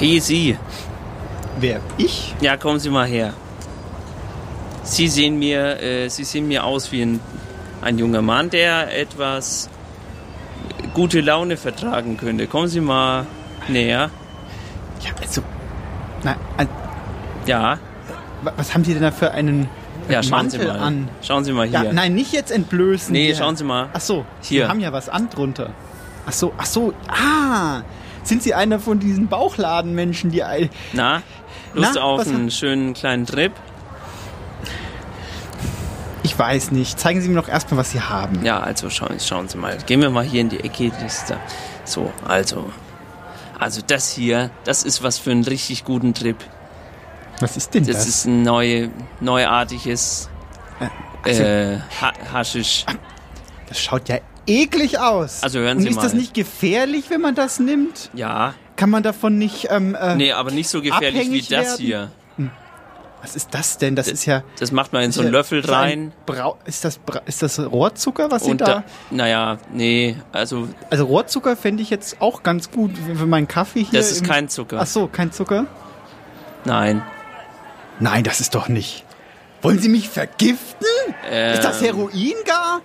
Hey, Sie. Wer? Ich? Ja, kommen Sie mal her. Sie sehen mir, äh, Sie sehen mir aus wie ein, ein junger Mann, der etwas gute Laune vertragen könnte. Kommen Sie mal näher. Ja, also. Na, äh, Ja, wa- was haben Sie denn da für einen ja, schauen Sie Mantel mal. an? Schauen Sie mal hier. Ja, nein, nicht jetzt entblößen. Nee, hier. schauen Sie mal. Ach so, Hier. Sie haben ja was an drunter. Ach so, ach so. Ah, sind Sie einer von diesen Bauchladenmenschen, die Na, Lust Na, auf einen schönen kleinen Trip? Ich weiß nicht. Zeigen Sie mir doch erstmal, was Sie haben. Ja, also schauen, schauen Sie mal. Gehen wir mal hier in die Ecke. So, also. Also das hier, das ist was für einen richtig guten Trip. Was ist denn das? Das ist ein neu, neuartiges also- äh, ha Haschisch. Das schaut ja eklig aus. Also hören Und Sie ist das mal. nicht gefährlich, wenn man das nimmt? Ja, Kann man davon nicht. Ähm, äh, nee, aber nicht so gefährlich wie das werden? hier. Was ist das denn? Das ist ja. Das macht man in so ist einen Löffel so ein rein. Brau ist, das, Bra ist das Rohrzucker, was Sie Und da. da, naja, nee, also Also Rohrzucker fände ich jetzt auch ganz gut für für meinen Kaffee hier. das ist kein Zucker. Ach so, kein Zucker? Nein. Nein, das ist doch nicht. Wollen Sie mich vergiften? ist das Ähm, Heroin gar?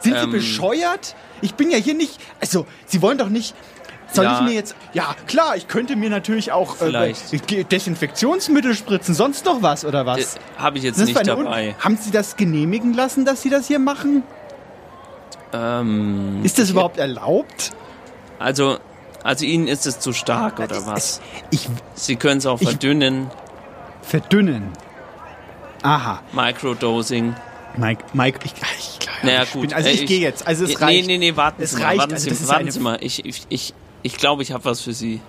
Sind Sie ähm, bescheuert? Ich bin ja hier nicht. Also, Sie wollen doch nicht. Soll Ja. ich mir jetzt. Ja, klar, ich könnte mir natürlich auch Vielleicht. äh, Desinfektionsmittel spritzen, sonst noch was oder was? Das habe ich jetzt Das nicht eine Un- dabei. Haben Sie das genehmigen lassen, dass Sie das hier machen? Ähm, Ist das überhaupt erlaubt? also, also Ihnen ist es zu stark oder was? Ich Sie können es auch Ich- verdünnen. verdünnen. Aha. Microdosing. Mike, Mike, ich, ich, glaube, Naja, ich gut. bin, also äh, ich, gehe jetzt. Also es nee, reicht. Nee, nee, warten Es Sie mal. reicht, Warten, also Sie, warten Sie mal. Ich, ich, ich, ich glaube, ich habe was für Sie.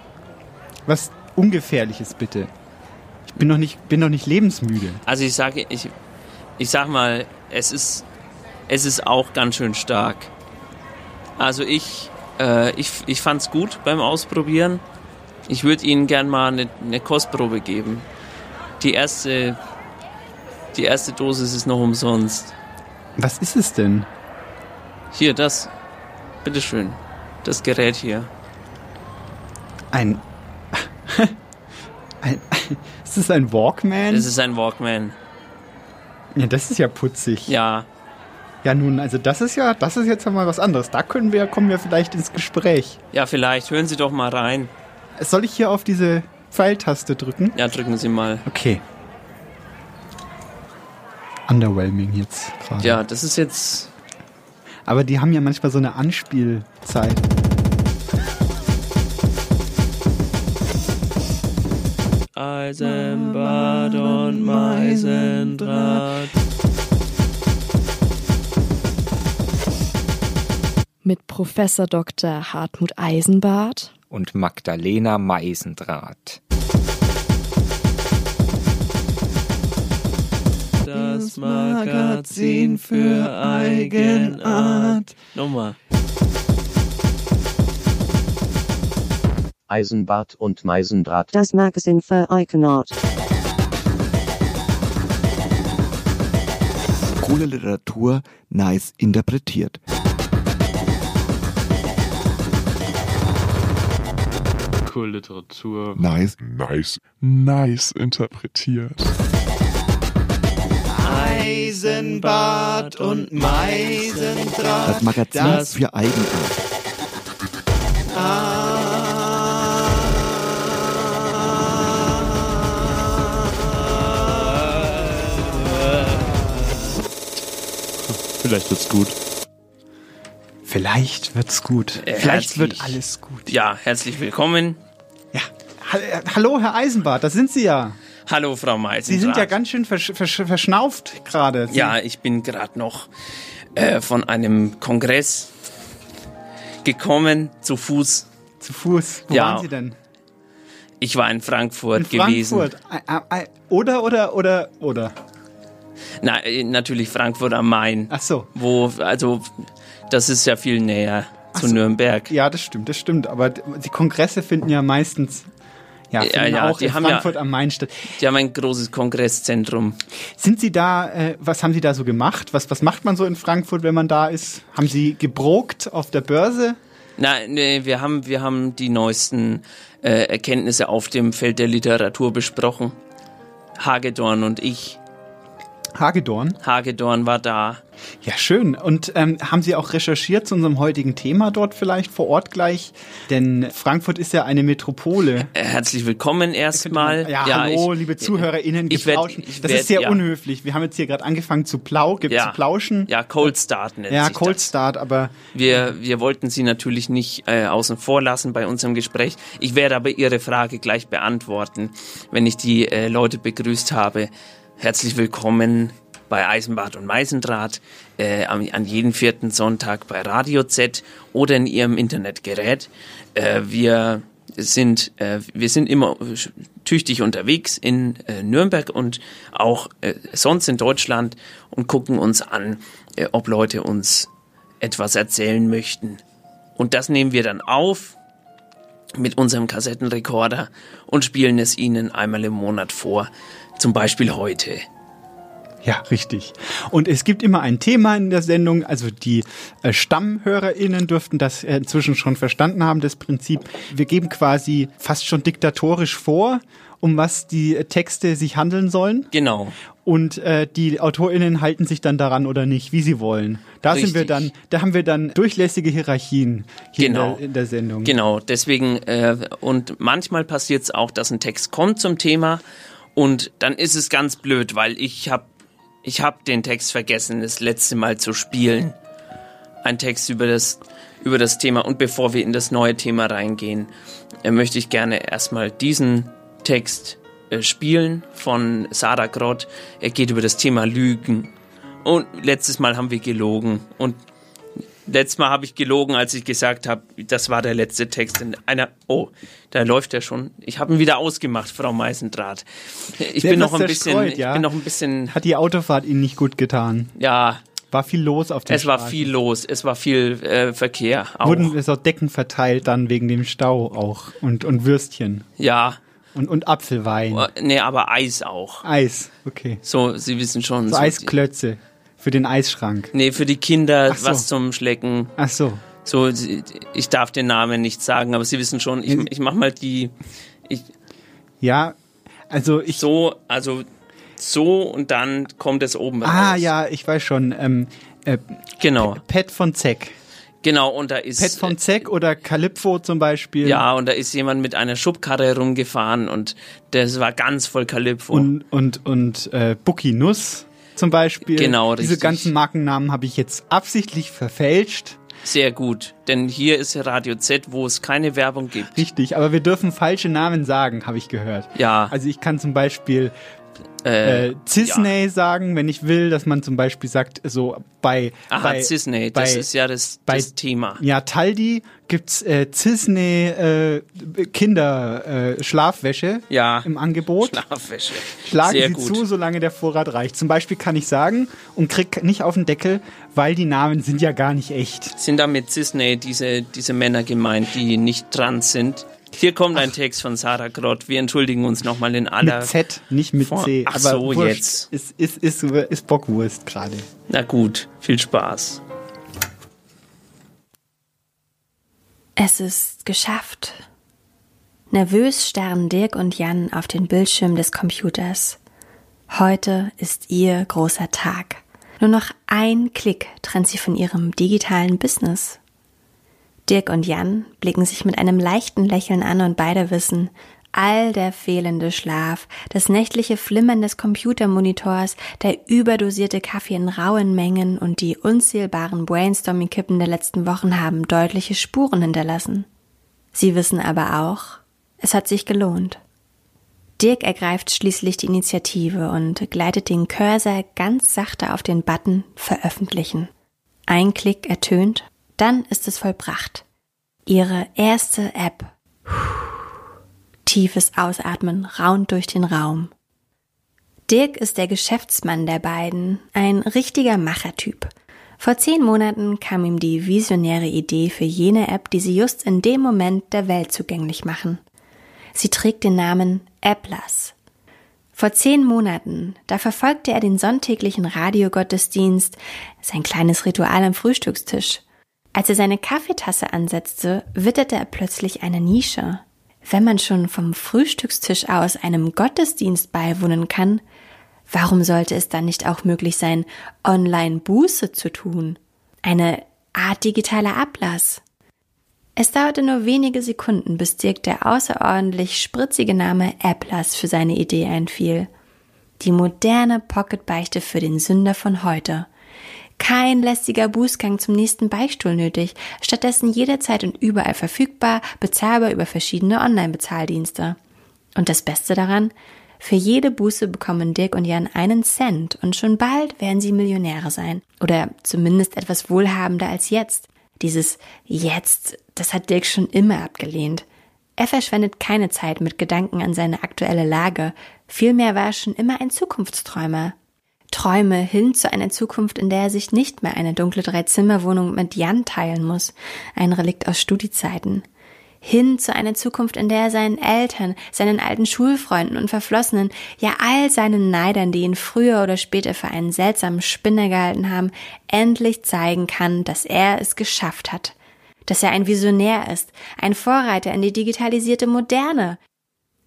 Was ungefährliches bitte. Ich bin noch nicht, bin noch nicht lebensmüde. Also ich sage, ich, ich sag mal, es ist, es ist auch ganz schön stark. Also ich, äh, ich, ich fand's gut beim Ausprobieren. Ich würde Ihnen gern mal eine, eine Kostprobe geben. Die erste, die erste Dosis ist noch umsonst. Was ist es denn? Hier, das. Bitteschön. Das Gerät hier. Ein. ein ist das ein Walkman? Das ist ein Walkman. ja, das ist ja putzig. Ja. Ja, nun, also das ist ja, das ist jetzt mal was anderes. Da können wir, kommen wir vielleicht ins Gespräch. Ja, vielleicht. Hören Sie doch mal rein. Soll ich hier auf diese Pfeiltaste drücken? Ja, drücken Sie mal. Okay. Underwhelming jetzt gerade. Ja, das ist jetzt. Aber die haben ja manchmal so eine Anspielzeit. Eisenbad und Meisendraht. Mit Professor Dr. Hartmut Eisenbart und Magdalena Meisendraht. Das Magazin für Eigenart. Nochmal. Eisenbart und Meisendraht. Das Magazin für Eigenart. Coole Literatur nice interpretiert. Cool Literatur. Nice, nice, nice interpretiert. Eisenbad und Meisendraht. Das Magazin Das- für Eigenart. Vielleicht wird's gut. Vielleicht wird's gut. Äh, Vielleicht wird alles gut. Ja, herzlich willkommen. Ja. Äh, Hallo, Herr Eisenbart, da sind Sie ja. Hallo, Frau Meisendraht. Sie sind ja ganz schön versch versch verschnauft gerade. Ja, ich bin gerade noch äh, von einem Kongress gekommen, zu Fuß. Zu Fuß. Wo Ja. waren Sie denn? Ich war in Frankfurt, In gewesen. Frankfurt. Ä- ä- ä- Oder, oder, oder, oder. Na, äh, natürlich Frankfurt am Main. Ach so. Wo, also, das ist ja viel näher zu so. Nürnberg. Ja, das stimmt, das stimmt. Aber die Kongresse finden ja meistens ja, Ja, ja, auch die in haben ja- Frankfurt am Main statt. Die haben ein großes Kongresszentrum. Sind Sie da, äh, was haben Sie da so gemacht? Was, was macht man so in Frankfurt, wenn man da ist? Haben Sie gebrokt auf der Börse? Nein, nee, wir haben, wir haben die neuesten äh, Erkenntnisse auf dem Feld der Literatur besprochen. Hagedorn und ich. Hagedorn. Hagedorn war da. Ja, schön. Und ähm, haben Sie auch recherchiert zu unserem heutigen Thema dort vielleicht vor Ort gleich? Denn Frankfurt ist ja eine Metropole. Äh, Herzlich willkommen erstmal. Ja, hallo, ich- liebe ZuhörerInnen, ich werd- ich Das werd- ist sehr ja. unhöflich. Wir haben jetzt hier gerade angefangen zu plau, Ja. zu plauschen. Ja, Cold Start nennt Ja, Cold das. Start, aber Wir, wir wollten Sie natürlich nicht äh, außen vor lassen bei unserem Gespräch. Ich werde aber Ihre Frage gleich beantworten, wenn ich die äh, Leute begrüßt habe. Herzlich willkommen bei Eisenbad und Meisendraht äh, an jeden vierten Sonntag bei Radio Z oder in Ihrem Internetgerät. Äh, wir sind äh, wir sind immer tüchtig unterwegs in äh, Nürnberg und auch äh, sonst in Deutschland und gucken uns an, äh, ob Leute uns etwas erzählen möchten. Und das nehmen wir dann auf mit unserem Kassettenrekorder und spielen es Ihnen einmal im Monat vor. Zum Beispiel heute. Ja, richtig. Und es gibt immer ein Thema in der Sendung. Also die äh, StammhörerInnen dürften das äh, inzwischen schon verstanden haben, das Prinzip. Wir geben quasi fast schon diktatorisch vor, um was die äh, Texte sich handeln sollen. Genau. Und äh, die AutorInnen halten sich dann daran oder nicht, wie sie wollen. Da sind wir Richtig. dann, da haben wir dann durchlässige Hierarchien hier Genau. in, der, in der Sendung. Genau, deswegen, äh, und manchmal passiert es auch, dass ein Text kommt zum Thema und dann ist es ganz blöd, weil ich habe ich hab den Text vergessen, das letzte Mal zu spielen. Ein Text über das, über das Thema. Und bevor wir in das neue Thema reingehen, äh, möchte ich gerne erstmal diesen Text äh, spielen von Sarah Grott. Er geht über das Thema Lügen. Und letztes Mal haben wir gelogen. Und Letztes Mal habe ich gelogen, als ich gesagt habe, das war der letzte Text in einer. Oh, da läuft er schon. Ich habe ihn wieder ausgemacht, Frau Meisendraht. Ich Der bin noch ein bisschen. ja. Ich bin noch ein bisschen. Hat die Autofahrt Ihnen nicht gut getan? Ja, War viel los auf der es war Straße. viel los. Es war viel äh, Verkehr. Auch. Wurden es auch Decken verteilt dann wegen dem Stau auch und, und Würstchen ja, und, und Apfelwein. äh, nee, aber Eis auch. Eis, okay. So, Sie wissen schon. So so Eisklötze für den Eisschrank. Nee, für die Kinder so. was zum Schlecken. Ach so. So, ich darf den Namen nicht sagen, aber Sie wissen schon, ich, ich mach mal die. Ich, Ja, also ich. so, also so und dann kommt es oben ah, raus. ja, ich weiß schon. Ähm, äh, Genau, Pet von Zeck. genau, und da ist. Pet von Zeck oder Calypso zum Beispiel. ja, und da ist jemand mit einer Schubkarre rumgefahren und das war ganz voll Calypso. Und, und, und äh, Bucky Nuss zum Beispiel. Genau, Diese richtig. ganzen Markennamen habe ich jetzt absichtlich verfälscht. Sehr gut, denn hier ist Radio Z, wo es keine Werbung gibt. Richtig, aber wir dürfen falsche Namen sagen, habe ich gehört. Ja, Also ich kann zum Beispiel äh, äh, Cisney sagen, wenn ich will, dass man zum Beispiel sagt, so bei, aha, bei Cisney, das bei- ist ja das, bei- das Thema. ja Taldi gibt's äh, Cisney äh, Kinder äh, Schlafwäsche Ja, im Angebot. Schlafwäsche. Schlagen Sehr Sie gut. zu, solange der Vorrat reicht. Zum Beispiel kann ich sagen und krieg nicht auf den Deckel, weil die Namen sind ja gar nicht echt. Sind da mit Cisney diese, diese Männer gemeint, die nicht trans sind? Hier kommt ein Text von Sarah Grott. Wir entschuldigen uns nochmal in aller. Mit Z, nicht mit Vor- C. Ach aber so, wurscht. jetzt. Ist, ist, ist, ist Bockwurst gerade. Na gut, viel Spaß. Es ist geschafft. Nervös starren Dirk und Jan auf den Bildschirm des Computers. Heute ist ihr großer Tag. Nur noch ein Klick trennt sie von ihrem digitalen Business. Dirk und Jan blicken sich mit einem leichten Lächeln an und beide wissen, all der fehlende Schlaf, das nächtliche Flimmern des Computermonitors, der überdosierte Kaffee in rauen Mengen und die unzählbaren Brainstorming-Kippen der letzten Wochen haben deutliche Spuren hinterlassen. Sie wissen aber auch, es hat sich gelohnt. Dirk ergreift schließlich die Initiative und gleitet den Cursor ganz sachte auf den Button Veröffentlichen. Ein Klick ertönt, dann ist es vollbracht. Ihre erste App. Tiefes Ausatmen raunt durch den Raum. Dirk ist der Geschäftsmann der beiden, ein richtiger Machertyp. Vor zehn Monaten kam ihm die visionäre Idee für jene App, die sie just in dem Moment der Welt zugänglich machen. Sie trägt den Namen Applas. Vor zehn Monaten, da verfolgte er den sonntäglichen Radiogottesdienst, sein kleines Ritual am Frühstückstisch. Als er seine Kaffeetasse ansetzte, witterte er plötzlich eine Nische. Wenn man schon vom Frühstückstisch aus einem Gottesdienst beiwohnen kann, warum sollte es dann nicht auch möglich sein, online Buße zu tun? Eine Art digitaler Ablass. Es dauerte nur wenige Sekunden, bis Dirk der außerordentlich spritzige Name Applas für seine Idee einfiel. Die moderne Pocketbeichte für den Sünder von heute. Kein lästiger Bußgang zum nächsten Beichtstuhl nötig, stattdessen jederzeit und überall verfügbar, bezahlbar über verschiedene Online-Bezahldienste. Und das Beste daran, für jede Buße bekommen Dirk und Jan einen Cent und schon bald werden sie Millionäre sein. Oder zumindest etwas wohlhabender als jetzt. Dieses Jetzt, das hat Dirk schon immer abgelehnt. Er verschwendet keine Zeit mit Gedanken an seine aktuelle Lage. Vielmehr war er schon immer ein Zukunftsträumer. Träume hin zu einer Zukunft, in der er sich nicht mehr eine dunkle Dreizimmerwohnung mit Jan teilen muss, ein Relikt aus Studiezeiten. Hin zu einer Zukunft, in der er seinen Eltern, seinen alten Schulfreunden und Verflossenen, ja all seinen Neidern, die ihn früher oder später für einen seltsamen Spinner gehalten haben, endlich zeigen kann, dass er es geschafft hat. Dass er ein Visionär ist, ein Vorreiter in die digitalisierte Moderne,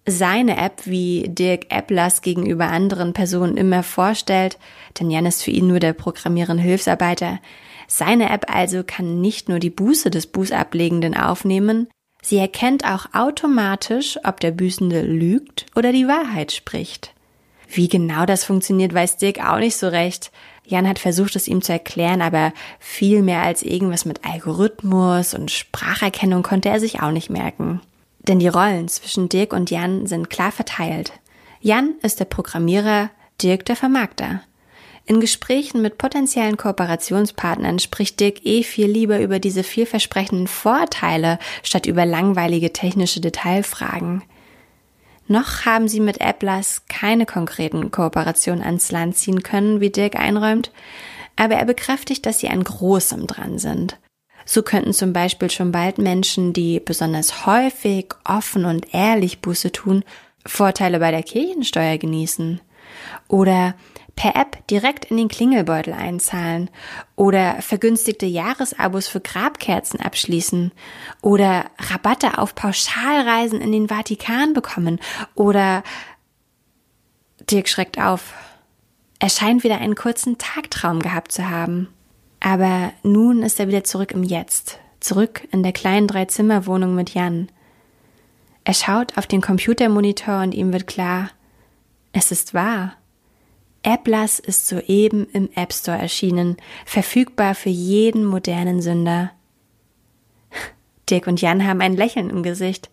seine App, wie Dirk Applas gegenüber anderen Personen immer vorstellt, denn Jan ist für ihn nur der programmierende Hilfsarbeiter. Seine App also kann nicht nur die Buße des Bußablegenden aufnehmen, sie erkennt auch automatisch, ob der Büßende lügt oder die Wahrheit spricht. Wie genau das funktioniert, weiß Dirk auch nicht so recht. Jan hat versucht, es ihm zu erklären, aber viel mehr als irgendwas mit Algorithmus und Spracherkennung konnte er sich auch nicht merken. Denn die Rollen zwischen Dirk und Jan sind klar verteilt. Jan ist der Programmierer, Dirk der Vermarkter. In Gesprächen mit potenziellen Kooperationspartnern spricht Dirk eh viel lieber über diese vielversprechenden Vorteile statt über langweilige technische Detailfragen. Noch haben sie mit Applas keine konkreten Kooperationen ans Land ziehen können, wie Dirk einräumt, aber er bekräftigt, dass sie an Großem dran sind. So könnten zum Beispiel schon bald Menschen, die besonders häufig, offen und ehrlich Buße tun, Vorteile bei der Kirchensteuer genießen. Oder per App direkt in den Klingelbeutel einzahlen oder vergünstigte Jahresabos für Grabkerzen abschließen oder Rabatte auf Pauschalreisen in den Vatikan bekommen oder Dirk schreckt auf. Er scheint wieder einen kurzen Tagtraum gehabt zu haben. Aber nun ist er wieder zurück im Jetzt, zurück in der kleinen Dreizimmerwohnung mit Jan. Er schaut auf den Computermonitor und ihm wird klar, es ist wahr. Applas ist soeben im App Store erschienen, verfügbar für jeden modernen Sünder. Dirk und Jan haben ein Lächeln im Gesicht.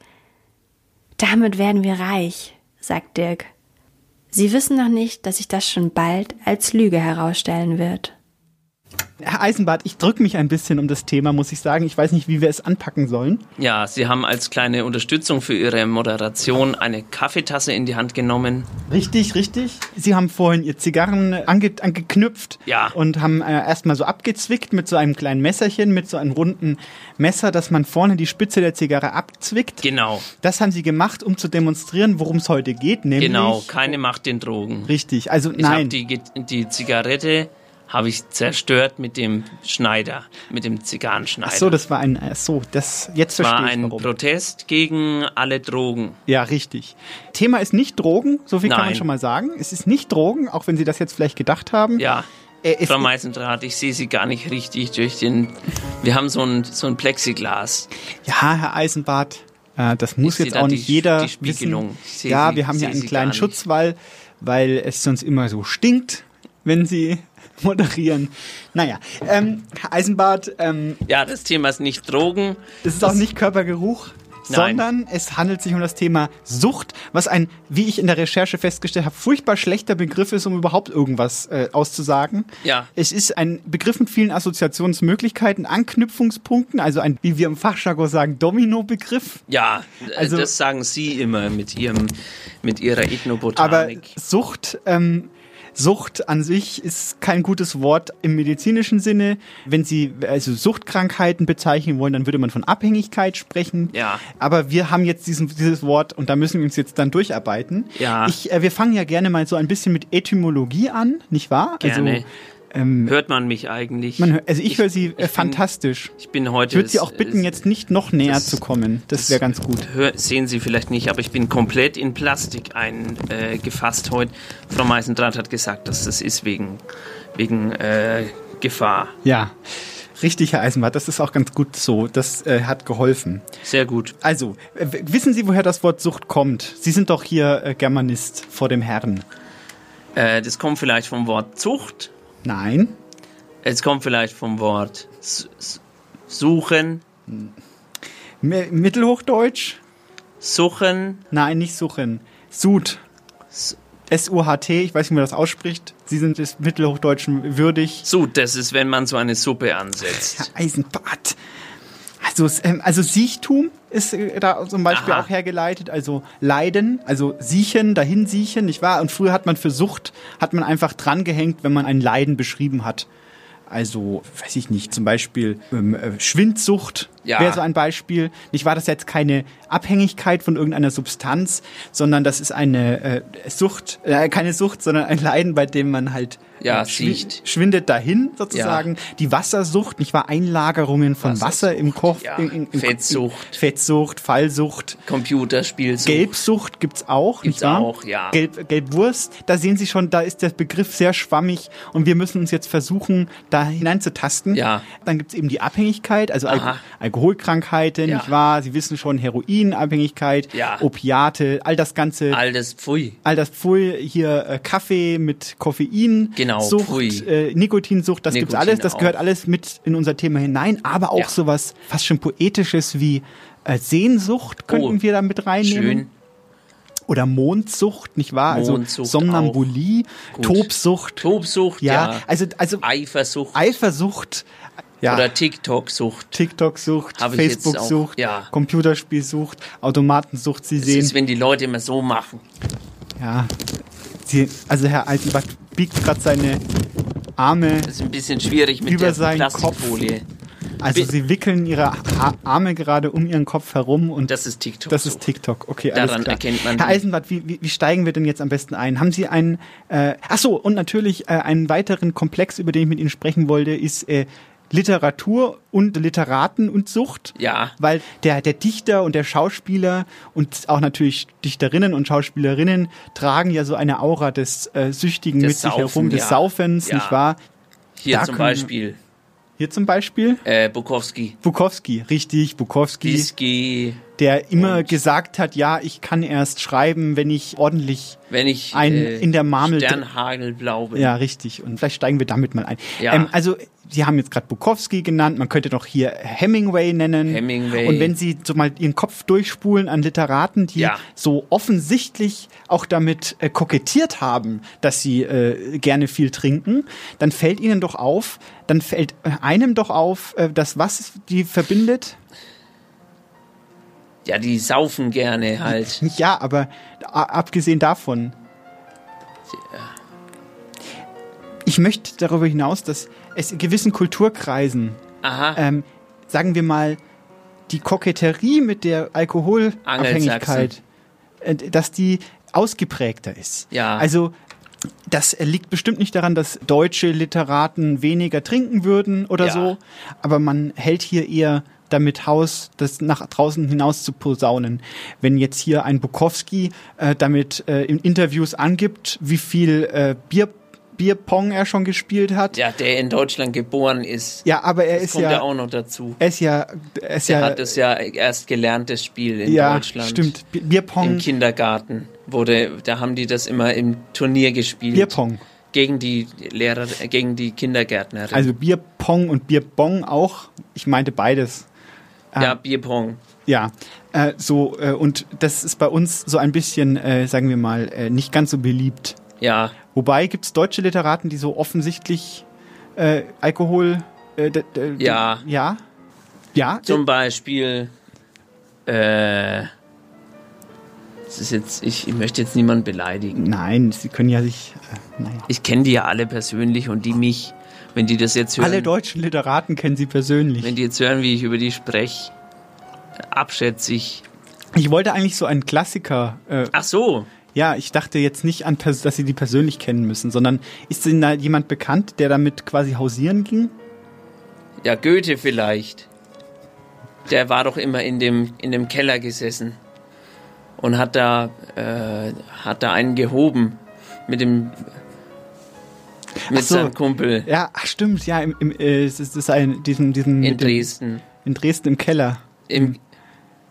Damit werden wir reich, sagt Dirk. Sie wissen noch nicht, dass sich das schon bald als Lüge herausstellen wird. Herr Eisenbart, ich drücke mich ein bisschen um das Thema, muss ich sagen. Ich weiß nicht, wie wir es anpacken sollen. Ja, Sie haben als kleine Unterstützung für Ihre Moderation eine Kaffeetasse in die Hand genommen. Richtig, richtig. Sie haben vorhin Ihr Zigarren ange angeknüpft ja. und haben äh, erstmal so abgezwickt mit so einem kleinen Messerchen, mit so einem runden Messer, dass man vorne die Spitze der Zigarre abzwickt. Genau. Das haben Sie gemacht, um zu demonstrieren, worum es heute geht. Nämlich genau, keine Macht den Drogen. Richtig, also ich nein. Ich habe die, die Zigarette habe ich zerstört mit dem Schneider, mit dem Zigarrenschneider. Ach so, das war ein, ach so, das, jetzt verstehe war ich ein warum. Protest gegen alle Drogen. Ja, richtig. Thema ist nicht Drogen, so viel kann man Nein. schon mal sagen. Es ist nicht Drogen, auch wenn Sie das jetzt vielleicht gedacht haben. Ja. Äh, Frau Meisendrath, ich sehe Sie gar nicht richtig durch den. Wir haben so ein, so ein Plexiglas. Ja, Herr Eisenbart, äh, das muss jetzt auch nicht die- jeder die Spiegelung. wissen. Ja, wir haben hier einen kleinen. Schutzwall, weil es sonst immer so stinkt, wenn Sie moderieren. Naja, ähm, Eisenbart, ähm, Ja, das Thema ist nicht Drogen. es ist auch nicht Körpergeruch, Nein. sondern es handelt sich um das Thema Sucht, was ein, wie ich in der Recherche festgestellt habe, furchtbar schlechter Begriff ist, um überhaupt irgendwas äh, auszusagen. Ja. Es ist ein Begriff mit vielen Assoziationsmöglichkeiten, Anknüpfungspunkten, also ein, wie wir im Fachjargon sagen, Domino-Begriff. Ja, Also- das sagen Sie immer mit Ihrem, mit Ihrer Aber Ethnobotanik. Sucht, ähm, Sucht an sich ist kein gutes Wort im medizinischen Sinne. Wenn Sie also Suchtkrankheiten bezeichnen wollen, dann würde man von Abhängigkeit sprechen. Ja. Aber wir haben jetzt diesen, dieses Wort und da müssen wir uns jetzt dann durcharbeiten. Ja. Ich, äh, wir fangen ja gerne mal so ein bisschen mit Etymologie an, nicht wahr? Gerne. Also, Ähm, Hört man mich eigentlich? man, hör- also ich, höre sie äh, bin- fantastisch. Ich bin heute. Ich würde Sie das- auch bitten, äh, jetzt nicht noch näher das- zu kommen. Das wäre ganz gut. Hör, sehen Sie vielleicht nicht, aber ich bin komplett in Plastik eingefasst äh, heute. Frau Meisendrath hat gesagt, dass das ist wegen, wegen äh, Gefahr. Ja, richtig, Herr Eisenbart. Das ist auch ganz gut so. Das äh, hat geholfen. Sehr gut. Also, äh, wissen Sie, woher das Wort Sucht kommt? Sie sind doch hier äh, Germanist vor dem Herrn. Äh, das kommt vielleicht vom Wort Zucht. Nein. Es kommt vielleicht vom Wort Suchen. Mi- Mittelhochdeutsch? Suchen. Nein, nicht suchen. Sud. S-U-H-T, ich weiß nicht, wie man das ausspricht. Sie sind des Mittelhochdeutschen würdig. So, das ist, wenn man so eine Suppe ansetzt. Herr Eisenbart. Also, ähm, also Siechtum ist äh, da zum Beispiel Aha. auch hergeleitet, also Leiden, also Siechen, dahin siechen, nicht wahr? Und früher hat man für Sucht, hat man einfach drangehängt, wenn man ein Leiden beschrieben hat. Also, weiß ich nicht, zum Beispiel ähm, äh, Schwindsucht Ja. wäre so ein Beispiel. Nicht wahr, das ist jetzt keine Abhängigkeit von irgendeiner Substanz, sondern das ist eine äh, Sucht, äh, keine Sucht, sondern ein Leiden, bei dem man halt Ja, schwi- sieht. schwindet dahin sozusagen. Die Wassersucht, nicht wahr, Einlagerungen von Wasser im Kopf. ja. in- im- Fettsucht. Fettsucht, Fallsucht. Computerspielsucht. Gelbsucht gibt's auch, Gibt's auch, ja. Gelb, Gelbwurst, da sehen Sie schon, da ist der Begriff sehr schwammig und wir müssen uns jetzt versuchen, da hineinzutasten. Ja. Dann gibt's eben die Abhängigkeit, also Al Aha. Alkoholkrankheiten, Ja. nicht wahr? Sie wissen schon, Heroinabhängigkeit, Ja. Opiate, all das Ganze. All das Pfui. All das Pfui, hier äh, Kaffee mit Koffein, Genau, Sucht, Pfui. äh, Nikotinsucht, das gibt's Nikotin alles, das auch. gehört alles mit in unser Thema hinein, aber auch Ja. sowas fast schon poetisches wie äh, Sehnsucht könnten Oh, wir da mit reinnehmen. Schön. Oder Mondsucht, nicht wahr? Mondsucht also Somnambulie. Tobsucht. Tobsucht, ja, ja. also also Eifersucht. Eifersucht, ja, Oder TikTok-Sucht. TikTok-Sucht, Facebook-Sucht, ja. Computerspielsucht, Automatensucht, Sie Das sehen. ist, wenn die Leute immer so machen. Ja, Sie, also Herr Eisenbach biegt gerade seine Arme, Das ist ein bisschen schwierig mit Über der seinen Plastikfolie. also Bi- Sie wickeln Ihre ha Arme gerade um Ihren Kopf herum und Das ist TikTok. Das ist TikTok, okay, alles Daran klar. erkennt man Herr Eisenbart, wie, wie, wie steigen wir denn jetzt am besten ein? Haben Sie einen, äh, ach so, und natürlich äh, einen weiteren Komplex, über den ich mit Ihnen sprechen wollte, ist äh, Literatur und Literaten und Sucht. Ja. Weil der, der Dichter und der Schauspieler und auch natürlich Dichterinnen und Schauspielerinnen tragen ja so eine Aura des äh, Süchtigen Des mit sich herum, Saufen, des ja. Saufens, Ja. nicht wahr? Hier Da zum können Beispiel Hier zum Beispiel äh, Bukowski. Bukowski, richtig, Bukowski. Whisky, der immer Und- gesagt hat, ja, ich kann erst schreiben, wenn ich ordentlich wenn ich Ein äh, in der Marmel- Sternhagelblau bin. ja, richtig. Und vielleicht steigen wir damit mal ein. Ja. Ähm, also, Sie haben jetzt gerade Bukowski genannt, man könnte doch hier Hemingway nennen. Hemingway. Und wenn Sie so mal Ihren Kopf durchspulen an Literaten, die Ja. so offensichtlich auch damit äh, kokettiert haben, dass sie äh, gerne viel trinken, dann fällt Ihnen doch auf, dann fällt äh, einem doch auf, äh, dass was die verbindet? Ja, die saufen gerne halt. Ja, aber abgesehen davon. Ich möchte darüber hinaus, dass es in gewissen Kulturkreisen, ähm, sagen wir mal, die Koketterie mit der Alkoholabhängigkeit, äh, dass die ausgeprägter ist. Ja. Also das liegt bestimmt nicht daran, dass deutsche Literaten weniger trinken würden oder Ja. so, aber man hält hier eher damit Haus, das nach draußen hinaus zu posaunen. Wenn jetzt hier ein Bukowski äh, damit äh, in Interviews angibt, wie viel äh, Bier, Bierpong er schon gespielt hat. ja, der in Deutschland geboren ist. Ja, aber er das ist kommt ja, ja, auch noch dazu. er ist ja, er ist Der ja, hat es ja erst gelernt, das Spiel in ja, Deutschland. stimmt. Bi- Bierpong, Im Kindergarten wurde, da haben die das immer im Turnier gespielt. Bierpong. Gegen die Lehrer, gegen die Kindergärtnerin. Also Bierpong und Bierbong auch. Ich meinte beides. ja, Bierpong. Ja, äh, so äh, und das ist bei uns so ein bisschen, äh, sagen wir mal, äh, nicht ganz so beliebt. Ja, Wobei gibt es deutsche Literaten, die so offensichtlich äh, Alkohol, äh, Ja. ja, ja, zum Beispiel, äh, das ist jetzt, ich, ich möchte jetzt niemanden beleidigen. nein, sie können ja sich, äh, naja. Ich kenne die ja alle persönlich und die mich, wenn die das jetzt hören, Alle deutschen Literaten kennen sie persönlich. wenn die jetzt hören, wie ich über die spreche, abschätzig. Ich wollte eigentlich so einen Klassiker, äh, Ach so, Ja, ich dachte jetzt nicht an, dass sie die persönlich kennen müssen, sondern ist Ihnen da jemand bekannt, der damit quasi hausieren ging? Ja, Goethe vielleicht. Der war doch immer in dem, in dem Keller gesessen und hat da, äh, hat da einen gehoben mit dem mit so, seinem Kumpel. Ja, ach, stimmt, ja, im, im, äh, es ist ein, diesen, diesen, in Dresden. Dem, in Dresden im Keller. Im,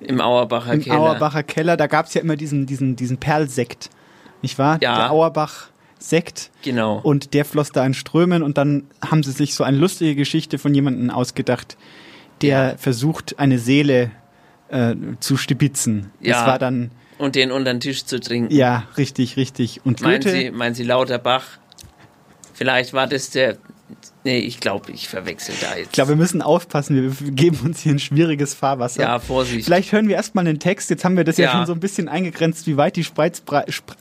im Auerbacher Im Keller. Auerbacher Keller, da gab es ja immer diesen, diesen, diesen Perlsekt, nicht wahr? Ja. Der Auerbach. Sekt. Genau. Und der floss da in Strömen und dann haben sie sich so eine lustige Geschichte von jemandem ausgedacht, der Ja. versucht, eine Seele äh, zu stibitzen. Das Ja. war dann, Und den unter den Tisch zu trinken. ja, richtig, richtig. Und Meinen Goethe, Sie, meinen Sie Lauterbach? Vielleicht war das der. Nee, ich glaube, ich verwechsel da jetzt. ich glaube, wir müssen aufpassen, wir geben uns hier ein schwieriges Fahrwasser. ja, Vorsicht. Vielleicht hören wir erstmal einen Text. Jetzt haben wir das ja, Ja. schon so ein bisschen eingegrenzt, wie weit die Spreizbrei Spre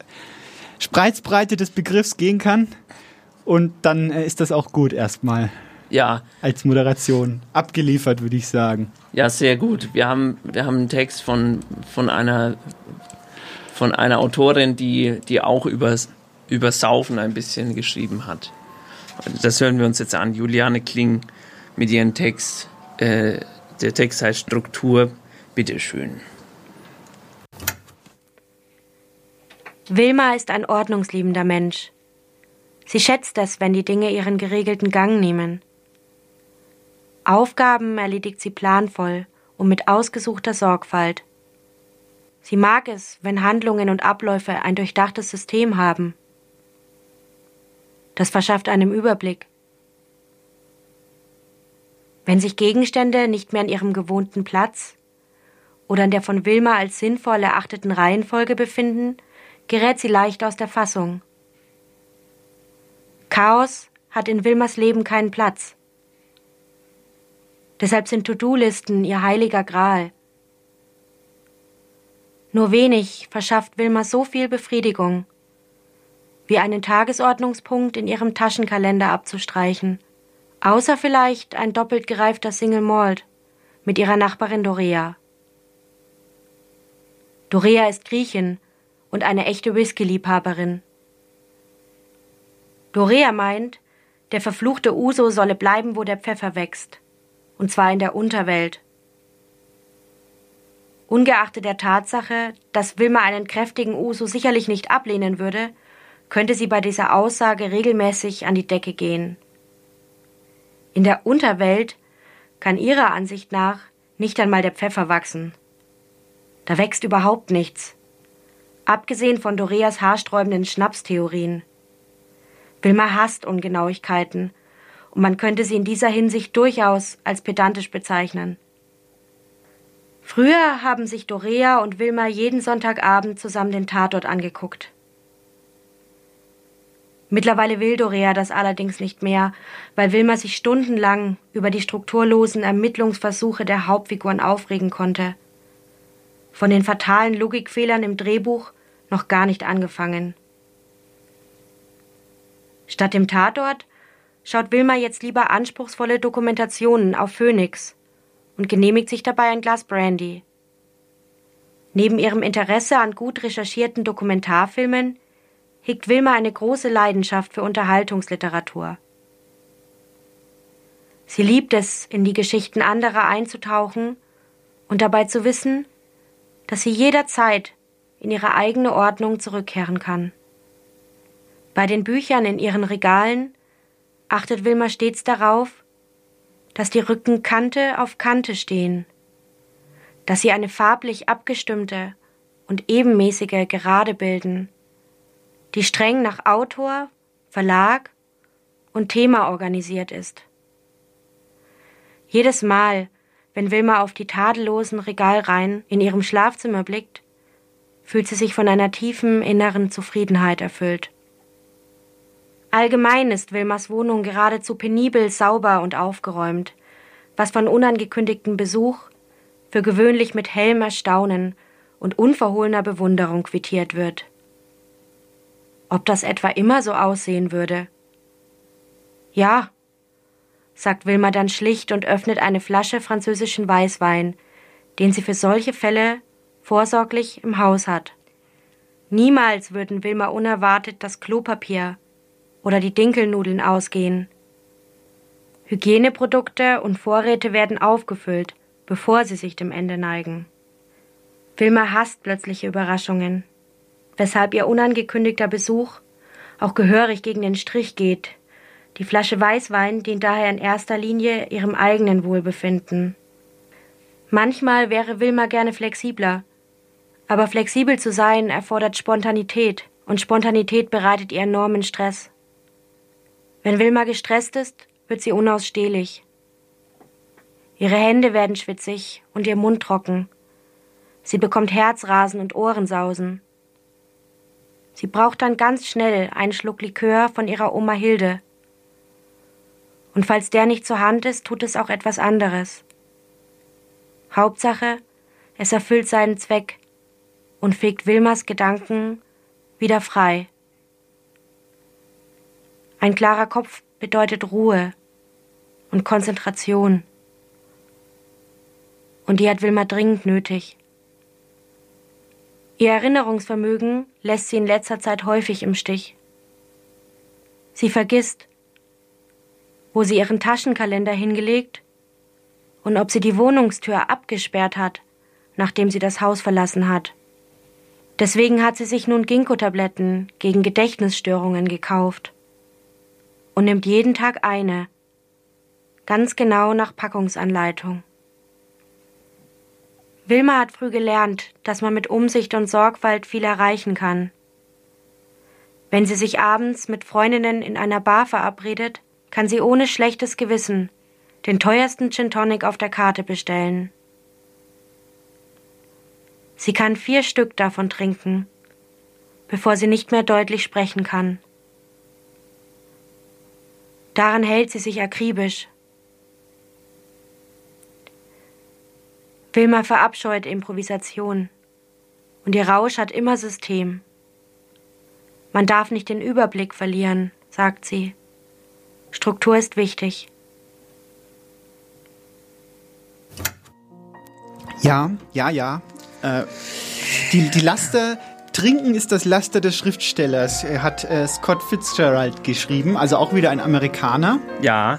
Spreizbreite des Begriffs gehen kann. Und dann äh, ist das auch gut erstmal Ja, als Moderation. Abgeliefert, würde ich sagen. ja, sehr gut. Wir haben, wir haben einen Text von, von einer von einer Autorin, die, die auch über, über Saufen ein bisschen geschrieben hat. Das hören wir uns jetzt an. Juliane Kling mit ihrem Text. Äh, der Text heißt Struktur. Bitteschön. Wilma ist ein ordnungsliebender Mensch. Sie schätzt es, wenn die Dinge ihren geregelten Gang nehmen. Aufgaben erledigt sie planvoll und mit ausgesuchter Sorgfalt. Sie mag es, wenn Handlungen und Abläufe ein durchdachtes System haben. Das verschafft einem Überblick. Wenn sich Gegenstände nicht mehr an ihrem gewohnten Platz oder in der von Wilma als sinnvoll erachteten Reihenfolge befinden, gerät sie leicht aus der Fassung. Chaos hat in Wilmers Leben keinen Platz. Deshalb sind To-Do-Listen ihr heiliger Gral. Nur wenig verschafft Wilma so viel Befriedigung, wie einen Tagesordnungspunkt in ihrem Taschenkalender abzustreichen, außer vielleicht ein doppelt gereifter Single Malt mit ihrer Nachbarin Dorea. Dorea ist Griechin und eine echte Whisky-Liebhaberin. Dorea meint, der verfluchte Uso solle bleiben, wo der Pfeffer wächst, und zwar in der Unterwelt. Ungeachtet der Tatsache, dass Wilma einen kräftigen Uso sicherlich nicht ablehnen würde, könnte sie bei dieser Aussage regelmäßig an die Decke gehen. In der Unterwelt kann ihrer Ansicht nach nicht einmal der Pfeffer wachsen. Da wächst überhaupt nichts. Abgesehen von Doreas haarsträubenden Schnapstheorien. Wilma hasst Ungenauigkeiten, und man könnte sie in dieser Hinsicht durchaus als pedantisch bezeichnen. Früher haben sich Dorea und Wilma jeden Sonntagabend zusammen den Tatort angeguckt. Mittlerweile will Dorea das allerdings nicht mehr, weil Wilma sich stundenlang über die strukturlosen Ermittlungsversuche der Hauptfiguren aufregen konnte. Von den fatalen Logikfehlern im Drehbuch noch gar nicht angefangen. Statt dem Tatort schaut Wilma jetzt lieber anspruchsvolle Dokumentationen auf Phoenix und genehmigt sich dabei ein Glas Brandy. Neben ihrem Interesse an gut recherchierten Dokumentarfilmen hegt Wilma eine große Leidenschaft für Unterhaltungsliteratur. Sie liebt es, in die Geschichten anderer einzutauchen und dabei zu wissen, dass sie jederzeit in ihre eigene Ordnung zurückkehren kann. Bei den Büchern in ihren Regalen achtet Wilma stets darauf, dass die Rücken Kante auf Kante stehen, dass sie eine farblich abgestimmte und ebenmäßige Gerade bilden, die streng nach Autor, Verlag und Thema organisiert ist. Jedes Mal, wenn Wilma auf die tadellosen Regalreihen in ihrem Schlafzimmer blickt, fühlt sie sich von einer tiefen inneren Zufriedenheit erfüllt. Allgemein ist Wilmers Wohnung geradezu penibel, sauber und aufgeräumt, was von unangekündigtem Besuch für gewöhnlich mit hellem Erstaunen und unverhohlener Bewunderung quittiert wird. Ob das etwa immer so aussehen würde? Ja, sagt Wilma dann schlicht und öffnet eine Flasche französischen Weißwein, den sie für solche Fälle vorsorglich im Haus hat. Niemals würden Wilma unerwartet das Klopapier oder die Dinkelnudeln ausgehen. Hygieneprodukte und Vorräte werden aufgefüllt, bevor sie sich dem Ende neigen. Wilma hasst plötzliche Überraschungen, weshalb ihr unangekündigter Besuch auch gehörig gegen den Strich geht. Die Flasche Weißwein dient daher in erster Linie ihrem eigenen Wohlbefinden. Manchmal wäre Wilma gerne flexibler, aber flexibel zu sein erfordert Spontanität und Spontanität bereitet ihr enormen Stress. Wenn Wilma gestresst ist, wird sie unausstehlich. Ihre Hände werden schwitzig und ihr Mund trocken. Sie bekommt Herzrasen und Ohrensausen. Sie braucht dann ganz schnell einen Schluck Likör von ihrer Oma Hilde. Und falls der nicht zur Hand ist, tut es auch etwas anderes. Hauptsache, es erfüllt seinen Zweck und fegt Wilmers Gedanken wieder frei. Ein klarer Kopf bedeutet Ruhe und Konzentration. Und die hat Wilma dringend nötig. Ihr Erinnerungsvermögen lässt sie in letzter Zeit häufig im Stich. Sie vergisst, wo sie ihren Taschenkalender hingelegt und ob sie die Wohnungstür abgesperrt hat, nachdem sie das Haus verlassen hat. Deswegen hat sie sich nun Ginkgo-Tabletten gegen Gedächtnisstörungen gekauft und nimmt jeden Tag eine, ganz genau nach Packungsanleitung. Wilma hat früh gelernt, dass man mit Umsicht und Sorgfalt viel erreichen kann. Wenn sie sich abends mit Freundinnen in einer Bar verabredet, kann sie ohne schlechtes Gewissen den teuersten Gin Tonic auf der Karte bestellen. Sie kann vier Stück davon trinken, bevor sie nicht mehr deutlich sprechen kann. Daran hält sie sich akribisch Wilma verabscheut Improvisation. Und ihr Rausch hat immer System. Man darf nicht den Überblick verlieren, sagt sie. Struktur ist wichtig. Ja, ja, ja. Äh, die, die Laster, Trinken ist das Laster des Schriftstellers, er hat äh, Scott Fitzgerald geschrieben, also auch wieder ein Amerikaner. Ja.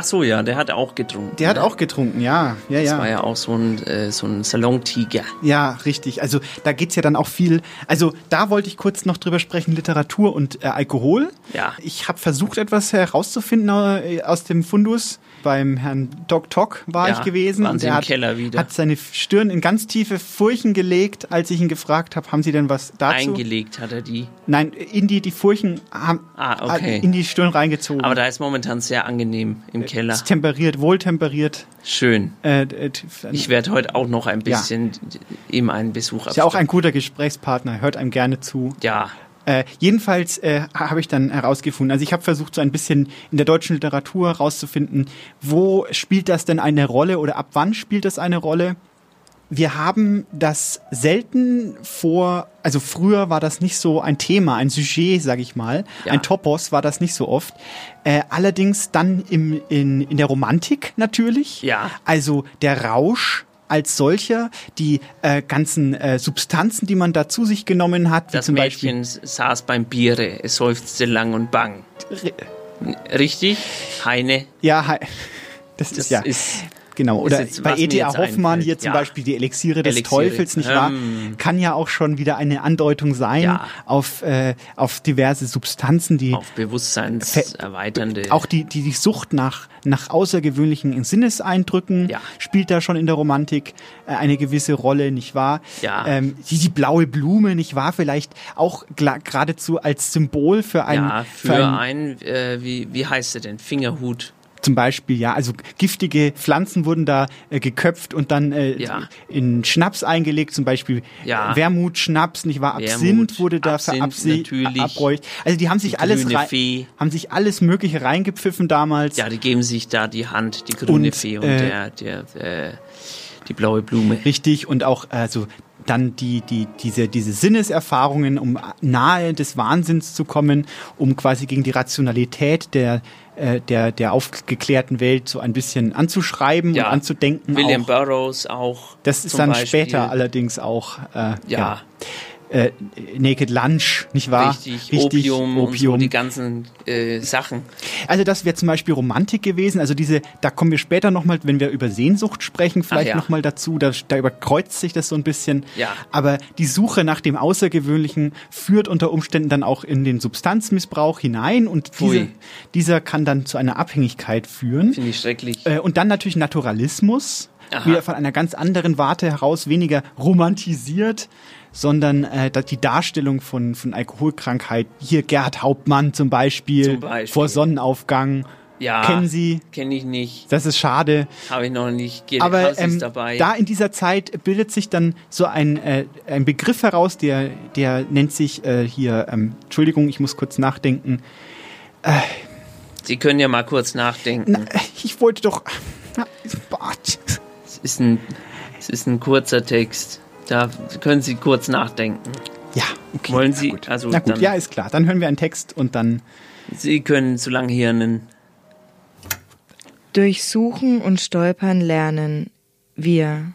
Ach so, ja, der hat auch getrunken. Der hat auch getrunken, ja. ja, das ja. war ja auch so ein, äh, so ein Salontiger. Ja, richtig. Also da geht's ja dann auch viel. Also da wollte ich kurz noch drüber sprechen, Literatur und äh, Alkohol. Ja. Ich habe versucht, etwas herauszufinden äh, aus dem Fundus. Beim Herrn Doc Tock war Ja, ich gewesen. waren und Sie der im hat, Keller wieder. hat seine Stirn in ganz tiefe Furchen gelegt, als ich ihn gefragt habe, haben Sie denn was dazu? Eingelegt hat er die. Nein, in die, die Furchen haben Ah, okay. in die Stirn reingezogen. Aber da ist momentan sehr angenehm im Keller. ist temperiert, wohltemperiert. Schön. Äh, äh, Ich werde heute auch noch ein Ja. bisschen ihm einen Besuch ist ja auch ein guter Gesprächspartner, hört einem gerne zu. Ja, Äh, jedenfalls äh, habe ich dann herausgefunden, also ich habe versucht, so ein bisschen in der deutschen Literatur herauszufinden, wo spielt das denn eine Rolle oder ab wann spielt das eine Rolle? Wir haben das selten vor, also früher war das nicht so ein Thema, ein Sujet, sag ich mal, Ja. ein Topos war das nicht so oft. Äh, allerdings dann im, in, in der Romantik natürlich. Ja. Also der Rausch als solcher, die äh, ganzen äh, Substanzen, die man da zu sich genommen hat, wie das zum Mädchen saß beim Biere, es seufzte lang und bang. Beispiel. Richtig? Heine? Ja, hi- das, Das ist ja. ist Genau, oder jetzt, bei mir E.T.A. Hoffmann einfällt. hier zum Ja. Beispiel die Elixiere des Elixiere. Teufels, nicht wahr? Ähm. Kann ja auch schon wieder eine Andeutung sein Ja. auf, äh, auf diverse Substanzen, die auf bewusstseinserweiternde. auch die, die, die Sucht nach, nach außergewöhnlichen Sinneseindrücken Ja. spielt da schon in der Romantik äh, eine gewisse Rolle, nicht wahr? Ja. Ähm, die, die blaue Blume, nicht wahr? Vielleicht auch geradezu als Symbol für ein, ja, für ein, äh, wie, wie heißt er denn? Fingerhut. Zum Beispiel, ja, also giftige Pflanzen wurden da äh, geköpft und dann äh, Ja. in Schnaps eingelegt, zum Beispiel Ja. Wermut, Schnaps, nicht wahr? Wermut, Absinth wurde da Absinth verabse- natürlich. abräucht. Also die haben sich Die alles grüne rei- Fee. haben sich alles Mögliche reingepfiffen damals. Ja, die geben sich da die Hand, die grüne Und, Fee und äh, der, der, äh, die blaue Blume. Richtig und auch also dann die die diese diese Sinneserfahrungen, um nahe des Wahnsinns zu kommen, um quasi gegen die Rationalität der äh, der der aufgeklärten Welt so ein bisschen anzuschreiben Ja. und anzudenken. William auch. Burroughs auch. Das ist dann Beispiel. später allerdings auch äh, Ja. Äh, Naked Lunch, nicht wahr? Richtig, Opium, und so die ganzen äh, Sachen. Also das wäre zum Beispiel Romantik gewesen. Also diese, da kommen wir später nochmal, wenn wir über Sehnsucht sprechen, vielleicht ja. nochmal dazu. Da, da überkreuzt sich das so ein bisschen. Ja. Aber die Suche nach dem Außergewöhnlichen führt unter Umständen dann auch in den Substanzmissbrauch hinein und diese, dieser kann dann zu einer Abhängigkeit führen. Finde ich schrecklich. Äh, und dann natürlich Naturalismus. Aha. Wieder von einer ganz anderen Warte heraus, weniger romantisiert, sondern äh, die Darstellung von, von Alkoholkrankheit. Hier Gerhard Hauptmann zum Beispiel, Zum Beispiel. vor Sonnenaufgang. Ja. Kennen Sie? Kenne ich nicht. Das ist schade. Habe ich noch nicht. Geht Aber ähm, dabei. da in dieser Zeit bildet sich dann so ein, äh, ein Begriff heraus, der, der nennt sich äh, hier, ähm, Entschuldigung, ich muss kurz nachdenken. Sie können ja mal kurz nachdenken. Na, ich wollte doch. Na, Bart. Es ist ein, es ist ein kurzer Text. Da können Sie kurz nachdenken. Ja, okay. Wollen na Sie? Gut. Also na gut, dann- ja, ist klar. Dann hören wir einen Text und dann. Sie können so lange hier einen. Durchsuchen und stolpern lernen wir.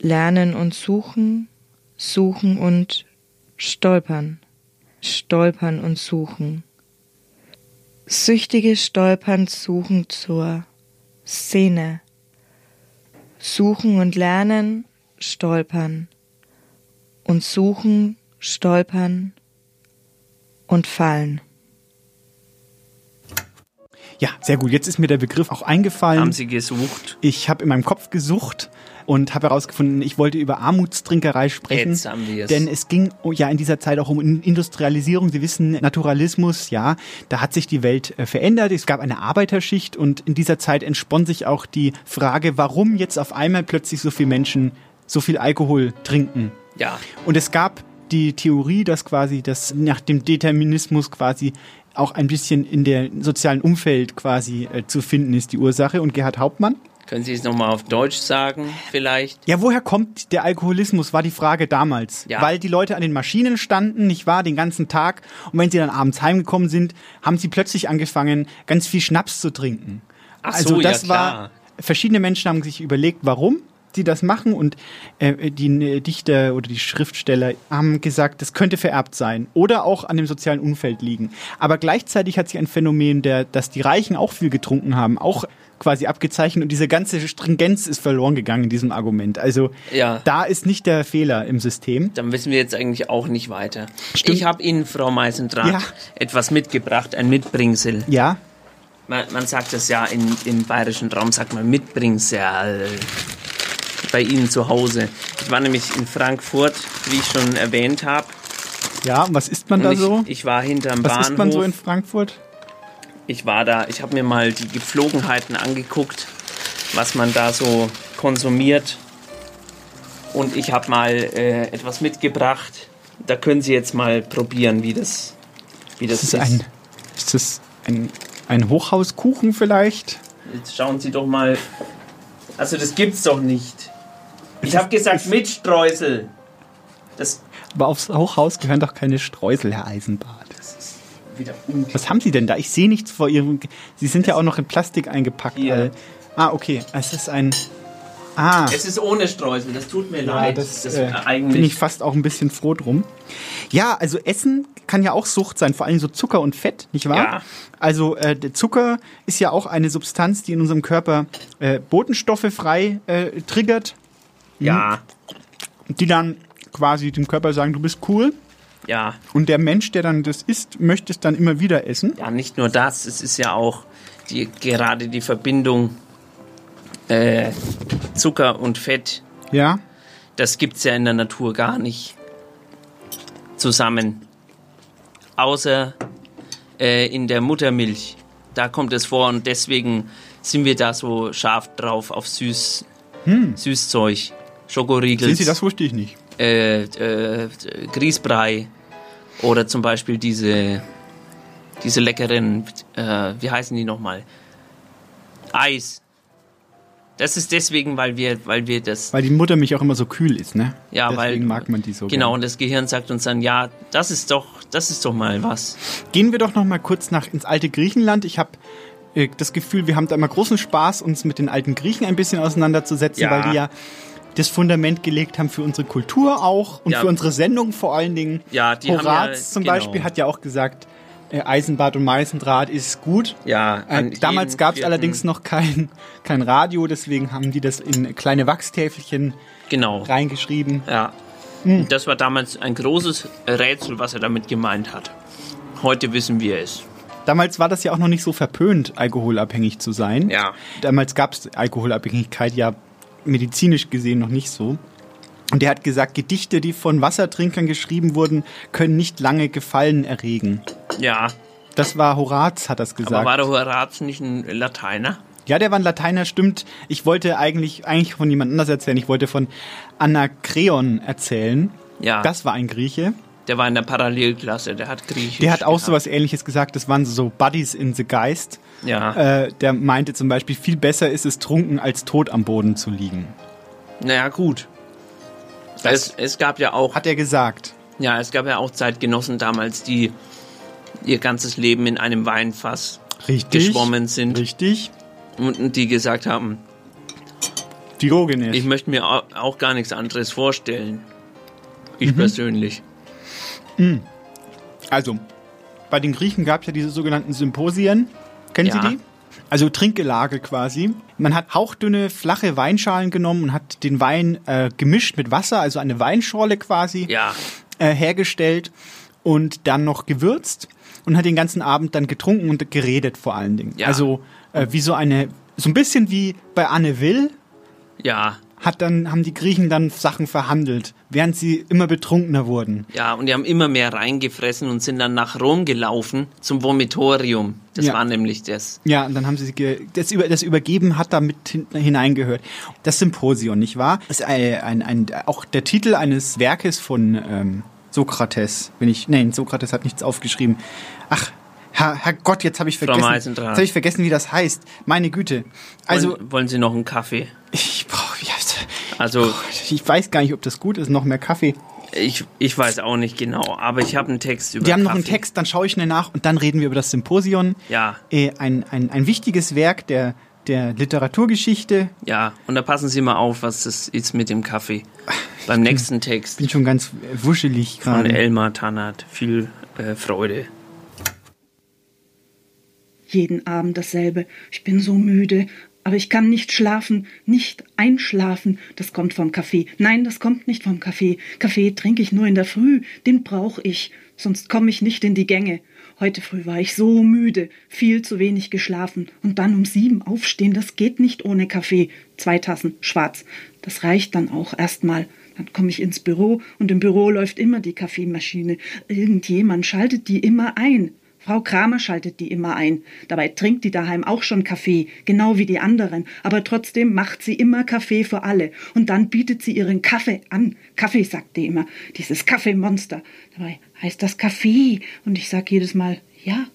Lernen und suchen, suchen und stolpern. Stolpern und suchen. Süchtige stolpern suchen zur Szene. Suchen und lernen, stolpern. Und suchen, stolpern und fallen. Ja, sehr gut. Jetzt ist mir der Begriff auch eingefallen. Haben Sie gesucht? Ich habe in meinem Kopf gesucht und habe herausgefunden, ich wollte über Armutstrinkerei sprechen. Jetzt haben wir es. Denn es ging oh, ja in dieser Zeit auch um Industrialisierung. Sie wissen, Naturalismus, ja, da hat sich die Welt äh, verändert. Es gab eine Arbeiterschicht und in dieser Zeit entspann sich auch die Frage, warum jetzt auf einmal plötzlich so viele Menschen so viel Alkohol trinken. Ja. Und es gab die Theorie, dass quasi das nach dem Determinismus quasi auch ein bisschen in der sozialen Umfeld quasi äh, zu finden ist, die Ursache. Und Gerhard Hauptmann? Können Sie es nochmal auf Deutsch sagen, vielleicht? Ja, woher kommt der Alkoholismus, war die Frage damals. Ja. Weil die Leute an den Maschinen standen, nicht wahr, den ganzen Tag. Und wenn sie dann abends heimgekommen sind, haben sie plötzlich angefangen, ganz viel Schnaps zu trinken. Ach also so, ja, das klar. war, verschiedene Menschen haben sich überlegt, warum sie das machen und äh, die äh, Dichter oder die Schriftsteller haben gesagt, das könnte vererbt sein oder auch an dem sozialen Umfeld liegen. Aber gleichzeitig hat sich ein Phänomen, der, dass die Reichen auch viel getrunken haben, auch quasi abgezeichnet und diese ganze Stringenz ist verloren gegangen in diesem Argument. Also Ja. da ist nicht der Fehler im System. Dann wissen wir jetzt eigentlich auch nicht weiter. Stimmt. Ich habe Ihnen, Frau Meisendraht, Ja. etwas mitgebracht, ein Mitbringsel. Ja, Man, man sagt das ja in, im bayerischen Raum, sagt man Mitbringsel. Bei Ihnen zu Hause. Ich war nämlich in Frankfurt, wie ich schon erwähnt habe. ja, und was isst man da ich, so? ich war hinterm Was Bahnhof. isst man so in Frankfurt? ich war da, ich habe mir mal die Gepflogenheiten angeguckt, was man da so konsumiert. Und ich habe mal äh, etwas mitgebracht. Da können Sie jetzt mal probieren, wie das, wie das Ist ist. das ein, ist das ein, ein Hochhauskuchen vielleicht? Jetzt schauen Sie doch mal. Also das gibt's doch nicht. Ich habe gesagt mit Streusel. Das Aber aufs Hochhaus gehören doch keine Streusel, Herr Eisenbart. wieder unglaublich. Was haben Sie denn da? Ich sehe nichts vor Ihrem. Sie sind ja auch noch in Plastik eingepackt. Ah, okay. Es ist ein. Ah. Es ist ohne Streusel. Das tut mir Ja, leid. das, das äh, bin ich fast auch ein bisschen froh drum. Ja, also Essen kann ja auch Sucht sein, vor allem so Zucker und Fett, nicht wahr? Ja. Also äh, der Zucker ist ja auch eine Substanz, die in unserem Körper äh, Botenstoffe frei äh, triggert, ja, die dann quasi dem Körper sagen, du bist cool. ja. Und der Mensch, der dann das isst, möchte es dann immer wieder essen. Ja, nicht nur das, es ist ja auch die, gerade die Verbindung äh, Zucker und Fett. Ja. Das gibt's ja in der Natur gar nicht zusammen. Außer äh, in der Muttermilch. Da kommt es vor und deswegen sind wir da so scharf drauf auf Süß, Süßzeug. Schokoriegel. Sehen Sie, das wusste ich nicht. äh, äh, Grießbrei oder zum Beispiel diese, diese leckeren, äh, wie heißen die nochmal? Eis. Das ist deswegen, weil wir, weil wir das, Weil die Muttermilch auch immer so kühl ist, ne? ja, Deswegen weil, mag man die so. genau, gern. und das Gehirn sagt uns dann, ja, das ist doch, das ist doch mal was. Gehen wir doch noch mal kurz nach ins alte Griechenland. Ich habe äh, das Gefühl, wir haben da immer großen Spaß, uns mit den alten Griechen ein bisschen auseinanderzusetzen, Ja. weil die ja das Fundament gelegt haben für unsere Kultur auch und Ja. für unsere Sendung vor allen Dingen. Ja, die haben Horaz ja- zum genau. Beispiel hat ja auch gesagt, äh, Eisenbad und Meißendraht ist gut. Ja, Äh, damals gab es allerdings noch kein, kein Radio, deswegen haben die das in kleine Wachstäfelchen Genau. reingeschrieben. Ja. Hm. Das war damals ein großes Rätsel, was er damit gemeint hat. Heute wissen wir es. Damals war das ja auch noch nicht so verpönt, alkoholabhängig zu sein. Ja. Damals gab es Alkoholabhängigkeit ja medizinisch gesehen noch nicht so. Und er hat gesagt, Gedichte, die von Wassertrinkern geschrieben wurden, können nicht lange Gefallen erregen. Ja. Das war Horaz, hat das gesagt. Aber war der Horaz nicht ein Lateiner? Ja, der war ein Lateiner, stimmt. Ich wollte eigentlich, eigentlich von jemand anders erzählen. Ich wollte von Anakreon erzählen. Ja. Das war ein Grieche. Der war in der Parallelklasse, der hat Griechisch. Der hat auch gehabt. sowas ähnliches gesagt. Das waren so Buddies in the Geist. Ja. Äh, der meinte zum Beispiel, viel besser ist es trunken, als tot am Boden zu liegen. Naja, gut. Es, es gab ja auch. Hat er gesagt. Ja, es gab ja auch Zeitgenossen damals, die ihr ganzes Leben in einem Weinfass Richtig. geschwommen sind. Richtig. Und, die gesagt haben, Diogenes. ich möchte mir au- auch gar nichts anderes vorstellen. Ich Mhm. persönlich. Mm. Also, bei den Griechen gab es ja diese sogenannten Symposien. Kennen Ja. Sie die? Also Trinkgelage quasi. Man hat hauchdünne, flache Weinschalen genommen und hat den Wein äh, gemischt mit Wasser, also eine Weinschorle quasi, Ja. äh, hergestellt und dann noch gewürzt und hat den ganzen Abend dann getrunken und geredet vor allen Dingen. Ja. Also äh, wie so eine, so ein bisschen wie bei Anne Will, Ja. hat dann, haben die Griechen dann Sachen verhandelt, während sie immer betrunkener wurden. Ja, und die haben immer mehr reingefressen und sind dann nach Rom gelaufen zum Vomitorium. Das Ja. war nämlich das. Ja, und dann haben sie das, über das Übergeben hat da mit hin hineingehört. Das Symposion, nicht wahr? Das ist ein, ein, ein, auch der Titel eines Werkes von ähm, Sokrates. Wenn ich, nein, Sokrates hat nichts aufgeschrieben. Ach, Herr, Herr Gott, jetzt habe ich vergessen. Jetzt habe ich vergessen, wie das heißt. Meine Güte. Also wollen, wollen Sie noch einen Kaffee? ich brauche, ja, Also ich weiß gar nicht, ob das gut ist. Noch mehr Kaffee. ich, ich weiß auch nicht genau, aber ich habe einen Text über Die haben noch einen Kaffee. Text, dann schaue ich schnell nach und dann reden wir über das Symposion. Ja. Äh, ein, ein, ein wichtiges Werk der, der Literaturgeschichte. Ja, und da passen Sie mal auf, was das ist mit dem Kaffee. Beim nächsten Text bin schon ganz wuschelig von gerade. Elmar Tannert. Viel äh, Freude. Jeden Abend dasselbe. Ich bin so müde, aber ich kann nicht schlafen, nicht einschlafen. Das kommt vom Kaffee. Nein, das kommt nicht vom Kaffee. Kaffee trinke ich nur in der Früh, den brauche ich, sonst komme ich nicht in die Gänge. Heute früh war ich so müde, viel zu wenig geschlafen und dann um sieben aufstehen, das geht nicht ohne Kaffee. Zwei Tassen schwarz. Das reicht dann auch erstmal. Dann komme ich ins Büro und im Büro läuft immer die Kaffeemaschine. Irgendjemand schaltet die immer ein. Frau Kramer schaltet die immer ein. Dabei trinkt die daheim auch schon Kaffee, genau wie die anderen. Aber trotzdem macht sie immer Kaffee für alle. Und dann bietet sie ihren Kaffee an. Kaffee, sagt die immer. Dieses Kaffeemonster. Dabei heißt das Kaffee. Und ich sag jedes Mal, ja.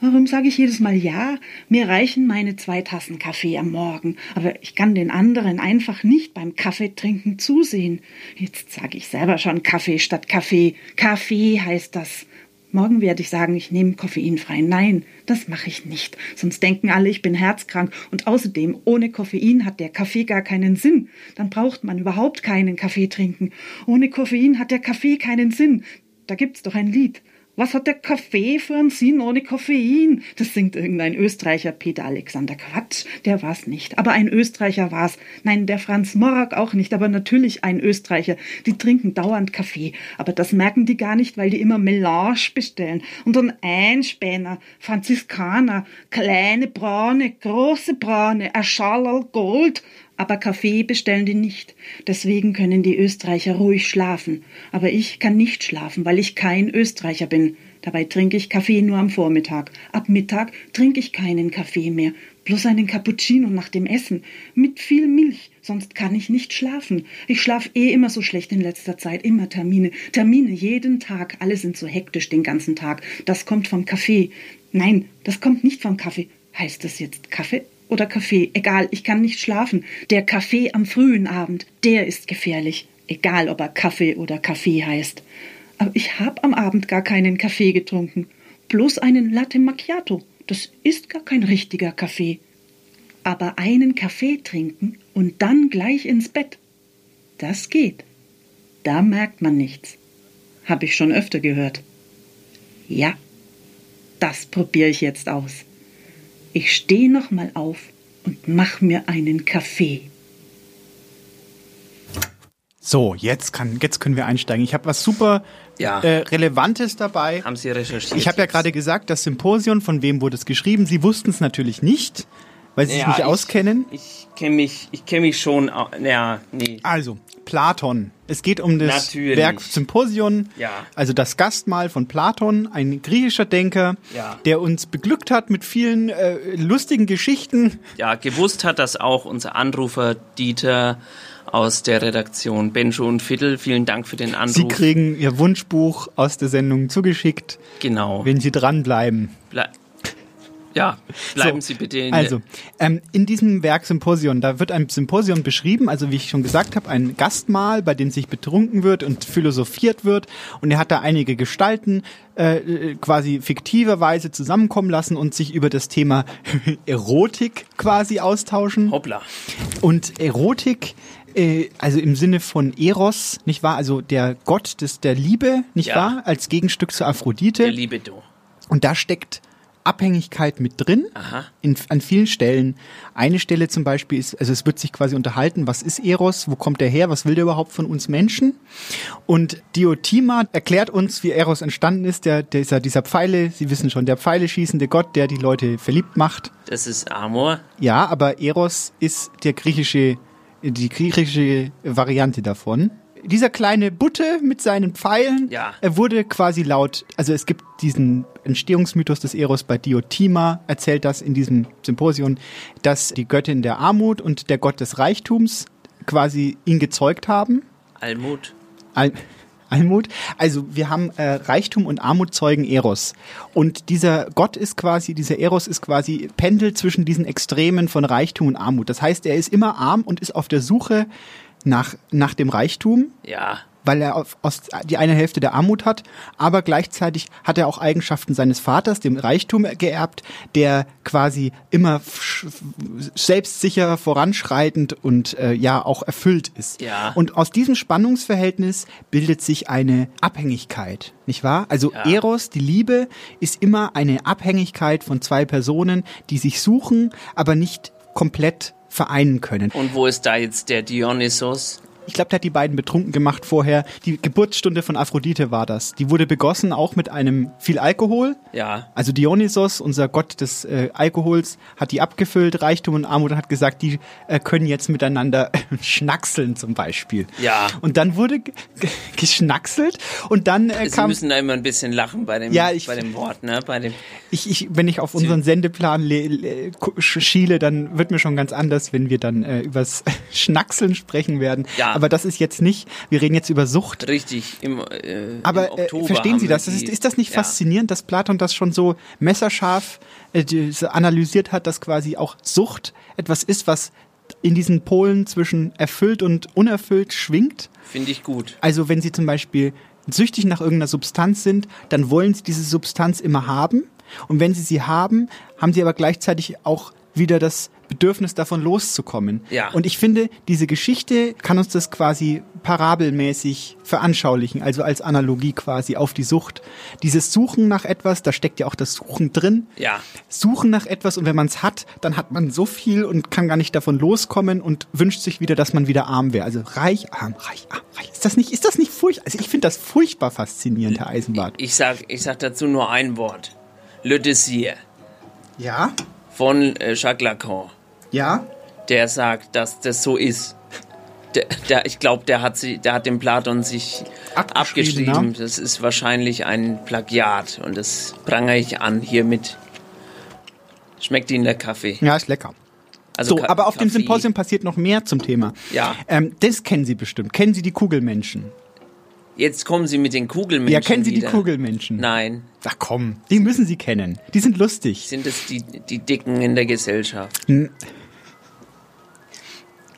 Warum sage ich jedes Mal ja? Mir reichen meine zwei Tassen Kaffee am Morgen, aber ich kann den anderen einfach nicht beim Kaffeetrinken zusehen. Jetzt sage ich selber schon Kaffee statt Kaffee. Kaffee heißt das. Morgen werde ich sagen, ich nehme koffeinfrei. Nein, das mache ich nicht. Sonst denken alle, ich bin herzkrank. Und außerdem, ohne Koffein hat der Kaffee gar keinen Sinn. Dann braucht man überhaupt keinen Kaffee trinken. Ohne Koffein hat der Kaffee keinen Sinn. Da gibt's doch ein Lied. Was hat der Kaffee für einen Sinn ohne Koffein? Das singt irgendein Österreicher, Peter Alexander. Quatsch, der war's nicht. Aber ein Österreicher war's. Nein, der Franz Morak auch nicht, aber natürlich ein Österreicher. Die trinken dauernd Kaffee. Aber das merken die gar nicht, weil die immer Melange bestellen. Und dann Einspäner, Franziskaner, kleine Braune, große Braune, ein Schalal Gold. Aber Kaffee bestellen die nicht. Deswegen können die Österreicher ruhig schlafen. Aber ich kann nicht schlafen, weil ich kein Österreicher bin. Dabei trinke ich Kaffee nur am Vormittag. Ab Mittag trinke ich keinen Kaffee mehr. Bloß einen Cappuccino nach dem Essen. Mit viel Milch. Sonst kann ich nicht schlafen. Ich schlaf eh immer so schlecht in letzter Zeit. Immer Termine. Termine jeden Tag. Alle sind so hektisch den ganzen Tag. Das kommt vom Kaffee. Nein, das kommt nicht vom Kaffee. Heißt das jetzt Kaffee? Oder Kaffee, egal, ich kann nicht schlafen. Der Kaffee am frühen Abend, der ist gefährlich, egal ob er Kaffee oder Kaffee heißt. Aber ich hab am Abend gar keinen Kaffee getrunken, bloß einen Latte Macchiato. Das ist gar kein richtiger Kaffee. Aber einen Kaffee trinken und dann gleich ins Bett. Das geht. Da merkt man nichts. Hab ich schon öfter gehört. Ja, das probiere ich jetzt aus. Ich stehe noch mal auf und mach mir einen Kaffee. So, jetzt, kann, jetzt können wir einsteigen. Ich habe was super Ja. äh, Relevantes dabei. Haben Sie recherchiert? Ich habe ja gerade gesagt, das Symposion, von wem wurde es geschrieben? Sie wussten es natürlich nicht, weil sie sich Ja, nicht ich- auskennen. Ich kenne mich, ich kenne mich schon. au- Ja, nee. Also, Platon. Es geht um das Natürlich. Werk Symposion, Ja. also das Gastmahl von Platon, ein griechischer Denker, Ja. der uns beglückt hat mit vielen äh, lustigen Geschichten. Ja, gewusst hat das auch unser Anrufer Dieter aus der Redaktion Benjo und Viertel. Vielen Dank für den Anruf. Sie kriegen ihr Wunschbuch aus der Sendung zugeschickt, genau. wenn sie dranbleiben. Ble ja, bleiben So, Sie bitte in Also, ähm, in diesem Werk Symposion, da wird ein Symposion beschrieben, also wie ich schon gesagt habe, ein Gastmahl, bei dem sich betrunken wird und philosophiert wird. Und er hat da einige Gestalten äh, quasi fiktiverweise zusammenkommen lassen und sich über das Thema Erotik quasi austauschen. Hoppla. Und Erotik, äh, also im Sinne von Eros, nicht wahr? Also der Gott des, der Liebe, nicht Ja. wahr? Als Gegenstück zu Aphrodite. Der Libido. Und da steckt Abhängigkeit mit drin. In, an vielen Stellen. Eine Stelle zum Beispiel ist, also es wird sich quasi unterhalten, was ist Eros, wo kommt er her, was will der überhaupt von uns Menschen? Und Diotima erklärt uns, wie Eros entstanden ist, der, dieser, dieser Pfeile, Sie wissen schon, der Pfeile schießende Gott, der die Leute verliebt macht. Das ist Amor. Ja, aber Eros ist der griechische, die griechische Variante davon. Dieser kleine Butte mit seinen Pfeilen, Ja. er wurde quasi laut, also es gibt diesen Entstehungsmythos des Eros bei Diotima, erzählt das in diesem Symposion, dass die Göttin der Armut und der Gott des Reichtums quasi ihn gezeugt haben. Almut. Al Almut. Also wir haben äh, Reichtum und Armut zeugen Eros. Und dieser Gott ist quasi, dieser Eros ist quasi pendelt zwischen diesen Extremen von Reichtum und Armut. Das heißt, er ist immer arm und ist auf der Suche nach, nach dem Reichtum, Ja. weil er auf, aus, die eine Hälfte der Armut hat, aber gleichzeitig hat er auch Eigenschaften seines Vaters, dem Reichtum geerbt, der quasi immer selbstsicher, voranschreitend und äh, ja auch erfüllt ist. Ja. Und aus diesem Spannungsverhältnis bildet sich eine Abhängigkeit, nicht wahr? Also Ja. Eros, die Liebe, ist immer eine Abhängigkeit von zwei Personen, die sich suchen, aber nicht komplett vereinen können. Und wo ist da jetzt der Dionysos? Ich glaube, der hat die beiden betrunken gemacht vorher. Die Geburtsstunde von Aphrodite war das. Die wurde begossen auch mit einem viel Alkohol. Ja. Also Dionysos, unser Gott des äh, Alkohols, hat die abgefüllt, Reichtum und Armut und hat gesagt, die äh, können jetzt miteinander schnackseln zum Beispiel. Ja. Und dann wurde geschnackselt und dann äh, Sie kam müssen da immer ein bisschen lachen bei dem, Ja, ich- bei dem Wort, ne? Bei dem. ich, ich, wenn ich auf unseren Sendeplan schiele, dann wird mir schon ganz anders, wenn wir dann äh, übers Schnackseln sprechen werden. Ja. Aber das ist jetzt nicht, wir reden jetzt über Sucht. Richtig, im, äh, Aber im äh, Oktober verstehen haben Sie das? ist, ist das nicht ja. faszinierend, dass Platon das schon so messerscharf äh, analysiert hat, dass quasi auch Sucht etwas ist, was in diesen Polen zwischen erfüllt und unerfüllt schwingt? Finde ich gut. Also wenn Sie zum Beispiel süchtig nach irgendeiner Substanz sind, dann wollen Sie diese Substanz immer haben. Und wenn Sie sie haben, haben Sie aber gleichzeitig auch wieder das Bedürfnis davon loszukommen. Ja. Und ich finde, diese Geschichte kann uns das quasi parabelmäßig veranschaulichen, also als Analogie quasi auf die Sucht. Dieses Suchen nach etwas, da steckt ja auch das Suchen drin. Ja. Suchen nach etwas und wenn man es hat, dann hat man so viel und kann gar nicht davon loskommen und wünscht sich wieder, dass man wieder arm wäre. Also reich, arm, reich, arm, reich. Ist das nicht, ist das nicht furchtbar? Also ich finde das furchtbar faszinierend, Herr Eisenbart. Ich sag, ich sag dazu nur ein Wort. Le Désir Ja, von äh, Jacques Lacan. ja. Der sagt, dass das so ist. Der, der, ich glaube, der hat sie, der hat den Platon sich Abgeschrieben, abgeschrieben. ne? Das ist wahrscheinlich ein Plagiat und das prangere ich an hiermit. Schmeckt Ihnen der Kaffee? Ja, ist lecker. Also so, Ka- aber auf dem Kaffee. Symposium passiert noch mehr zum Thema. Ja. Ähm, das kennen Sie bestimmt. Kennen Sie die Kugelmenschen? Jetzt kommen Sie mit den Kugelmenschen ja, kennen Sie wieder. die Kugelmenschen? Nein. Ach komm, die müssen Sie kennen. Die sind lustig. Sind es die, die Dicken in der Gesellschaft? Hm.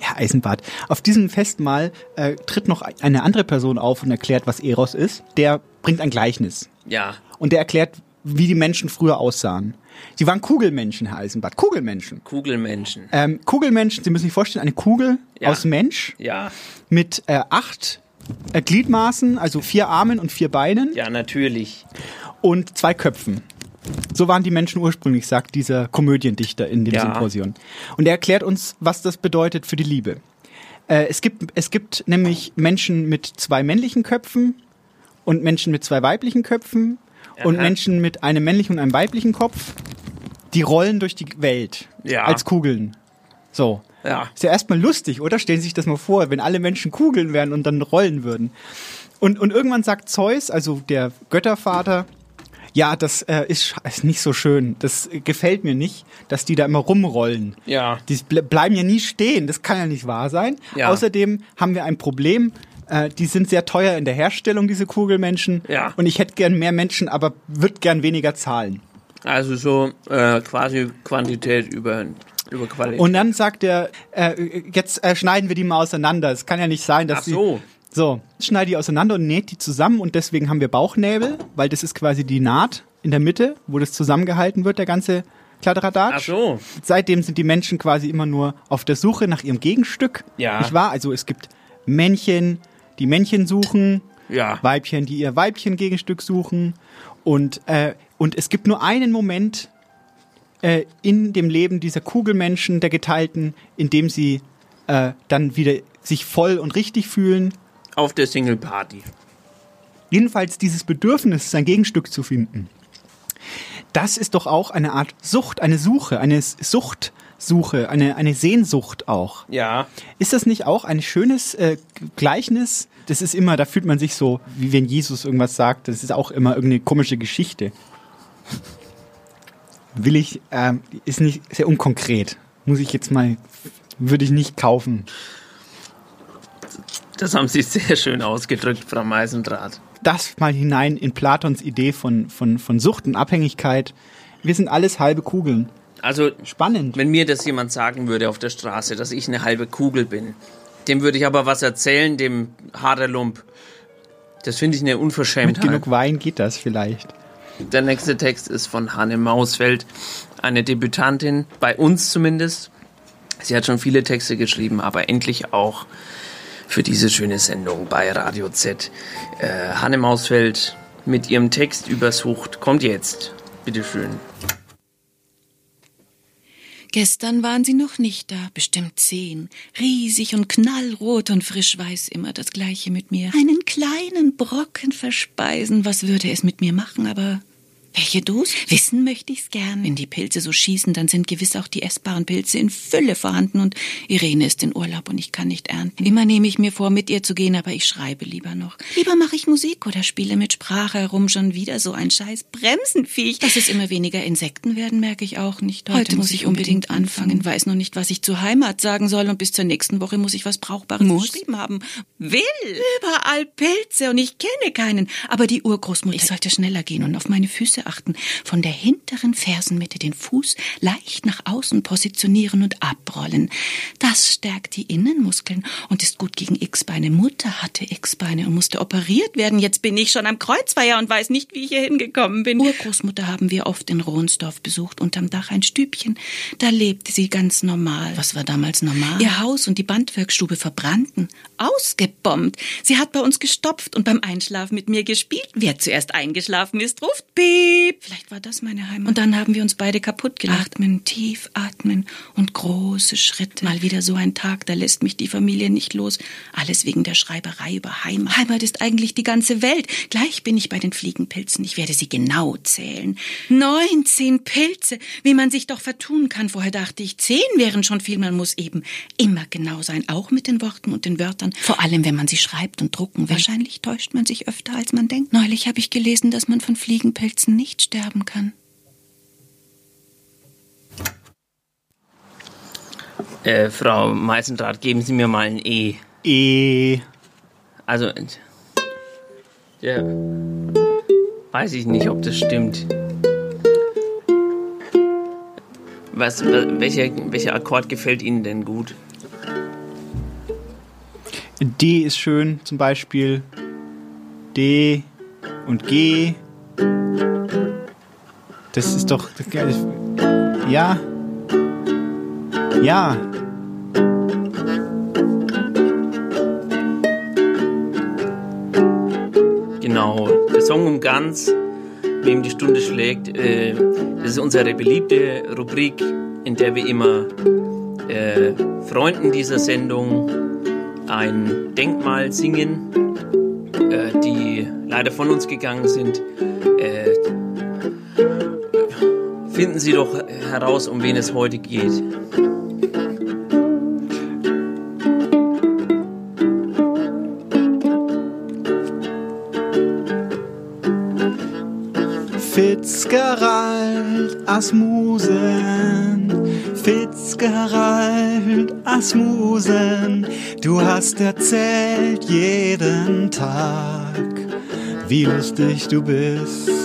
Ja, Eisenbart. Auf diesem Festmahl äh, tritt noch eine andere Person auf und erklärt, was Eros ist. Der bringt ein Gleichnis. Ja. Und der erklärt, wie die Menschen früher aussahen. Sie waren Kugelmenschen, Herr Eisenbart. Kugelmenschen. Kugelmenschen. Ähm, Kugelmenschen, Sie müssen sich vorstellen, eine Kugel Ja. aus Mensch Ja, mit äh, acht äh, Gliedmaßen, also vier Armen und vier Beinen ja, natürlich. und zwei Köpfen. So waren die Menschen ursprünglich, sagt dieser Komödiendichter in dem Ja. Symposion. Und er erklärt uns, was das bedeutet für die Liebe. Äh, es, gibt, es gibt nämlich Menschen mit zwei männlichen Köpfen und Menschen mit zwei weiblichen Köpfen und Aha. Menschen mit einem männlichen und einem weiblichen Kopf. Die rollen durch die Welt Ja. als Kugeln. So. Ja. Ist ja erstmal lustig, oder? Stellen Sie sich das mal vor, wenn alle Menschen Kugeln wären und dann rollen würden. Und, und irgendwann sagt Zeus, also der Göttervater, ja, das äh, ist, ist nicht so schön. Das äh, gefällt mir nicht, dass die da immer rumrollen. Ja. Die ble bleiben ja nie stehen. Das kann ja nicht wahr sein. Ja. Außerdem haben wir ein Problem. Äh, die sind sehr teuer in der Herstellung, diese Kugelmenschen. Ja. Und ich hätte gern mehr Menschen, aber würde gern weniger zahlen. Also so äh, quasi Quantität über, über Qualität. Und dann sagt er, äh, jetzt äh, schneiden wir die mal auseinander. Es kann ja nicht sein, dass Ach so. die so schneide die auseinander und näht die zusammen und deswegen haben wir Bauchnäbel, weil das ist quasi die Naht in der Mitte, wo das zusammengehalten wird, der ganze Kladderadatsch. Ach so. Seitdem sind die Menschen quasi immer nur auf der Suche nach ihrem Gegenstück. Ja. Nicht wahr? Also es gibt Männchen, die Männchen suchen, Ja. Weibchen, die ihr Weibchen-Gegenstück suchen. Und, äh, und es gibt nur einen Moment äh, in dem Leben dieser Kugelmenschen, der Geteilten, in dem sie äh, dann wieder sich voll und richtig fühlen. Auf der Single Party. Jedenfalls dieses Bedürfnis, sein Gegenstück zu finden. Das ist doch auch eine Art Sucht, eine Suche, eine Suchtsuche, eine, eine Sehnsucht auch. Ja. Ist das nicht auch ein schönes äh, Gleichnis? Das ist immer, da fühlt man sich so, wie wenn Jesus irgendwas sagt. Das ist auch immer irgendeine komische Geschichte. Will ich, ähm, ist nicht sehr unkonkret. Muss ich jetzt mal, würde ich nicht kaufen. Das haben Sie sehr schön ausgedrückt, Frau Meisendraht. Das mal hinein in Platons Idee von, von, von Sucht und Abhängigkeit. Wir sind alles halbe Kugeln. Also, Spannend. wenn mir das jemand sagen würde auf der Straße, dass ich eine halbe Kugel bin, dem würde ich aber was erzählen, dem Haderlump. Das finde ich eine Mit Unverschämtheit. genug Wein geht das vielleicht. Der nächste Text ist von Hanne Mausfeld, eine Debütantin, bei uns zumindest. Sie hat schon viele Texte geschrieben, aber endlich auch für diese schöne Sendung bei Radio Z. Äh, Hanne Mausfeld mit ihrem Text über Sucht kommt jetzt. Bitteschön. Gestern waren sie noch nicht da, bestimmt zehn. Riesig und knallrot und frisch weiß immer das Gleiche mit mir. Einen kleinen Brocken verspeisen, was würde es mit mir machen, aber welche Dosis? Wissen möchte ich's gern. Wenn die Pilze so schießen, dann sind gewiss auch die essbaren Pilze in Fülle vorhanden und Irene ist in Urlaub und ich kann nicht ernten. Immer nehme ich mir vor, mit ihr zu gehen, aber ich schreibe lieber noch. Lieber mache ich Musik oder spiele mit Sprache herum, schon wieder so ein scheiß Bremsenviech. Dass es immer weniger Insekten werden, merke ich auch nicht. Heute, muss ich unbedingt anfangen, weiß noch nicht, was ich zur Heimat sagen soll und bis zur nächsten Woche muss ich was Brauchbares geschrieben haben. Will! Überall Pilze und ich kenne keinen. Aber die Urgroßmutter, ich sollte schneller gehen und auf meine Füße achten. Von der hinteren Fersenmitte den Fuß leicht nach außen positionieren und abrollen. Das stärkt die Innenmuskeln und ist gut gegen X-Beine. Mutter hatte X-Beine und musste operiert werden. Jetzt bin ich schon am Kreuzfeier und weiß nicht, wie ich hier hingekommen bin. Urgroßmutter haben wir oft in Rohnsdorf besucht, unterm Dach ein Stübchen. Da lebte sie ganz normal. Was war damals normal? Ihr Haus und die Bandwerkstube verbrannten. Ausgebombt. Sie hat bei uns gestopft und beim Einschlafen mit mir gespielt. Wer zuerst eingeschlafen ist, ruft Piep. Vielleicht war das meine Heimat. Und dann haben wir uns beide kaputt gelacht. Atmen, tief atmen und große Schritte. Mal wieder so ein Tag, da lässt mich die Familie nicht los. Alles wegen der Schreiberei über Heimat. Heimat ist eigentlich die ganze Welt. Gleich bin ich bei den Fliegenpilzen. Ich werde sie genau zählen. 19 Pilze. Wie man sich doch vertun kann. Vorher dachte ich, zehn wären schon viel. Man muss eben immer genau sein. Auch mit den Worten und den Wörtern. Vor allem, wenn man sie schreibt und drucken will. Wahrscheinlich täuscht man sich öfter, als man denkt. Neulich habe ich gelesen, dass man von Fliegenpilzen nicht sterben kann. Äh, Frau Meisendraht, geben Sie mir mal ein E. E. Also, ja, weiß ich nicht, ob das stimmt. Was, welcher, welcher Akkord gefällt Ihnen denn gut? D ist schön, zum Beispiel. D und G. Das ist doch. Ja. Ja. Genau. Der Song um ganz, wem die Stunde schlägt, äh, das ist unsere beliebte Rubrik, in der wir immer äh, Freunden dieser Sendung ein Denkmal singen, äh, die leider von uns gegangen sind. Äh, finden Sie doch heraus, um wen es heute geht. Fitzgerald Asmusen, Fitzgerald Asmusen, du hast erzählt jeden Tag, wie lustig du bist.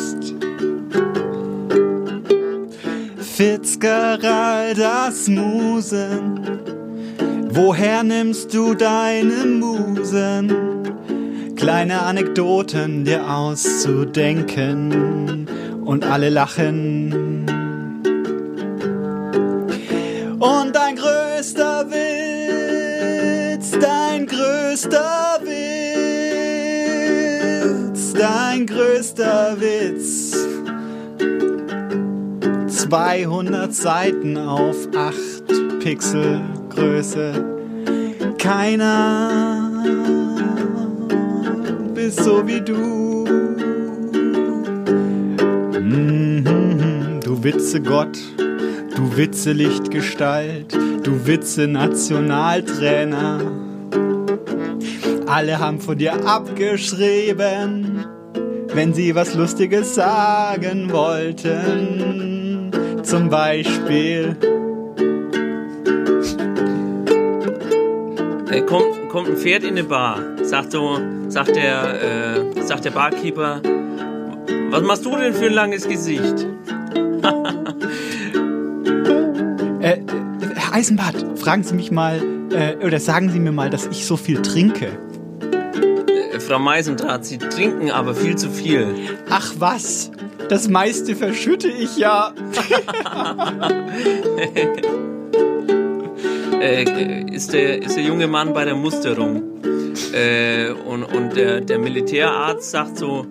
Fitzgerald Asmusen, woher nimmst du deine Musen? Kleine Anekdoten dir auszudenken und alle lachen. Und dein größter Witz, dein größter Witz, dein größter Witz. 200 Seiten auf 8 Pixel Größe. Keiner bist so wie du. Mhm, Du Witze Gott, du Witze Lichtgestalt, du Witze Nationaltrainer. Alle haben von dir abgeschrieben, wenn sie was Lustiges sagen wollten. Zum Beispiel. Äh, kommt, kommt ein Pferd in eine Bar, sagt so, sagt der, äh, sagt der Barkeeper, was machst du denn für ein langes Gesicht? Äh, Herr Eisenbart, fragen Sie mich mal, äh, oder sagen Sie mir mal, dass ich so viel trinke. Äh, Frau Meisendraht, Sie trinken aber viel zu viel. Ach was, das meiste verschütte ich ja. äh, ist, der, ist der junge Mann bei der Musterung. Äh, und und der, der Militärarzt sagt so,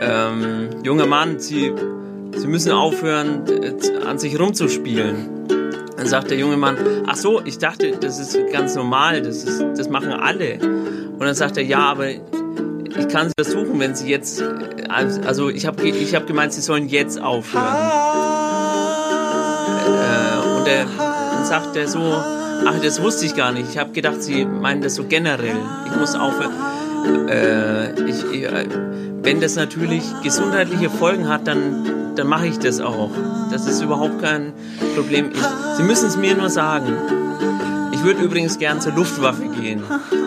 ähm, junger Mann, Sie, Sie müssen aufhören, äh, an sich rumzuspielen. Dann sagt der junge Mann, ach so, ich dachte, das ist ganz normal, das, ist, das machen alle. Und dann sagt er, ja, aber ich kann Sie versuchen, wenn Sie jetzt, äh, also ich habe ich hab gemeint, Sie sollen jetzt aufhören. Äh, und der, dann sagt er so, ach, das wusste ich gar nicht. Ich habe gedacht, Sie meinen das so generell. Ich muss aufhören. Äh, ich, ich, äh, wenn das natürlich gesundheitliche Folgen hat, dann, dann mache ich das auch. Das ist überhaupt kein Problem. Ich, Sie müssen es mir nur sagen. Würde übrigens gern zur Luftwaffe gehen.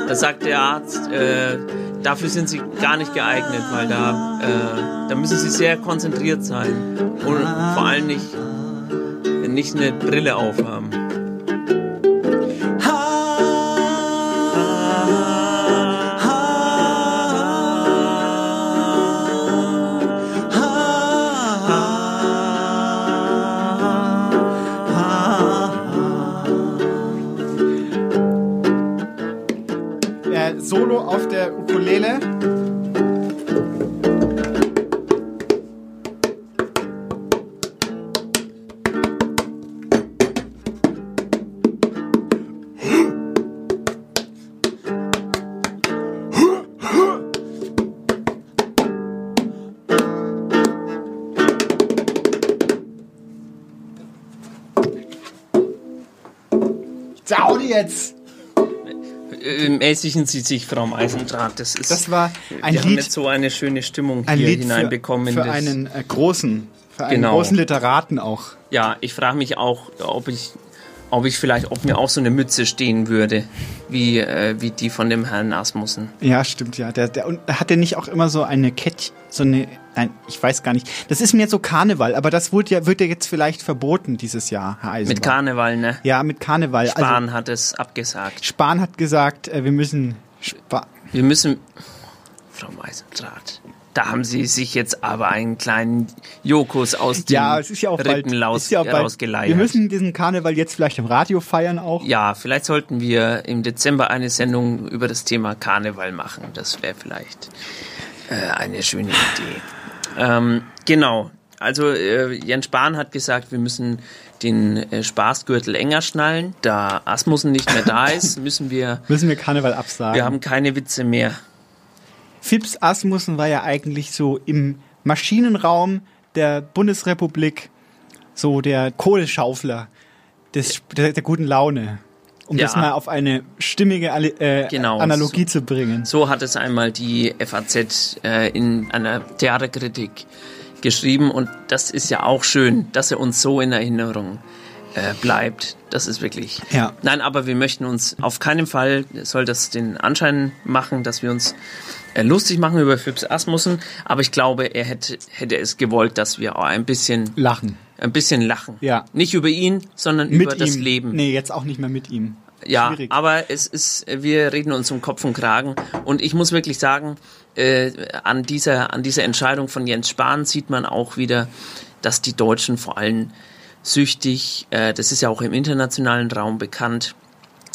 Da sagt der Arzt, äh, dafür sind Sie gar nicht geeignet, weil da, äh, da müssen Sie sehr konzentriert sein und vor allem nicht, nicht eine Brille aufhaben. Yeah. Mäßigen Sie sich, Frau Meisendraht. Das, ist, Das war ein wir haben Lied- jetzt so eine schöne Stimmung Ein hier Lied hineinbekommen. für, für einen äh, großen, für einen Genau. großen Literaten auch. Ja, ich frage mich auch, ob ich, ob ich vielleicht, ob mir auch so eine Mütze stehen würde, wie, äh, wie die von dem Herrn Asmussen. Ja, stimmt, ja. Der, der, und hat der nicht auch immer so eine Kette, so eine, nein, ich weiß gar nicht. Das ist mir so Karneval, aber das wird ja, wird ja jetzt vielleicht verboten dieses Jahr, Herr Eisenbahn. Mit Karneval, ne? Ja, mit Karneval. Spahn Also, hat es abgesagt. Spahn hat gesagt, äh, wir müssen Spa Wir müssen, Frau Meisendraht, Da haben sie sich jetzt aber einen kleinen Jokus aus den Ja, es ist ja auch bald, Rippen raus, ist ja bald wir müssen diesen Karneval jetzt vielleicht im Radio feiern auch. Ja, vielleicht sollten wir im Dezember eine Sendung über das Thema Karneval machen. Das wäre vielleicht äh, eine schöne Idee. Ähm, genau. Also äh, Jens Spahn hat gesagt, wir müssen den äh, Spaßgürtel enger schnallen. Da Asmussen nicht mehr da ist, müssen wir Müssen wir Karneval absagen. wir haben keine Witze mehr. Fips Asmussen war ja eigentlich so im Maschinenraum der Bundesrepublik so der Kohleschaufler des, der, der guten Laune. Um Ja. das mal auf eine stimmige äh, Genau, Analogie so. zu bringen. So hat es einmal die FAZ äh, in einer Theaterkritik geschrieben und das ist ja auch schön, dass er uns so in Erinnerung äh, bleibt. Das ist wirklich. Ja. Nein, aber wir möchten uns auf keinen Fall soll das den Anschein machen, dass wir uns lustig machen über Phipps Asmussen, aber ich glaube, er hätte, hätte es gewollt, dass wir auch ein bisschen Lachen. ein bisschen lachen. Ja. Nicht über ihn, sondern Mit über das ihm. Leben. Nee, jetzt auch nicht mehr mit ihm. Ja, Schwierig. aber es ist, wir reden uns um Kopf und Kragen. Und ich muss wirklich sagen, äh, an dieser, an dieser Entscheidung von Jens Spahn sieht man auch wieder, dass die Deutschen vor allem süchtig, äh, das ist ja auch im internationalen Raum bekannt,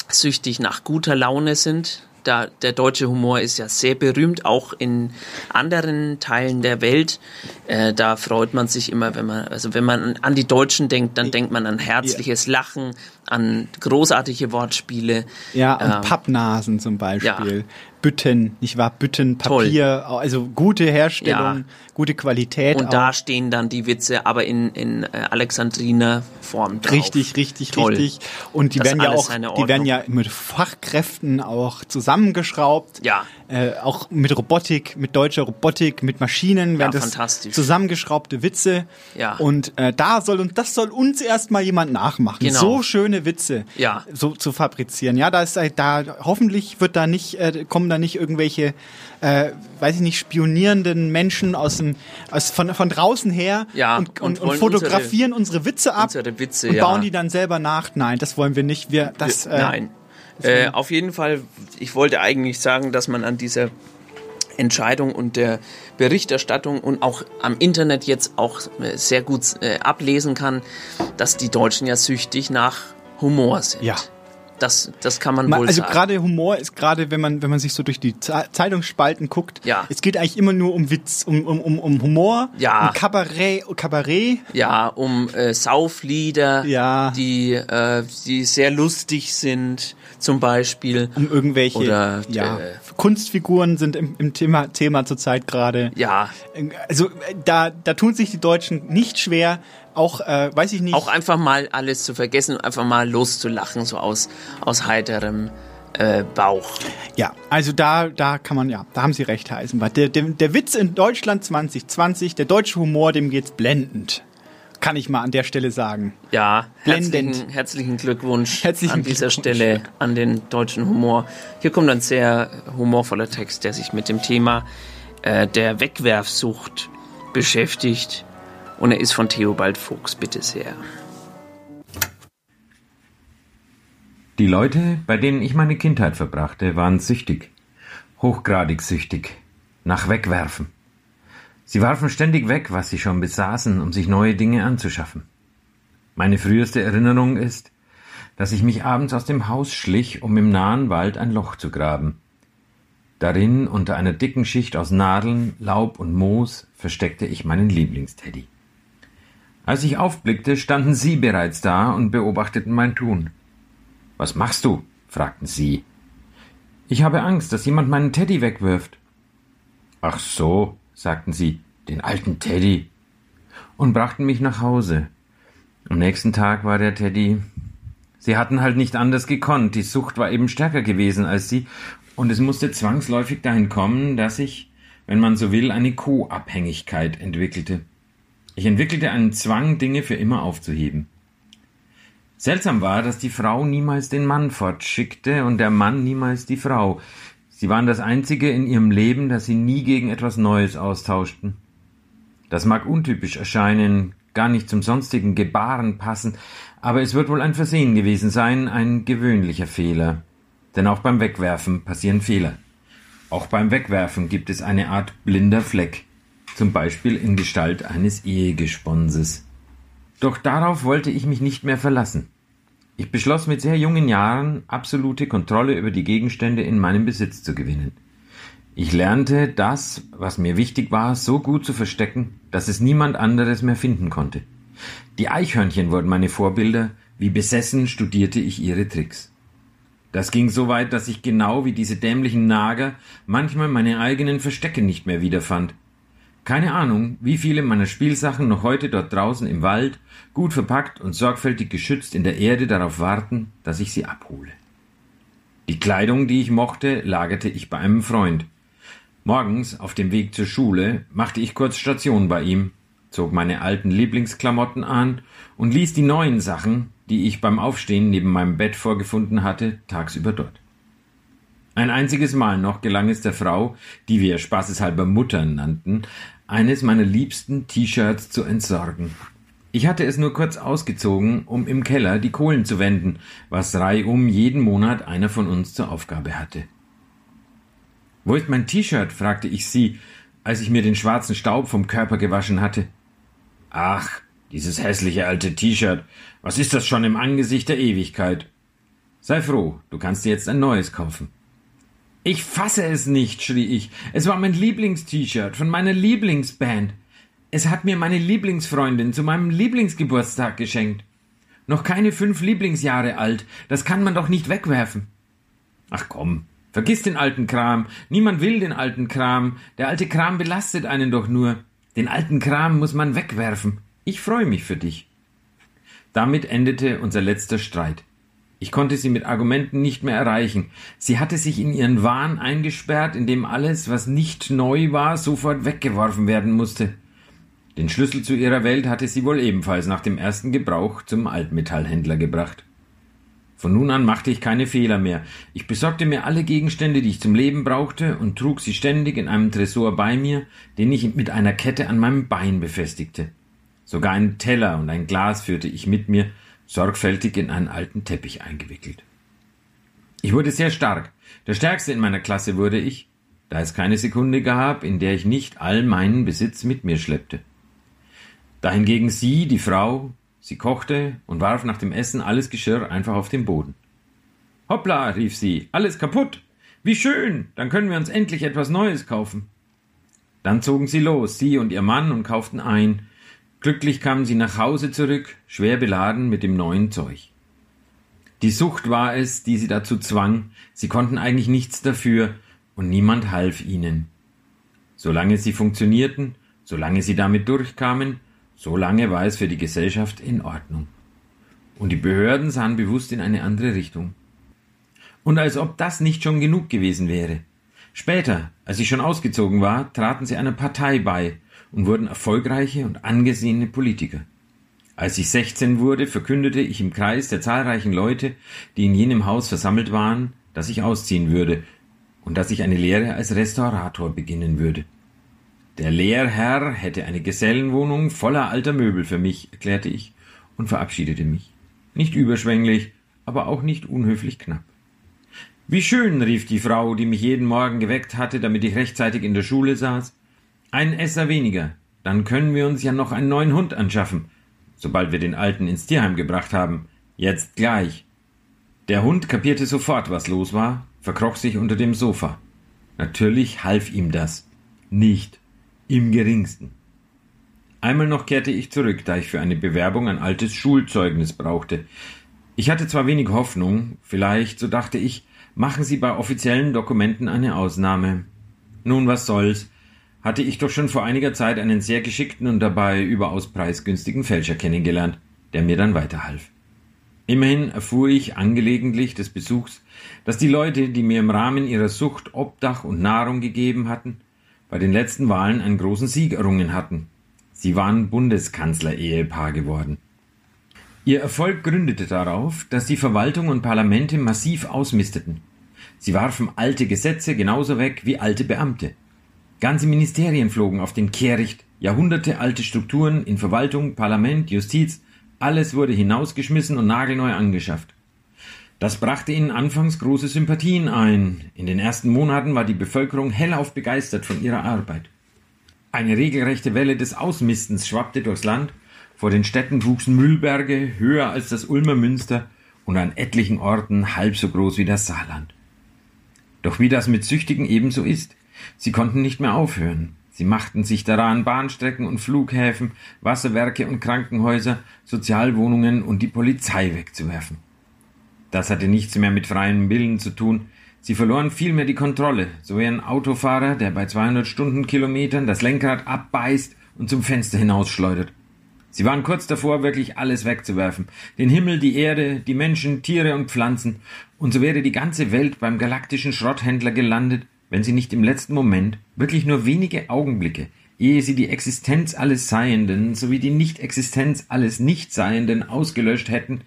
süchtig nach guter Laune sind. Da, der deutsche Humor ist ja sehr berühmt, auch in anderen Teilen der Welt. Äh, da freut man sich immer, wenn man, also wenn man an die Deutschen denkt, dann denkt man an herzliches Lachen, an großartige Wortspiele. Ja, und Ähm, Pappnasen zum Beispiel. Bütten, nicht wahr? Bütten, Toll. Papier, also gute Herstellung, Ja. gute Qualität. Und auch. da stehen dann die Witze, aber in, in äh, Alexandriner Form drauf. Richtig, richtig, Toll. richtig. Und die Das werden ja auch, die werden ja mit Fachkräften auch zusammengeschraubt. Ja. Äh, auch mit Robotik, mit deutscher Robotik, mit Maschinen werden das fantastisch. zusammengeschraubte Witze. Ja. Und äh, da soll und das soll uns erstmal jemand nachmachen. Genau. So schöne Witze Ja. so zu fabrizieren. Ja, da ist da hoffentlich wird da nicht äh, kommen da nicht irgendwelche äh, weiß ich nicht spionierenden Menschen aus dem aus von von draußen her Ja, und, und und, und, fotografieren unsere, Witze ab unsere Witze, und ja. bauen die dann selber nach. Nein, das wollen wir nicht. Wir das Wir- äh, Nein. Äh, auf jeden Fall, ich wollte eigentlich sagen, dass man an dieser Entscheidung und der Berichterstattung und auch am Internet jetzt auch äh, sehr gut äh, ablesen kann, dass die Deutschen ja süchtig nach Humor sind. Ja. Das, das kann man Ma- wohl Also sagen. gerade Humor ist gerade, wenn man wenn man sich so durch die Ze- Zeitungsspalten guckt, Ja. es geht eigentlich immer nur um Witz, um um um, um Humor, Ja. um Kabarett, Kabarett. Ja, um äh, Sauflieder, Ja. die, äh, die sehr lustig sind, zum Beispiel. um irgendwelche Oder, ja, äh, Kunstfiguren sind im, im Thema Thema zurzeit gerade. Ja, Also äh, da da tun sich die Deutschen nicht schwer, auch äh, weiß ich nicht. auch einfach mal alles zu vergessen und einfach mal loszulachen, so aus, aus heiterem äh, Bauch. Ja, also da, da kann man, ja, da haben Sie recht, Herr Eisenbart. Der, der, der Witz in Deutschland 2020, der deutsche Humor, dem geht's blendend. Kann ich mal an der Stelle sagen. Ja, Blendend. herzlichen, herzlichen Glückwunsch Herzlichen an dieser Glückwunsch. Stelle an den deutschen Humor. Hier kommt ein sehr humorvoller Text, der sich mit dem Thema äh, der Wegwerfsucht beschäftigt. Und er ist von Theobald Fuchs, bitte sehr. Die Leute, bei denen ich meine Kindheit verbrachte, waren süchtig, hochgradig süchtig, nach Wegwerfen. Sie warfen ständig weg, was sie schon besaßen, um sich neue Dinge anzuschaffen. Meine früheste Erinnerung ist, dass ich mich abends aus dem Haus schlich, um im nahen Wald ein Loch zu graben. Darin, unter einer dicken Schicht aus Nadeln, Laub und Moos, versteckte ich meinen Lieblingsteddy. Als ich aufblickte, standen sie bereits da und beobachteten mein Tun. Was machst du? fragten sie. Ich habe Angst, dass jemand meinen Teddy wegwirft. Ach so, sagten sie, den alten Teddy. Und brachten mich nach Hause. Am nächsten Tag war der Teddy. Sie hatten halt nicht anders gekonnt, die Sucht war eben stärker gewesen als sie, und es musste zwangsläufig dahin kommen, dass ich, wenn man so will, eine Co-Abhängigkeit entwickelte. Ich entwickelte einen Zwang, Dinge für immer aufzuheben. Seltsam war, dass die Frau niemals den Mann fortschickte und der Mann niemals die Frau. Sie waren das Einzige in ihrem Leben, das sie nie gegen etwas Neues austauschten. Das mag untypisch erscheinen, gar nicht zum sonstigen Gebaren passen, aber es wird wohl ein Versehen gewesen sein, ein gewöhnlicher Fehler. Denn auch beim Wegwerfen passieren Fehler. Auch beim Wegwerfen gibt es eine Art blinder Fleck, zum Beispiel in Gestalt eines Ehegesponses. Doch darauf wollte ich mich nicht mehr verlassen. Ich beschloss mit sehr jungen Jahren absolute Kontrolle über die Gegenstände in meinem Besitz zu gewinnen. Ich lernte das, was mir wichtig war, so gut zu verstecken, dass es niemand anderes mehr finden konnte. Die Eichhörnchen wurden meine Vorbilder, wie besessen studierte ich ihre Tricks. Das ging so weit, dass ich genau wie diese dämlichen Nager manchmal meine eigenen Verstecke nicht mehr wiederfand. Keine Ahnung, wie viele meiner Spielsachen noch heute dort draußen im Wald, gut verpackt und sorgfältig geschützt in der Erde darauf warten, dass ich sie abhole. Die Kleidung, die ich mochte, lagerte ich bei einem Freund. Morgens, auf dem Weg zur Schule, machte ich kurz Station bei ihm, zog meine alten Lieblingsklamotten an und ließ die neuen Sachen, die ich beim Aufstehen neben meinem Bett vorgefunden hatte, tagsüber dort. Ein einziges Mal noch gelang es der Frau, die wir spaßeshalber Mutter nannten, eines meiner liebsten T-Shirts zu entsorgen. Ich hatte es nur kurz ausgezogen, um im Keller die Kohlen zu wenden, was reihum jeden Monat einer von uns zur Aufgabe hatte. Wo ist mein T-Shirt? fragte ich sie, als ich mir den schwarzen Staub vom Körper gewaschen hatte. Ach, dieses hässliche alte T-Shirt. Was ist das schon im Angesicht der Ewigkeit? Sei froh, du kannst dir jetzt ein neues kaufen. Ich fasse es nicht, schrie ich. Es war mein Lieblings-T-Shirt von meiner Lieblingsband. Es hat mir meine Lieblingsfreundin zu meinem Lieblingsgeburtstag geschenkt. Noch keine fünf Lieblingsjahre alt. Das kann man doch nicht wegwerfen. Ach komm, vergiss den alten Kram. Niemand will den alten Kram. Der alte Kram belastet einen doch nur. Den alten Kram muss man wegwerfen. Ich freue mich für dich. Damit endete unser letzter Streit. Ich konnte sie mit Argumenten nicht mehr erreichen. Sie hatte sich in ihren Wahn eingesperrt, in dem alles, was nicht neu war, sofort weggeworfen werden musste. Den Schlüssel zu ihrer Welt hatte sie wohl ebenfalls nach dem ersten Gebrauch zum Altmetallhändler gebracht. Von nun an machte ich keine Fehler mehr. Ich besorgte mir alle Gegenstände, die ich zum Leben brauchte, und trug sie ständig in einem Tresor bei mir, den ich mit einer Kette an meinem Bein befestigte. Sogar einen Teller und ein Glas führte ich mit mir, sorgfältig in einen alten Teppich eingewickelt. Ich wurde sehr stark. Der stärkste in meiner Klasse wurde ich, da es keine Sekunde gab, in der ich nicht all meinen Besitz mit mir schleppte. Dahingegen sie, die Frau, sie kochte und warf nach dem Essen alles Geschirr einfach auf den Boden. Hoppla, rief sie, alles kaputt. Wie schön, dann können wir uns endlich etwas Neues kaufen. Dann zogen sie los, sie und ihr Mann, und kauften ein, Glücklich kamen sie nach Hause zurück, schwer beladen mit dem neuen Zeug. Die Sucht war es, die sie dazu zwang, sie konnten eigentlich nichts dafür, und niemand half ihnen. Solange sie funktionierten, solange sie damit durchkamen, solange war es für die Gesellschaft in Ordnung. Und die Behörden sahen bewusst in eine andere Richtung. Und als ob das nicht schon genug gewesen wäre. Später, als ich schon ausgezogen war, traten sie einer Partei bei, und wurden erfolgreiche und angesehene Politiker. Als ich 16 wurde, verkündete ich im Kreis der zahlreichen Leute, die in jenem Haus versammelt waren, dass ich ausziehen würde und dass ich eine Lehre als Restaurator beginnen würde. Der Lehrherr hätte eine Gesellenwohnung voller alter Möbel für mich, erklärte ich und verabschiedete mich. Nicht überschwänglich, aber auch nicht unhöflich knapp. Wie schön, rief die Frau, die mich jeden Morgen geweckt hatte, damit ich rechtzeitig in der Schule saß. Ein Esser weniger. Dann können wir uns ja noch einen neuen Hund anschaffen, sobald wir den alten ins Tierheim gebracht haben. Jetzt gleich. Der Hund kapierte sofort, was los war, verkroch sich unter dem Sofa. Natürlich half ihm das. Nicht. Im geringsten. Einmal noch kehrte ich zurück, da ich für eine Bewerbung ein altes Schulzeugnis brauchte. Ich hatte zwar wenig Hoffnung, vielleicht, so dachte ich, machen Sie bei offiziellen Dokumenten eine Ausnahme. Nun, was soll's? Hatte ich doch schon vor einiger Zeit einen sehr geschickten und dabei überaus preisgünstigen Fälscher kennengelernt, der mir dann weiterhalf. Immerhin erfuhr ich angelegentlich des Besuchs, dass die Leute, die mir im Rahmen ihrer Sucht Obdach und Nahrung gegeben hatten, bei den letzten Wahlen einen großen Sieg errungen hatten. Sie waren Bundeskanzler-Ehepaar geworden. Ihr Erfolg gründete darauf, dass die Verwaltung und Parlamente massiv ausmisteten. Sie warfen alte Gesetze genauso weg wie alte Beamte. Ganze Ministerien flogen auf den Kehricht, Jahrhunderte alte Strukturen in Verwaltung, Parlament, Justiz, alles wurde hinausgeschmissen und nagelneu angeschafft. Das brachte ihnen anfangs große Sympathien ein. In den ersten Monaten war die Bevölkerung hellauf begeistert von ihrer Arbeit. Eine regelrechte Welle des Ausmistens schwappte durchs Land. Vor den Städten wuchsen Müllberge höher als das Ulmer Münster und an etlichen Orten halb so groß wie das Saarland. Doch wie das mit Süchtigen ebenso ist, sie konnten nicht mehr aufhören. Sie machten sich daran, Bahnstrecken und Flughäfen, Wasserwerke und Krankenhäuser, Sozialwohnungen und die Polizei wegzuwerfen. Das hatte nichts mehr mit freiem Willen zu tun. Sie verloren vielmehr die Kontrolle, so wie ein Autofahrer, der bei 200 Stundenkilometern das Lenkrad abbeißt und zum Fenster hinausschleudert. Sie waren kurz davor, wirklich alles wegzuwerfen. Den Himmel, die Erde, die Menschen, Tiere und Pflanzen. Und so wäre die ganze Welt beim galaktischen Schrotthändler gelandet, wenn sie nicht im letzten Moment, wirklich nur wenige Augenblicke, ehe sie die Existenz alles Seienden sowie die Nicht-Existenz alles Nichtseienden ausgelöscht hätten,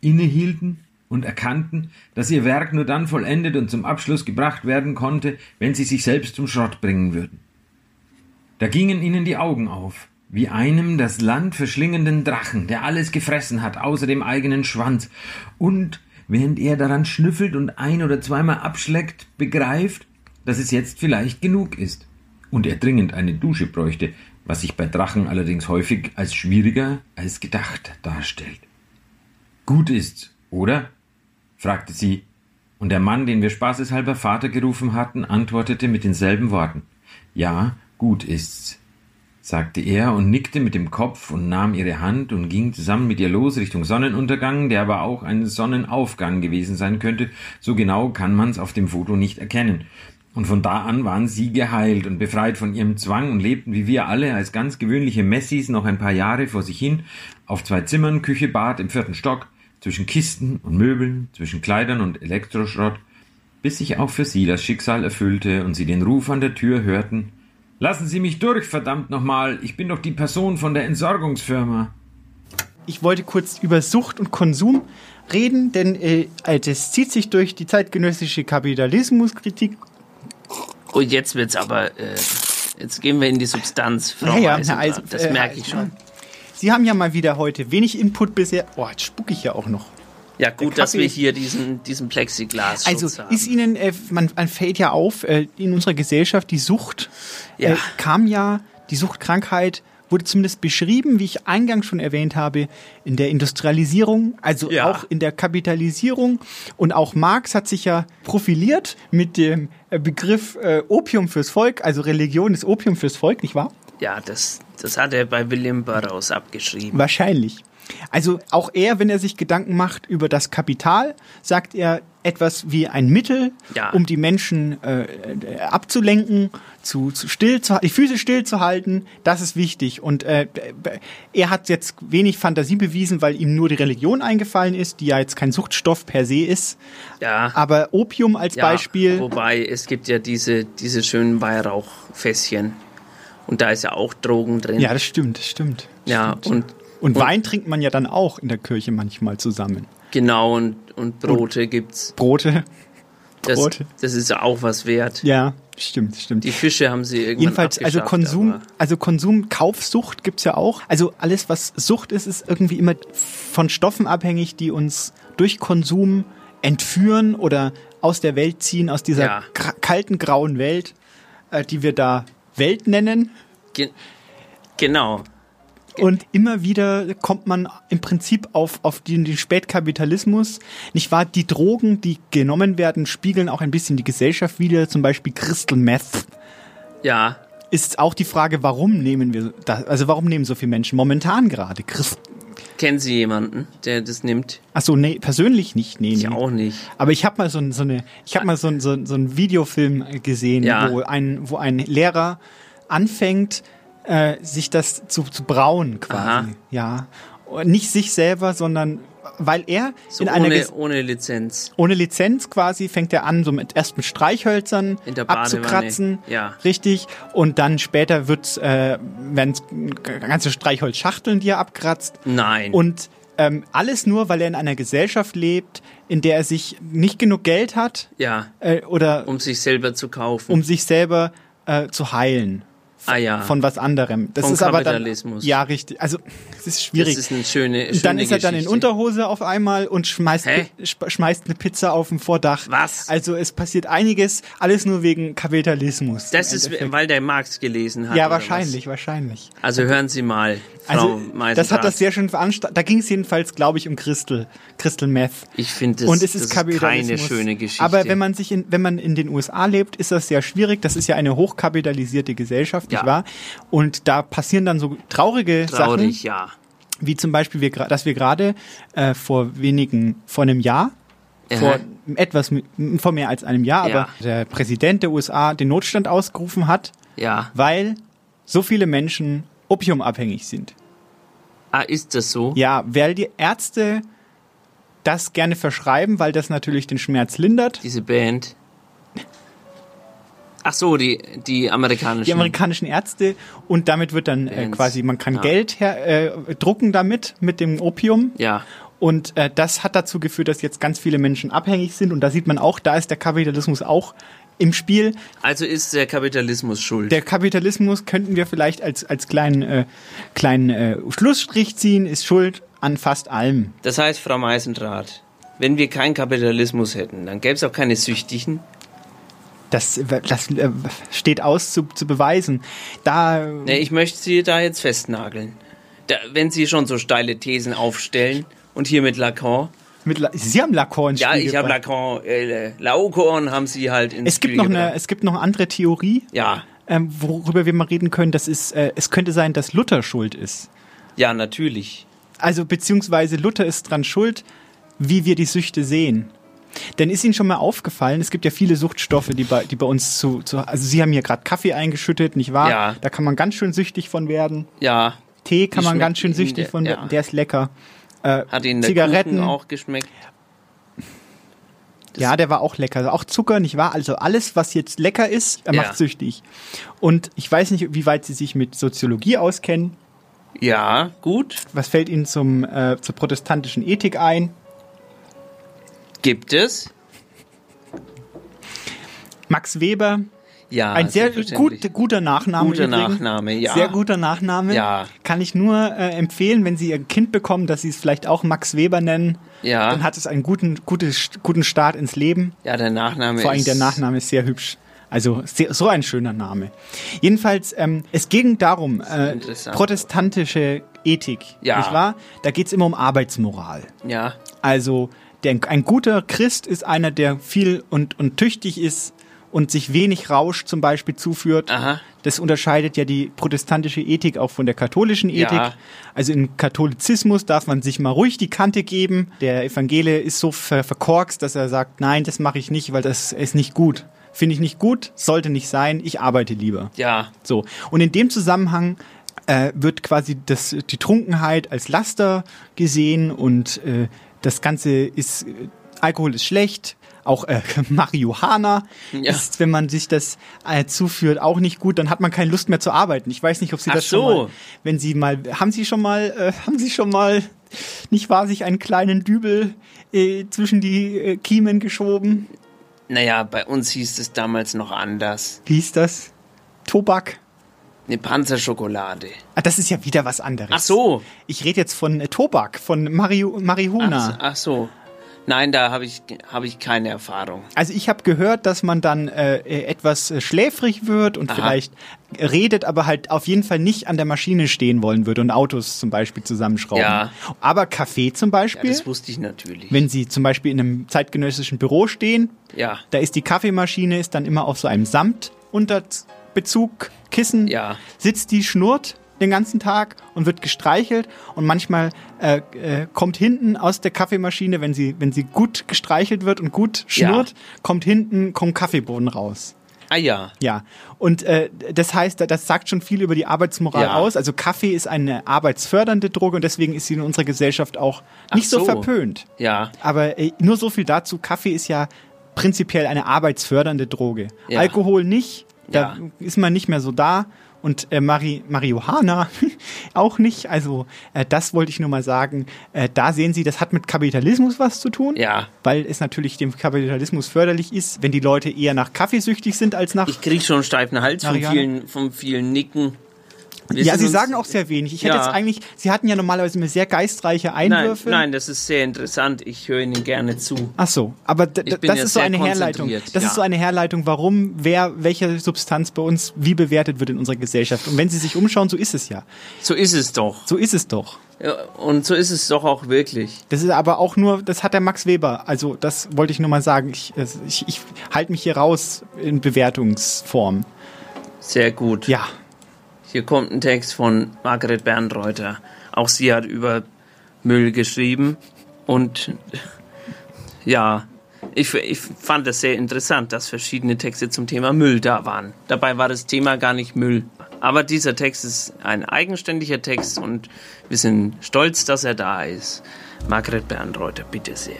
innehielten und erkannten, dass ihr Werk nur dann vollendet und zum Abschluss gebracht werden konnte, wenn sie sich selbst zum Schrott bringen würden. Da gingen ihnen die Augen auf, wie einem das Land verschlingenden Drachen, der alles gefressen hat, außer dem eigenen Schwanz, und, während er daran schnüffelt und ein oder zweimal abschleckt, begreift, dass es jetzt vielleicht genug ist, und er dringend eine Dusche bräuchte, was sich bei Drachen allerdings häufig als schwieriger als gedacht darstellt. Gut ist's, oder? fragte sie, und der Mann, den wir spaßeshalber Vater gerufen hatten, antwortete mit denselben Worten. Ja, gut ist's, sagte er und nickte mit dem Kopf und nahm ihre Hand und ging zusammen mit ihr los Richtung Sonnenuntergang, der aber auch ein Sonnenaufgang gewesen sein könnte, so genau kann man's auf dem Foto nicht erkennen. Und von da an waren sie geheilt und befreit von ihrem Zwang und lebten wie wir alle als ganz gewöhnliche Messis noch ein paar Jahre vor sich hin, auf zwei Zimmern, Küche, Bad im vierten Stock, zwischen Kisten und Möbeln, zwischen Kleidern und Elektroschrott, bis sich auch für sie das Schicksal erfüllte und sie den Ruf an der Tür hörten Lassen Sie mich durch, verdammt nochmal, ich bin doch die Person von der Entsorgungsfirma. Ich wollte kurz über Sucht und Konsum reden, denn äh, das zieht sich durch die zeitgenössische Kapitalismuskritik. Und jetzt wird's aber, äh, jetzt gehen wir in die Substanz, Frau Ja, ja. Herr Eisen- Das äh, merke ich schon. Sie haben ja mal wieder heute wenig Input bisher. Oh, jetzt spucke ich ja auch noch. Ja, gut, dass wir hier diesen, diesen Plexiglas Also haben. ist Ihnen, äh, man, man fällt ja auf, äh, in unserer Gesellschaft die Sucht Ja. äh, kam ja, die Suchtkrankheit wurde zumindest beschrieben, wie ich eingangs schon erwähnt habe, in der Industrialisierung, also Ja. auch in der Kapitalisierung. Und auch Marx hat sich ja profiliert mit dem äh, Begriff äh, Opium fürs Volk, also Religion ist Opium fürs Volk, nicht wahr? Ja, das, das hat er bei William Burroughs abgeschrieben. Wahrscheinlich. Also auch er, wenn er sich Gedanken macht über das Kapital, sagt er etwas wie ein Mittel, Ja. um die Menschen äh, abzulenken, zu, zu still zu, die Füße stillzuhalten. Das ist wichtig. Und äh, er hat jetzt wenig Fantasie bewiesen, weil ihm nur die Religion eingefallen ist, die ja jetzt kein Suchtstoff per se ist. Ja. Aber Opium als Ja, Beispiel. Wobei, es gibt ja diese, diese schönen Weihrauchfässchen. Und da ist ja auch Drogen drin. Ja, das stimmt, das stimmt. Das Ja, stimmt. und, und Wein trinkt man ja dann auch in der Kirche manchmal zusammen. genau, und, und Brote gibt's. Brote. Das, Brote. das ist ja auch was wert. Ja, stimmt, stimmt. Die Fische haben sie irgendwann Jedenfalls, also Konsum, also Konsum, Kaufsucht gibt's ja auch. Also alles, was Sucht ist, ist irgendwie immer von Stoffen abhängig, die uns durch Konsum entführen oder aus der Welt ziehen, aus dieser Ja. kalten, grauen Welt, äh, die wir da Welt nennen. Ge genau. Und immer wieder kommt man im Prinzip auf, auf den, den Spätkapitalismus. Nicht wahr? Die Drogen, die genommen werden, spiegeln auch ein bisschen die Gesellschaft wider. Zum Beispiel Crystal Meth. Ja, Ist auch die Frage, warum nehmen wir das? Also warum nehmen so viele Menschen momentan gerade Christ? kennen Sie jemanden, der das nimmt? Achso, nee, persönlich nicht. Nee, Ich nee. auch nicht. Aber ich habe mal so, so eine, ich habe mal so, so, so einen Videofilm gesehen, Ja. wo ein, wo ein Lehrer anfängt, äh, sich das zu, zu brauen quasi. Aha. Ja. Nicht sich selber, sondern weil er So in einer ohne, ohne Lizenz. ohne Lizenz quasi fängt er an, so mit erst mit Streichhölzern abzukratzen, Ja. richtig, und dann später wird's, äh, werden's ganze Streichholzschachteln, die er abkratzt. Nein. Und ähm, alles nur, weil er in einer Gesellschaft lebt, in der er sich nicht genug Geld hat ja, äh, oder um sich selber zu kaufen. um sich selber äh, zu heilen. Ah ja. von was anderem. Das Vom ist aber dann Kapitalismus. ja richtig. Also es ist schwierig. Das ist eine schöne, schöne Und dann ist er dann in. Unterhose auf einmal und schmeißt, Hä? schmeißt eine Pizza auf dem Vordach. Was? Also es passiert einiges, alles nur wegen Kapitalismus. Das ist, Endeffekt. weil der Marx gelesen hat. ja wahrscheinlich, wahrscheinlich. Also hören Sie mal, Also das hat das sehr schön veranstaltet. Da ging es jedenfalls, glaube ich, um Crystal, Crystal Meth. Ich finde, das, und es das ist ist keine schöne Geschichte. Aber wenn man sich in, wenn man in den USA lebt, ist das sehr schwierig. Das ist ja eine hochkapitalisierte Gesellschaft, Ja. nicht wahr? Und da passieren dann so traurige Traurig, Sachen, ja. wie zum Beispiel, wir, dass wir gerade äh, vor wenigen, vor einem Jahr, Ja. vor etwas, vor mehr als einem Jahr, Ja. aber der Präsident der USA den Notstand ausgerufen hat, Ja. weil so viele Menschen opiumabhängig sind. Ah, ist das so? Ja, weil die Ärzte das gerne verschreiben, weil das natürlich den Schmerz lindert. Diese Band. Ach so, die, die amerikanischen. Die amerikanischen Ärzte und damit wird dann äh, quasi, man kann Ja. Geld her, äh, drucken damit, mit dem Opium. Ja. Und äh, das hat dazu geführt, dass jetzt ganz viele Menschen abhängig sind. Und da sieht man auch, da ist der Kapitalismus auch im Spiel. Also ist der Kapitalismus schuld. Der Kapitalismus könnten wir vielleicht als, als kleinen, äh, kleinen äh, Schlussstrich ziehen, ist schuld an fast allem. Das heißt, Frau Meisendrath, wenn wir keinen Kapitalismus hätten, dann gäbe es auch keine Süchtigen. Das, das äh, steht aus zu, zu beweisen. Da Nee, ich möchte Sie da jetzt festnageln. Da, wenn Sie schon so steile Thesen aufstellen und hier mit Lacan. Mit, La- Sie haben Lacan ins Ja, Spiel ich habe. Lacan, äh, Laocoon haben Sie halt ins Es gibt Spiel noch eine, gebracht. es gibt noch eine andere Theorie, Ja, ähm, worüber wir mal reden können. Das ist, äh, es könnte sein, dass Luther schuld ist. ja, natürlich. Also beziehungsweise Luther ist dran schuld, wie wir die Süchte sehen. Denn ist Ihnen schon mal aufgefallen, es gibt ja viele Suchtstoffe, die bei, die bei uns zu, zu also Sie haben hier gerade Kaffee eingeschüttet, nicht wahr? Ja. Da kann man ganz schön süchtig von werden. Ja. Tee kann man ganz schön süchtig der- von ja. werden. Der ist lecker. Äh, Hat Ihnen der Zigaretten Kuchen auch geschmeckt? Ja, der war auch lecker. Also auch Zucker, nicht wahr? Also alles, was jetzt lecker ist, er Ja. macht süchtig. Und ich weiß nicht, wie weit Sie sich mit Soziologie auskennen. Ja, gut. Was fällt Ihnen zum, äh, zur protestantischen Ethik ein? Gibt es? Max Weber, Ja. ein sehr gut, guter Nachname. Guter. Nachname, ja. Sehr guter Nachname. Ja. Kann ich nur äh, empfehlen, wenn Sie Ihr Kind bekommen, dass Sie es vielleicht auch Max Weber nennen. Ja. Dann hat es einen guten, gutes, guten Start ins Leben. Ja, der Nachname Vor allem ist. der Nachname ist sehr hübsch. Also sehr, so ein schöner Name. Jedenfalls, ähm, es ging darum, äh, protestantische Ethik, Ja. nicht wahr? Da geht es immer um Arbeitsmoral. Ja. Also der, ein guter Christ ist einer, der viel und, und tüchtig ist und sich wenig Rausch zum Beispiel zuführt. Aha. Das unterscheidet ja die protestantische Ethik auch von der katholischen Ethik. Ja. Also im Katholizismus darf man sich mal ruhig die Kante geben. Der Evangele ist so ver verkorkst, dass er sagt, nein, das mache ich nicht, weil das ist nicht gut. Finde ich nicht gut, sollte nicht sein, ich arbeite lieber. Ja. So. Und in dem Zusammenhang äh, wird quasi das, die Trunkenheit als Laster gesehen und äh, das Ganze ist, äh, Alkohol ist schlecht. Auch äh, Marihuana Ja. ist, wenn man sich das äh, zuführt, auch nicht gut. Dann hat man keine Lust mehr zu arbeiten. Ich weiß nicht, ob Sie Ach das schon so. mal, wenn Sie mal, haben Sie schon mal, äh, haben Sie schon mal, nicht wahr, sich einen kleinen Dübel äh, zwischen die äh, Kiemen geschoben? Naja, bei uns hieß es damals noch anders. Wie hieß das? Tobak? Eine Panzerschokolade. Ah, das ist ja wieder was anderes. Ach so. Ich rede jetzt von äh, Tobak, von Marihu Marihuana. Ach, ach so. Nein, da habe ich, hab ich keine Erfahrung. Also ich habe gehört, dass man dann äh, äh, etwas äh, schläfrig wird und Aha. vielleicht redet, aber halt auf jeden Fall nicht an der Maschine stehen wollen würde und Autos zum Beispiel zusammenschrauben. Ja. Aber Kaffee zum Ja, Beispiel, das wusste ich natürlich. wenn Sie zum Beispiel in einem zeitgenössischen Büro stehen, Ja. da ist die Kaffeemaschine ist dann immer auf so einem Samtunterbezug, Kissen, Ja. sitzt die, schnurrt den ganzen Tag und wird gestreichelt und manchmal äh, äh, kommt hinten aus der Kaffeemaschine, wenn sie, wenn sie gut gestreichelt wird und gut schnurrt, kommt hinten, kommt Kaffeebohnen raus. Ah ja. Ja, und äh, das heißt, das sagt schon viel über die Arbeitsmoral Ja. aus. Also Kaffee ist eine arbeitsfördernde Droge und deswegen ist sie in unserer Gesellschaft auch nicht so. so. verpönt. Ja. Aber äh, nur so viel dazu, Kaffee ist ja prinzipiell eine arbeitsfördernde Droge. Ja. Alkohol nicht, da Ja. ist man nicht mehr so da. Und äh, Mari Marihuana auch nicht. Also äh, das wollte ich nur mal sagen. Äh, da sehen Sie, das hat mit Kapitalismus was zu tun. Ja. Weil es natürlich dem Kapitalismus förderlich ist, wenn die Leute eher nach Kaffee süchtig sind als nach. Ich kriege schon einen steifen Hals Marihuana? vielen, vom vielen Nicken. Wir ja, Sie sagen auch sehr wenig. Ich hätte Ja. jetzt eigentlich, Sie hatten ja normalerweise immer sehr geistreiche Nein, Einwürfe. nein, das ist sehr interessant. Ich höre Ihnen gerne zu. Ach so, aber das ist so eine Herleitung. Das ja. ist so eine Herleitung, warum wer welche Substanz bei uns wie bewertet wird in unserer Gesellschaft. Und wenn Sie sich umschauen, so ist es ja. So ist es doch. So ist es doch. Ja, und so ist es doch auch wirklich. Das ist aber auch nur, das hat der Max Weber. Also das wollte ich nur mal sagen. Ich, ich, ich halte mich hier raus in Bewertungsform. Sehr gut. Ja. Hier kommt ein Text von Margret Bernreuter. Auch sie hat über Müll geschrieben. Und ja, ich, ich fand es sehr interessant, dass verschiedene Texte zum Thema Müll da waren. Dabei war das Thema gar nicht Müll. Aber dieser Text ist ein eigenständiger Text und wir sind stolz, dass er da ist. Margret Bernreuter, bitte sehr.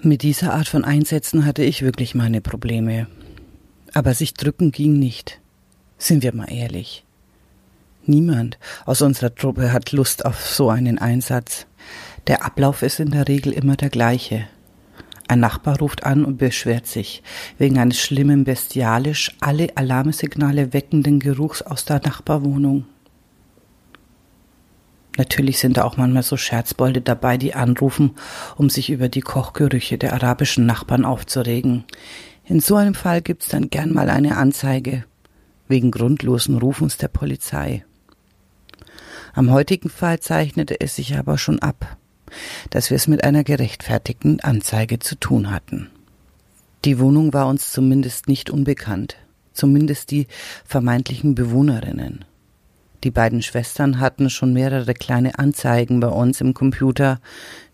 Mit dieser Art von Einsätzen hatte ich wirklich meine Probleme. Aber sich drücken ging nicht. Sind wir mal ehrlich. Niemand aus unserer Truppe hat Lust auf so einen Einsatz. Der Ablauf ist in der Regel immer der gleiche. Ein Nachbar ruft an und beschwert sich wegen eines schlimmen, bestialisch alle Alarmsignale weckenden Geruchs aus der Nachbarwohnung. Natürlich sind da auch manchmal so Scherzbolde dabei, die anrufen, um sich über die Kochgerüche der arabischen Nachbarn aufzuregen. In so einem Fall gibt's dann gern mal eine Anzeige wegen grundlosen Rufens der Polizei. Am heutigen Fall zeichnete es sich aber schon ab, dass wir es mit einer gerechtfertigten Anzeige zu tun hatten. Die Wohnung war uns zumindest nicht unbekannt, zumindest die vermeintlichen Bewohnerinnen. Die beiden Schwestern hatten schon mehrere kleine Anzeigen bei uns im Computer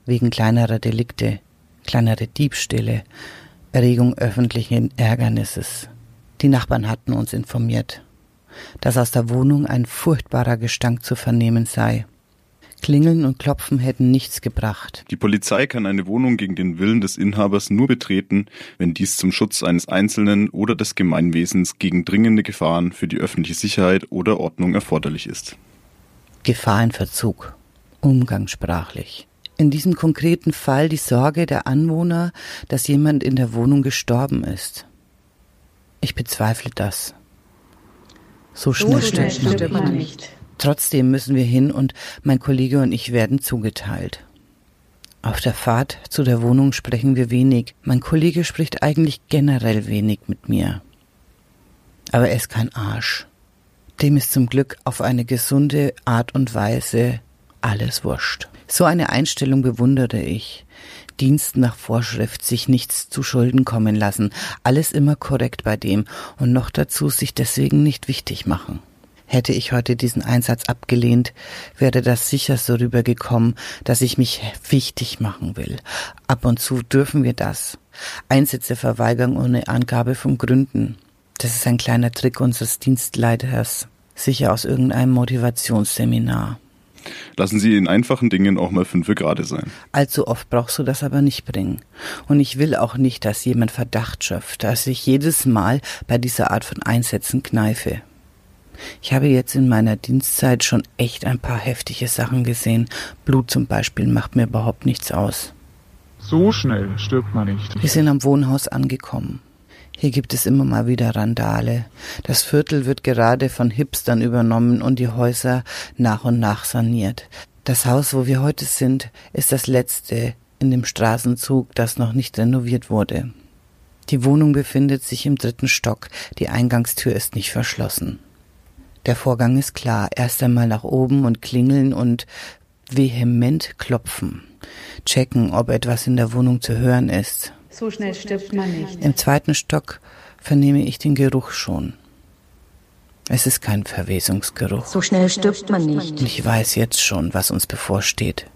wegen kleinerer Delikte, kleinere Diebstähle, Erregung öffentlichen Ärgernisses. Die Nachbarn hatten uns informiert, dass aus der Wohnung ein furchtbarer Gestank zu vernehmen sei. Klingeln und Klopfen hätten nichts gebracht. Die Polizei kann eine Wohnung gegen den Willen des Inhabers nur betreten, wenn dies zum Schutz eines Einzelnen oder des Gemeinwesens gegen dringende Gefahren für die öffentliche Sicherheit oder Ordnung erforderlich ist. Gefahrenverzug, umgangssprachlich. In diesem konkreten Fall die Sorge der Anwohner, dass jemand in der Wohnung gestorben ist. Ich bezweifle das. So schnell, schnell stirbt, stirbt man man nicht. Trotzdem müssen wir hin und mein Kollege und ich werden zugeteilt. Auf der Fahrt zu der Wohnung sprechen wir wenig. Mein Kollege spricht eigentlich generell wenig mit mir. Aber er ist kein Arsch. Dem ist zum Glück auf eine gesunde Art und Weise alles wurscht. So eine Einstellung bewundere ich. Dienst nach Vorschrift, sich nichts zu Schulden kommen lassen, alles immer korrekt bei dem und noch dazu sich deswegen nicht wichtig machen. Hätte ich heute diesen Einsatz abgelehnt, wäre das sicher so rübergekommen, dass ich mich wichtig machen will. Ab und zu dürfen wir das. Einsätze verweigern ohne Angabe von Gründen. Das ist ein kleiner Trick unseres Dienstleiters, sicher aus irgendeinem Motivationsseminar. Lassen Sie in einfachen Dingen auch mal fünfe gerade sein. Allzu oft brauchst du das aber nicht bringen. Und ich will auch nicht, dass jemand Verdacht schöpft, dass ich jedes Mal bei dieser Art von Einsätzen kneife. Ich habe jetzt in meiner Dienstzeit schon echt ein paar heftige Sachen gesehen. Blut zum Beispiel macht mir überhaupt nichts aus. So schnell stirbt man nicht. Wir sind am Wohnhaus angekommen. Hier gibt es immer mal wieder Randale. Das Viertel wird gerade von Hipstern übernommen und die Häuser nach und nach saniert. Das Haus, wo wir heute sind, ist das letzte in dem Straßenzug, das noch nicht renoviert wurde. Die Wohnung befindet sich im dritten Stock. Die Eingangstür ist nicht verschlossen. Der Vorgang ist klar. Erst einmal nach oben und klingeln und vehement klopfen. Checken, ob etwas in der Wohnung zu hören ist. So schnell stirbt man nicht. Im zweiten Stock vernehme ich den Geruch schon. Es ist kein Verwesungsgeruch. So schnell stirbt man nicht. Und ich weiß jetzt schon, was uns bevorsteht.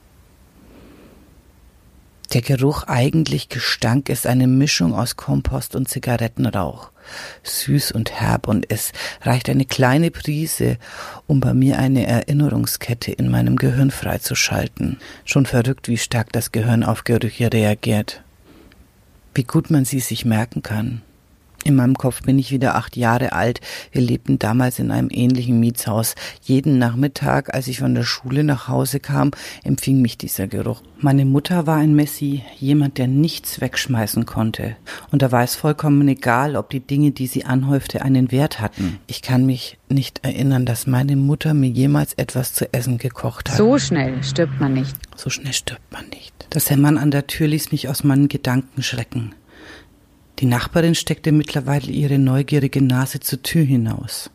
Der Geruch, eigentlich Gestank, ist eine Mischung aus Kompost und Zigarettenrauch. Süß und herb und es reicht eine kleine Prise, um bei mir eine Erinnerungskette in meinem Gehirn freizuschalten. Schon verrückt, wie stark das Gehirn auf Gerüche reagiert. Wie gut man sie sich merken kann. In meinem Kopf bin ich wieder acht Jahre alt. Wir lebten damals in einem ähnlichen Mietshaus. Jeden Nachmittag, als ich von der Schule nach Hause kam, empfing mich dieser Geruch. Meine Mutter war ein Messi, jemand, der nichts wegschmeißen konnte. Und da war es vollkommen egal, ob die Dinge, die sie anhäufte, einen Wert hatten. Ich kann mich nicht erinnern, dass meine Mutter mir jemals etwas zu essen gekocht hat. So schnell stirbt man nicht. So schnell stirbt man nicht. Das Hämmern an der Tür ließ mich aus meinen Gedanken schrecken. Die Nachbarin steckte mittlerweile ihre neugierige Nase zur Tür hinaus.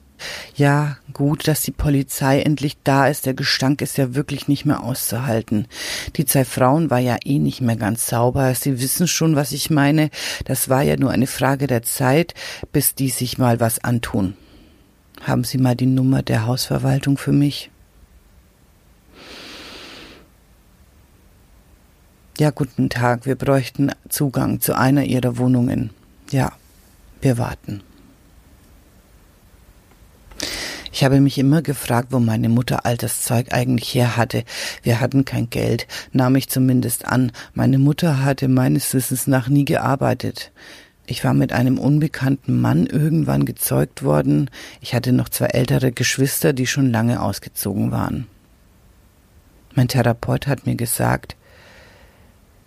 Ja, gut, dass die Polizei endlich da ist. Der Gestank ist ja wirklich nicht mehr auszuhalten. Die zwei Frauen war ja eh nicht mehr ganz sauber. Sie wissen schon, was ich meine. Das war ja nur eine Frage der Zeit, bis die sich mal was antun. Haben Sie mal die Nummer der Hausverwaltung für mich? Ja, guten Tag. Wir bräuchten Zugang zu einer Ihrer Wohnungen. Ja, wir warten. Ich habe mich immer gefragt, wo meine Mutter all das Zeug eigentlich her hatte. Wir hatten kein Geld, nahm ich zumindest an. Meine Mutter hatte meines Wissens nach nie gearbeitet. Ich war mit einem unbekannten Mann irgendwann gezeugt worden. Ich hatte noch zwei ältere Geschwister, die schon lange ausgezogen waren. Mein Therapeut hat mir gesagt,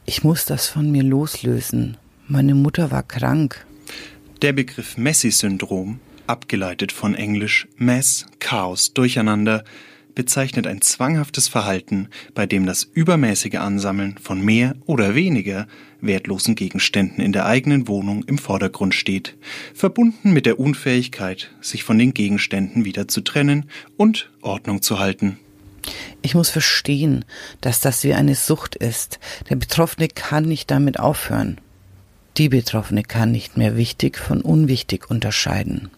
ich muss das von mir loslösen. Meine Mutter war krank. Der Begriff Messi-Syndrom, abgeleitet von Englisch Mess, Chaos, Durcheinander, bezeichnet ein zwanghaftes Verhalten, bei dem das übermäßige Ansammeln von mehr oder weniger wertlosen Gegenständen in der eigenen Wohnung im Vordergrund steht, verbunden mit der Unfähigkeit, sich von den Gegenständen wieder zu trennen und Ordnung zu halten. Ich muss verstehen, dass das wie eine Sucht ist. Der Betroffene kann nicht damit aufhören. Die Betroffene kann nicht mehr wichtig von unwichtig unterscheiden.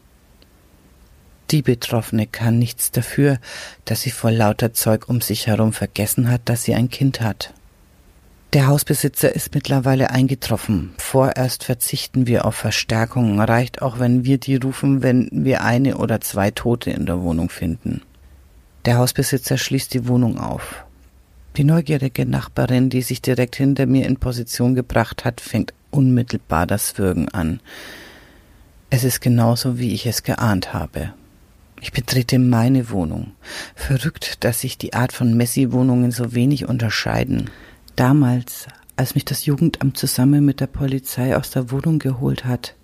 Die Betroffene kann nichts dafür, dass sie vor lauter Zeug um sich herum vergessen hat, dass sie ein Kind hat. Der Hausbesitzer ist mittlerweile eingetroffen. Vorerst verzichten wir auf Verstärkung, reicht auch, wenn wir die rufen, wenn wir eine oder zwei Tote in der Wohnung finden. Der Hausbesitzer schließt die Wohnung auf. Die neugierige Nachbarin, die sich direkt hinter mir in Position gebracht hat, fängt unmittelbar das Würgen an. Es ist genauso, wie ich es geahnt habe. Ich betrete meine Wohnung. Verrückt, dass sich die Art von Messi-Wohnungen so wenig unterscheiden. Damals, als mich das Jugendamt zusammen mit der Polizei aus der Wohnung geholt hat,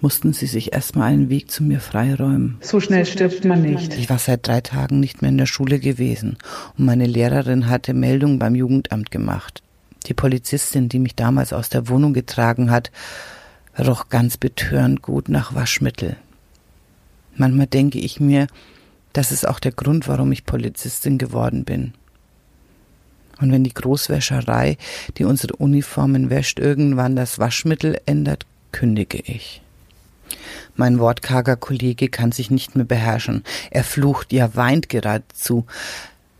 mussten sie sich erstmal einen Weg zu mir freiräumen. So schnell stirbt man nicht. Ich war seit drei Tagen nicht mehr in der Schule gewesen und meine Lehrerin hatte Meldung beim Jugendamt gemacht. Die Polizistin, die mich damals aus der Wohnung getragen hat, roch ganz betörend gut nach Waschmittel. Manchmal denke ich mir, das ist auch der Grund, warum ich Polizistin geworden bin. Und wenn die Großwäscherei, die unsere Uniformen wäscht, irgendwann das Waschmittel ändert, kündige ich. Mein wortkarger Kollege kann sich nicht mehr beherrschen. Er flucht, ja weint geradezu.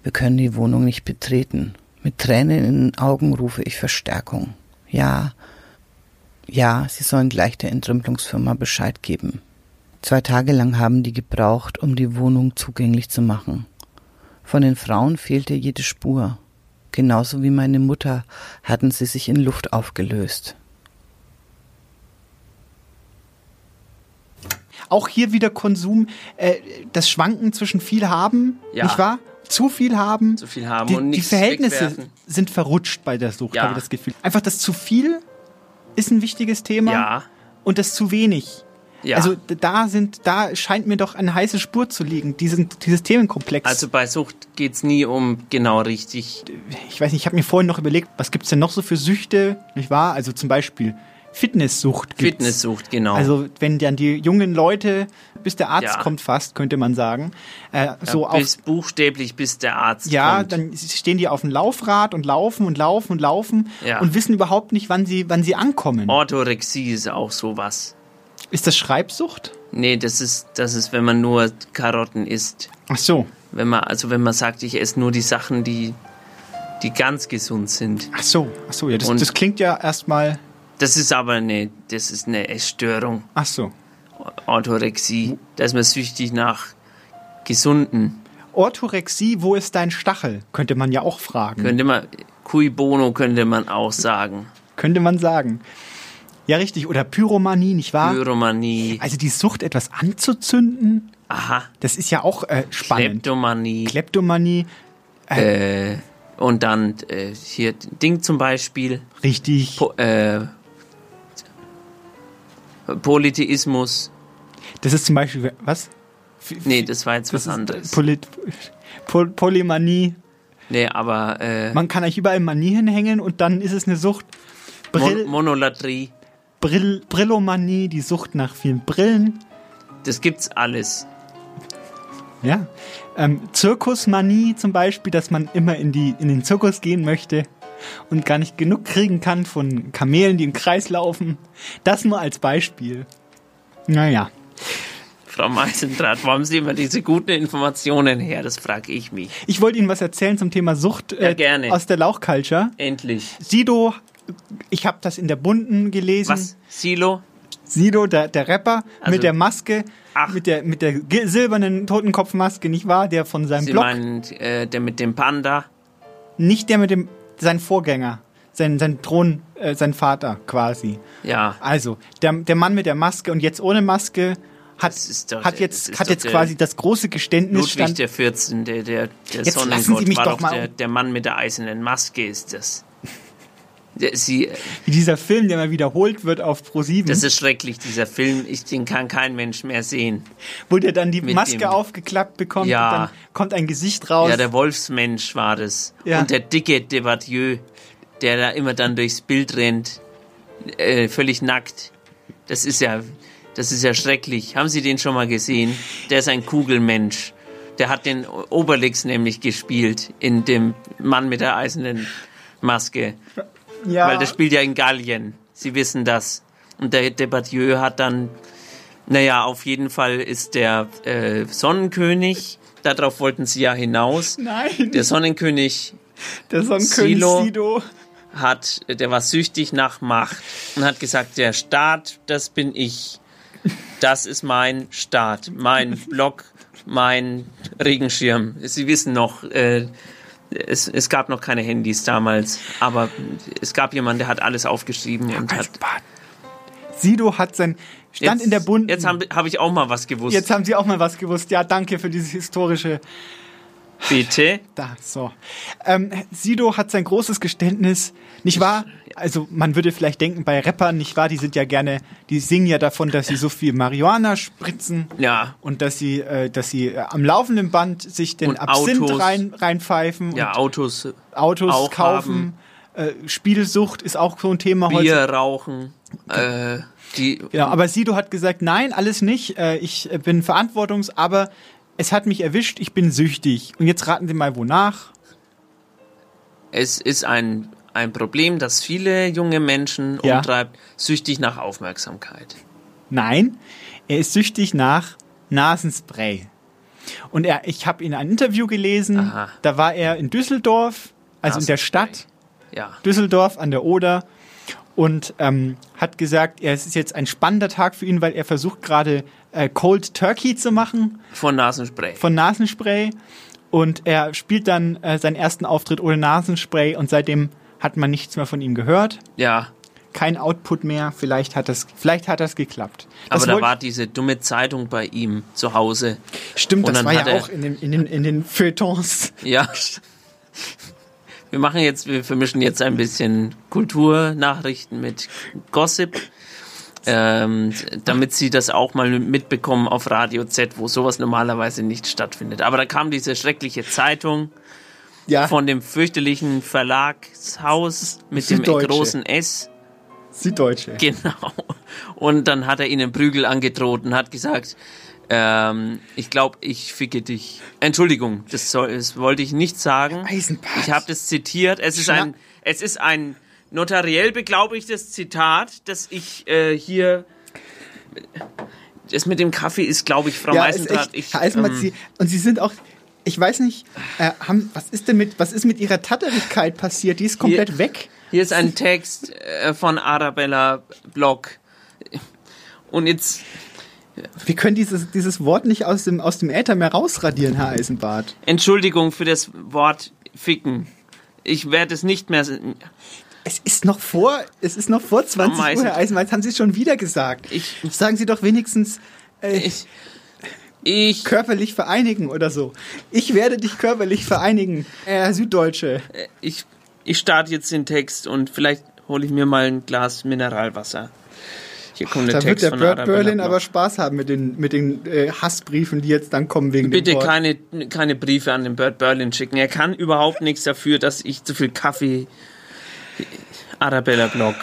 Wir können die Wohnung nicht betreten. Mit Tränen in den Augen rufe ich Verstärkung. Ja, ja, sie sollen gleich der Entrümpelungsfirma Bescheid geben. Zwei Tage lang haben die gebraucht, um die Wohnung zugänglich zu machen. Von den Frauen fehlte jede Spur. Genauso wie meine Mutter hatten sie sich in Luft aufgelöst. Auch hier wieder Konsum, äh, das Schwanken zwischen viel haben, Ja. nicht wahr? Zu viel haben. Zu viel haben die, und die Verhältnisse wegwerfen. sind verrutscht bei der Sucht, Ja. habe ich das Gefühl. Einfach das zu viel ist ein wichtiges Thema. Ja. Und das zu wenig. Ja. Also da sind, da scheint mir doch eine heiße Spur zu liegen, diesen, dieses Themenkomplex. Also bei Sucht geht's nie um genau richtig. ich weiß nicht, ich habe mir vorhin noch überlegt, was gibt's denn noch so für Süchte, nicht wahr? Also zum Beispiel Fitnesssucht. gibt's. Fitnesssucht, genau. Also wenn dann die jungen Leute, bis der Arzt Ja. kommt fast, könnte man sagen, äh, so ja, auf bis buchstäblich bis der Arzt ja, kommt. dann stehen die auf dem Laufrad und laufen und laufen und laufen Ja. und wissen überhaupt nicht, wann sie, wann sie ankommen. Orthorexie ist auch sowas. Ist das Schreibsucht? Nee, das ist, das ist, wenn man nur Karotten isst. Ach so. Wenn man, also wenn man sagt, ich esse nur die Sachen, die, die ganz gesund sind. Ach so, ach so, ja, das, Und- das klingt ja erstmal. Das ist aber eine, das ist eine Essstörung. Ach so. Orthorexie. Da ist man süchtig nach gesunden. Orthorexie, wo ist dein Stachel? Könnte man ja auch fragen. Könnte man, cui bono könnte man auch sagen. Könnte man sagen. Ja, richtig. Oder Pyromanie, nicht wahr? Pyromanie. Also die Sucht, etwas anzuzünden. Aha. Das ist ja auch äh, spannend. Kleptomanie. Kleptomanie. Äh, und dann äh, hier Ding zum Beispiel. Richtig. Po, äh, Polytheismus. Das ist zum Beispiel, was? Nee, das war jetzt Das was anderes. Polit Pol Polymanie. Nee, aber äh, Man kann eigentlich überall Manie hinhängen und dann ist es eine Sucht. Brill, Mon Monolatrie. Brill, Brillomanie, die Sucht nach vielen Brillen. Das gibt's alles. Ja. Ähm, Zirkusmanie zum Beispiel, dass man immer in, die, in den Zirkus gehen möchte und gar nicht genug kriegen kann von Kamelen, die im Kreis laufen. Das nur als Beispiel. Naja. Frau Meisendrath, wo haben Sie immer diese guten Informationen her? Das frage ich mich. Ich wollte Ihnen was erzählen zum Thema Sucht Ja, gerne. aus der Lauchculture. Endlich. Sido, ich habe das in der Bunten gelesen. Was? Silo? Sido, der, der Rapper Also- mit der Maske, mit der, mit der silbernen Totenkopfmaske, nicht wahr? Der von seinem Sie Blog. meinen äh, der mit dem Panda? Nicht der mit dem, sein Vorgänger, sein, sein Thron, äh, sein Vater quasi. Ja. Also, der, der Mann mit der Maske und jetzt ohne Maske hat, doch- hat jetzt, hat jetzt quasi das große Geständnis Ludwig stand. der 14., der, der, der Jetzt lassen Sie mich war doch mal- der, der Mann mit der eisernen Maske ist das. Sie, Wie dieser Film, der mal wiederholt wird auf Pro7. das ist schrecklich, dieser Film. Ich, den kann kein Mensch mehr sehen. wo der dann die mit Maske dem- aufgeklappt bekommt Ja. und dann kommt ein Gesicht raus. Ja, der Wolfsmensch war das. Ja. Und der dicke Devatieux, der da immer dann durchs Bild rennt, äh, völlig nackt. Das ist ja, das ist ja schrecklich. Haben Sie den schon mal gesehen? Der ist ein Kugelmensch. Der hat den Obelix nämlich gespielt in dem Mann mit der eisernen Maske. Ja. Weil der spielt ja in Gallien. Sie wissen das. Und der Debattieu hat dann, naja, auf jeden Fall ist der äh, Sonnenkönig, darauf wollten sie ja hinaus. Nein. Der Sonnenkönig Der Sonnenkönig Silo Sido. hat, der war süchtig nach Macht und hat gesagt, der Staat, das bin ich. Das ist mein Staat, mein Block, mein Regenschirm. Sie wissen noch, äh, es, es gab noch keine Handys damals, aber es gab jemanden, der hat alles aufgeschrieben und hat. Sido hat sein stand Jetzt- in der Bunten. Jetzt habe hab ich auch mal was gewusst. Jetzt haben Sie auch mal was gewusst. Ja, danke für dieses historische. Bitte. Da, so. Ähm, Sido hat sein großes Geständnis, nicht wahr? Also man würde vielleicht denken, bei Rappern, nicht wahr, die sind ja gerne, die singen ja davon, dass sie so viel Marihuana spritzen Ja. und dass sie, äh, dass sie äh, am laufenden Band sich den Und Absinth Autos. rein, reinpfeifen Ja, und Autos. Autos auch kaufen. Äh, Spielsucht ist auch so ein Thema Bier heute. rauchen. Äh, die, Ja, aber Sido hat gesagt, nein, alles nicht. Äh, ich äh, bin verantwortungs, aber es hat mich erwischt, ich bin süchtig. Und jetzt raten Sie mal, wonach? Es ist ein, ein Problem, das viele junge Menschen Ja. umtreibt, süchtig nach Aufmerksamkeit. Nein, er ist süchtig nach Nasenspray. Und er, ich habe in ein Interview gelesen, Aha. da war er in Düsseldorf, also in der Stadt, Ja. Düsseldorf an der Oder, und ähm, hat gesagt, er, es ist jetzt ein spannender Tag für ihn, weil er versucht gerade äh, Cold Turkey zu machen Von Nasenspray. von Nasenspray. Und er spielt dann äh, seinen ersten Auftritt ohne Nasenspray und seitdem hat man nichts mehr von ihm gehört. Ja. Kein Output mehr. Vielleicht hat das, vielleicht hat das geklappt. Das Aber da war diese dumme Zeitung bei ihm zu Hause. Stimmt, Und das war ja auch in den, in den, in den Feuilletons. Ja. Wir machen jetzt, wir vermischen jetzt ein bisschen Kulturnachrichten mit Gossip, ähm, damit Sie das auch mal mitbekommen auf Radio Z, wo sowas normalerweise nicht stattfindet. Aber da kam diese schreckliche Zeitung Ja. von dem fürchterlichen Verlagshaus mit dem großen S. Süddeutsche. Genau. Und dann hat er ihnen Prügel angedroht und hat gesagt, ähm, ich glaube, ich ficke dich. Entschuldigung, das, soll, das wollte ich nicht sagen. Ich habe das zitiert. Es ist ein, es ist ein notariell beglaubigtes Zitat, das ich äh, hier. Das mit dem Kaffee ist, glaube ich, Frau ja, Ich, Eisenbart, ähm, Sie, und Sie sind auch, ich weiß nicht, äh, haben, was ist denn mit, was ist mit Ihrer Tatterigkeit passiert? Die ist komplett Hier- weg. Hier ist ein Text äh, von Arabella Block. Und jetzt, Wir können dieses, dieses Wort nicht aus dem, aus dem Äther mehr rausradieren, Herr Eisenbart. Entschuldigung für das Wort ficken. Ich werde es nicht mehr. Es ist noch vor, es ist noch vor 20 Am meisten- Uhr, Herr Eisenmann. Jetzt haben Sie es schon wieder gesagt. Ich, Sagen Sie doch wenigstens äh, ich, ich, körperlich vereinigen oder so. Ich werde dich körperlich vereinigen, Herr Süddeutsche. ich, ich starte jetzt den Text und vielleicht hole ich mir mal ein Glas Mineralwasser. Hier kommt der Da wird Text der von Bert Arabella Berlin aber Spaß haben mit den, mit den äh, Hassbriefen, die jetzt dann kommen wegen Bitte dem Wort. keine, keine Briefe an den Bert Berlin schicken. Er kann überhaupt nichts dafür, dass ich zu viel Kaffee. Arabella Block.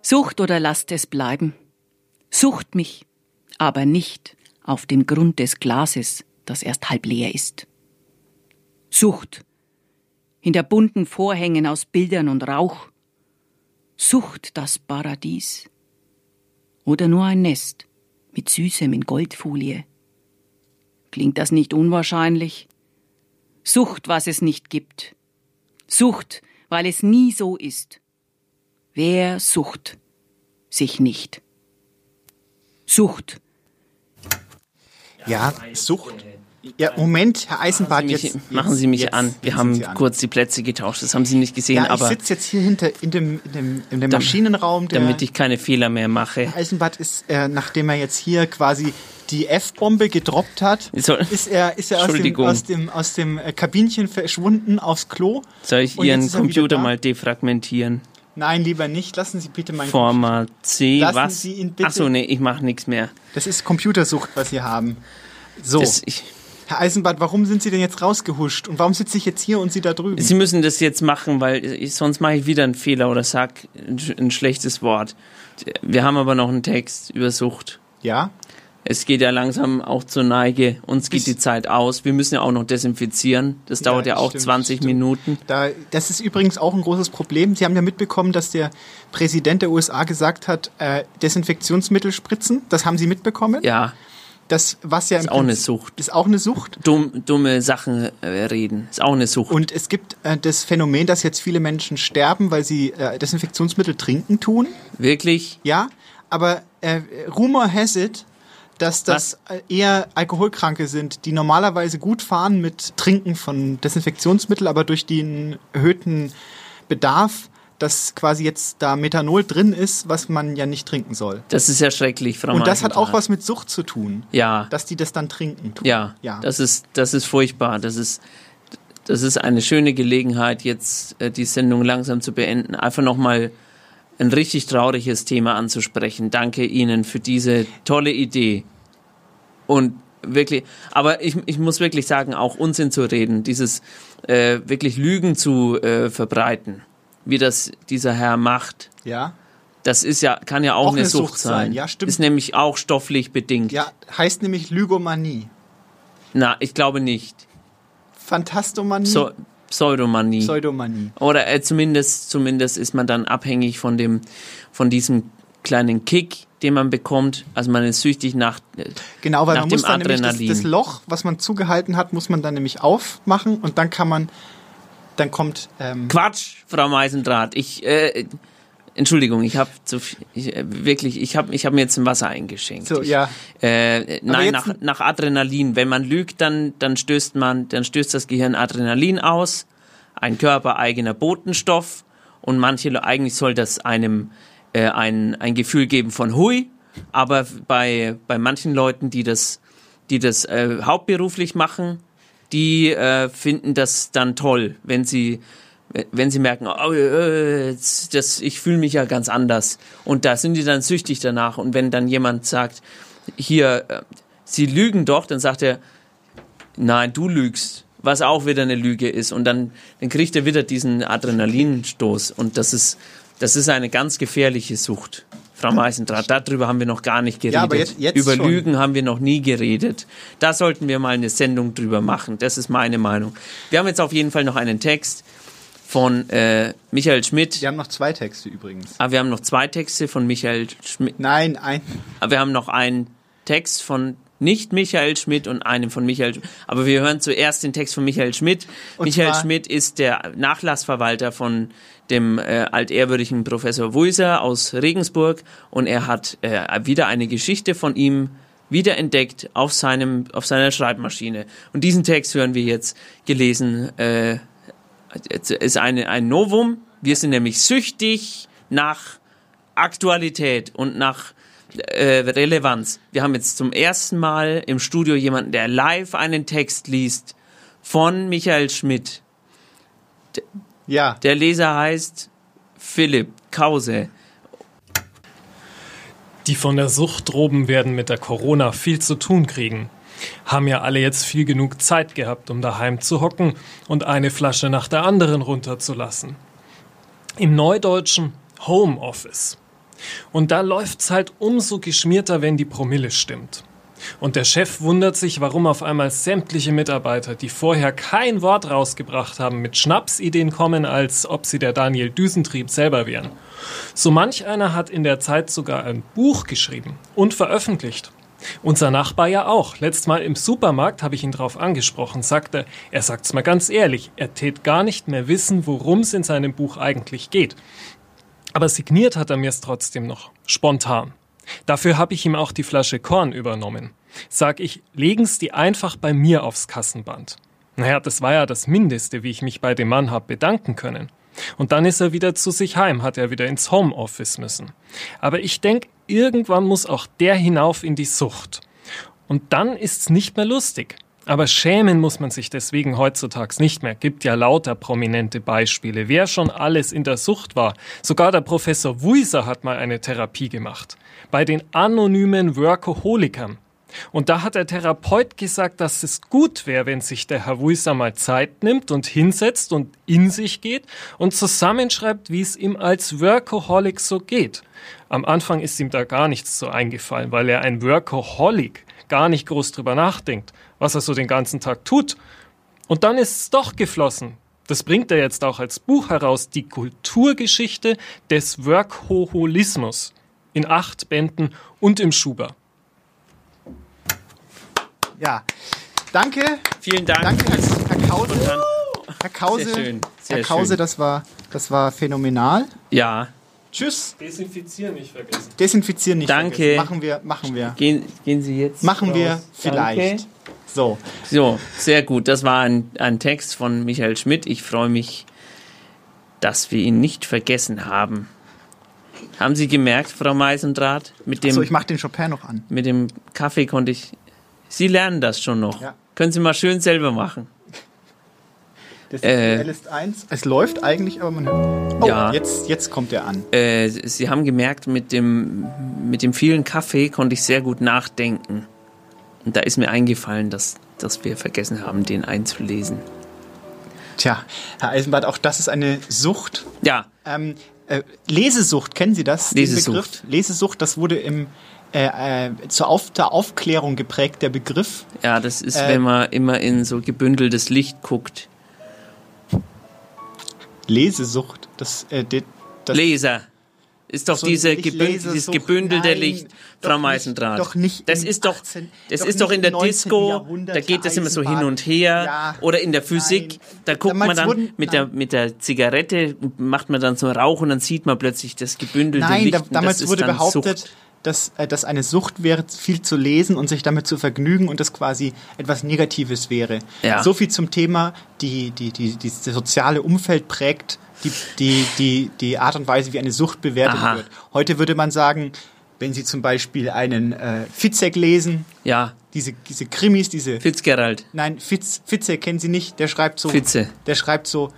Sucht oder lasst es bleiben. Sucht mich, aber nicht auf dem Grund des Glases, das erst halb leer ist. Sucht hinter bunten Vorhängen aus Bildern und Rauch. Sucht das Paradies. Oder nur ein Nest mit Süßem in Goldfolie. Klingt das nicht unwahrscheinlich? Sucht, was es nicht gibt. Sucht, weil es nie so ist. Wer sucht sich nicht? Sucht. Ja, Sucht. Ja, Moment, Herr Eisenbart, Machen Sie mich, jetzt, machen Sie mich jetzt, an. Wir haben kurz die Plätze getauscht. Das haben Sie nicht gesehen, Ja, ich aber sitze jetzt hier hinter in dem, in dem, in dem Maschinenraum. Der damit ich keine Fehler mehr mache. Eisenbart ist, äh, nachdem er jetzt hier quasi die F-Bombe gedroppt hat, Soll- ist er, ist er aus dem, aus dem, aus dem äh, Kabinchen verschwunden aufs Klo. Soll ich Ihren er Computer mal defragmentieren? Nein, lieber nicht. Lassen Sie bitte mein Format C, Lassen was? Sie ihn bitte- Achso, nee, ich mache nichts mehr. Das ist Computersucht, was Sie haben. So. Das, ich, Herr Eisenbart, warum sind Sie denn jetzt rausgehuscht? Und warum sitze ich jetzt hier und Sie da drüben? Sie müssen das jetzt machen, weil ich, sonst mache ich wieder einen Fehler oder sag ein, ein schlechtes Wort. Wir haben aber noch einen Text über Sucht. ja? Es geht ja langsam auch zur Neige. Uns geht die Zeit aus. Wir müssen ja auch noch desinfizieren. Das dauert ja, das auch stimmt, 20 stimmt. Minuten. Da, das ist übrigens auch ein großes Problem. Sie haben ja mitbekommen, dass der Präsident der USA gesagt hat, äh, Desinfektionsmittel spritzen. Das haben Sie mitbekommen? Ja, Das, was ja ist auch eine Sucht. Ist auch eine Sucht. Dumm, dumme Sachen äh, reden. Ist auch eine Sucht. Und es gibt äh, das Phänomen, dass jetzt viele Menschen sterben, weil sie äh, Desinfektionsmittel trinken tun. Wirklich? Ja, aber äh, Rumor has it, dass das äh, eher Alkoholkranke sind, die normalerweise gut fahren mit Trinken von Desinfektionsmittel, aber durch den erhöhten Bedarf, dass quasi jetzt da Methanol drin ist, was man ja nicht trinken soll. Das ist ja schrecklich, Frau Und das hat auch was mit Sucht zu tun, Ja, dass die das dann trinken. Tun. ja, ja. Das ist, das ist furchtbar. Das ist, das ist eine schöne Gelegenheit, jetzt äh, die Sendung langsam zu beenden. Einfach nochmal ein richtig trauriges Thema anzusprechen. Danke Ihnen für diese tolle Idee. Und wirklich, aber ich, ich muss wirklich sagen, auch Unsinn zu reden, dieses äh, wirklich Lügen zu äh, verbreiten, wie das dieser Herr macht, ja. das ist ja, kann ja auch, Auch eine, eine Sucht, Sucht sein. sein, ja, stimmt. Ist nämlich auch stofflich bedingt. Ja, heißt nämlich Lygomanie. Na, ich glaube nicht. Phantastomanie, So, Pseudomanie. Pseudomanie. Oder äh, zumindest, zumindest ist man dann abhängig von dem, von diesem kleinen Kick, den man bekommt. Also man ist süchtig nach, äh, Genau, weil nach man dem muss dann nämlich das, das Loch, was man zugehalten hat, muss man dann nämlich aufmachen und dann kann man, dann kommt, ähm, Quatsch, Frau Meisendraht. Ich, äh, Entschuldigung, ich habe zu viel, ich, äh, wirklich, ich habe ich hab mir jetzt ein Wasser eingeschenkt. so, ich, ja. Äh, nein, nach, nach Adrenalin. Wenn man lügt, dann, dann stößt man, dann stößt das Gehirn Adrenalin aus, ein körpereigener Botenstoff. Und manche, eigentlich soll das einem äh, ein, ein Gefühl geben von Hui. Aber bei, bei manchen Leuten, die das, die das äh, hauptberuflich machen, die äh, finden das dann toll, wenn sie wenn sie merken, oh, äh, jetzt- das, ich fühle mich ja ganz anders. Und da sind die dann süchtig danach. Und wenn dann jemand sagt, hier, äh, sie lügen doch, dann sagt er, nein, du lügst, was auch wieder eine Lüge ist. Und dann, dann kriegt er wieder diesen Adrenalinstoß. Und das ist, das ist eine ganz gefährliche Sucht. Frau Meisendrath, darüber haben wir noch gar nicht geredet. Ja, aber jetzt- jetzt Über schon. Lügen haben wir noch nie geredet. Da sollten wir mal eine Sendung drüber machen. Das ist meine Meinung. Wir haben jetzt auf jeden Fall noch einen Text von äh, Michael Schmidt. Wir haben noch zwei Texte übrigens. Aber wir haben noch zwei Texte von Michael Schmidt. Nein, ein. Aber wir haben noch einen Text von nicht Michael Schmidt und einen von Michael Schmidt. Aber wir hören zuerst den Text von Michael Schmidt. Und Michael Schmidt ist der Nachlassverwalter von dem äh, altehrwürdigen Professor Wuiser aus Regensburg und er hat äh, wieder eine Geschichte von ihm wiederentdeckt auf seinem auf seiner Schreibmaschine. Und diesen Text hören wir jetzt gelesen äh, ist eine, ein Novum Wir sind nämlich süchtig nach Aktualität und nach äh, Relevanz. Wir haben jetzt zum ersten Mal im Studio jemanden, der live einen Text liest von Michael Schmidt. D ja. Der Leser heißt Philipp Krause. Die von der Sucht droben werden mit der Corona viel zu tun kriegen. Haben ja alle jetzt viel genug Zeit gehabt, um daheim zu hocken und eine Flasche nach der anderen runterzulassen. Im Neudeutschen Homeoffice. Und da läuft's halt umso geschmierter, wenn die Promille stimmt. Und der Chef wundert sich, warum auf einmal sämtliche Mitarbeiter, die vorher kein Wort rausgebracht haben, mit Schnapsideen kommen, als ob sie der Daniel Düsentrieb selber wären. So manch einer hat in der Zeit sogar ein Buch geschrieben und veröffentlicht. Unser Nachbar ja auch. Letztes Mal im Supermarkt habe ich ihn drauf angesprochen, sagte, er sagt's mal ganz ehrlich, er tät gar nicht mehr wissen, worum es in seinem Buch eigentlich geht. Aber signiert hat er mir es trotzdem noch. Spontan. Dafür habe ich ihm auch die Flasche Korn übernommen. Sag ich, legen's die einfach bei mir aufs Kassenband. Naja, das war ja das Mindeste, wie ich mich bei dem Mann hab bedanken können. Und dann ist er wieder zu sich heim, hat er wieder ins Homeoffice müssen. Aber ich denk, irgendwann muss auch der hinauf in die Sucht. Und dann ist's nicht mehr lustig. Aber schämen muss man sich deswegen heutzutage nicht mehr. Gibt ja lauter prominente Beispiele, wer schon alles in der Sucht war. Sogar der Professor Wuiser hat mal eine Therapie gemacht. Bei den anonymen Workaholikern. Und da hat der Therapeut gesagt, dass es gut wäre, wenn sich der Herr Wuiser mal Zeit nimmt und hinsetzt und in sich geht und zusammenschreibt, wie es ihm als Workaholic so geht. Am Anfang ist ihm da gar nichts so eingefallen, weil er ein Workaholic gar nicht groß drüber nachdenkt, was er so den ganzen Tag tut. Und dann ist es doch geflossen. Das bringt er jetzt auch als Buch heraus, die Kulturgeschichte des Workaholismus in acht Bänden und im Schuber. Ja, danke. Vielen Dank. Danke, Herr, Herr Krause. Herr Krause, Sehr schön, sehr Herr Krause, schön. das war, das war phänomenal. Ja. Tschüss. Desinfizieren nicht vergessen. Desinfizieren nicht Danke. vergessen. Machen wir, machen wir. Gehen, gehen Sie jetzt. Machen wir raus. vielleicht. Danke. So. So, sehr gut. Das war ein, ein Text von Michael Schmidt. Ich freue mich, dass wir ihn nicht vergessen haben. Haben Sie gemerkt, Frau Meisendrath? Mit dem, So, ich mache den Chopin noch an. mit dem Kaffee konnte ich. Sie lernen das schon noch. Ja. Können Sie mal schön selber machen. Das Äh. ist ist eins. Es läuft eigentlich, aber man hört. Oh, Ja. jetzt, jetzt kommt er an. Äh, Sie haben gemerkt, mit dem, mit dem vielen Kaffee konnte ich sehr gut nachdenken. Und da ist mir eingefallen, dass, dass wir vergessen haben, den einzulesen. Tja, Herr Eisenbart, auch das ist eine Sucht. Ja. Ähm, äh, Lesesucht, kennen Sie das? Lesesucht. Begriff? Lesesucht, das wurde im, äh, äh, zur Auf der Aufklärung geprägt, der Begriff. Ja, das ist, Äh, wenn man immer in so gebündeltes Licht guckt. Lesesucht, das, äh, das Leser. Ist doch So diese gebünd dieses gebündelte nein, Licht, Frau nicht- Meisendrath. doch nicht das ist doch, 18. das doch ist doch in der im 19. Disco, Jahrhundert, da geht es immer so hin und her. Ja, oder in der Physik, da guckt man Damals dann wurden- mit der, mit der Zigarette, macht man dann so Rauch und dann sieht man plötzlich das gebündelte Nein, Licht. da, und damals das ist wurde dann behauptet, Sucht. Dass, äh, dass eine Sucht wäre, viel zu lesen und sich damit zu vergnügen und das quasi etwas Negatives wäre. Ja. So viel zum Thema, die, die, die, die, das soziale Umfeld prägt die, die, die, die Art und Weise, wie eine Sucht bewertet Aha. wird. Heute würde man sagen, wenn Sie zum Beispiel einen äh, Fitzek lesen, Ja, diese, diese Krimis, diese... Fitzgerald. Nein, Fitz, Fitzek kennen Sie nicht, der schreibt so... Fitze. Der schreibt so,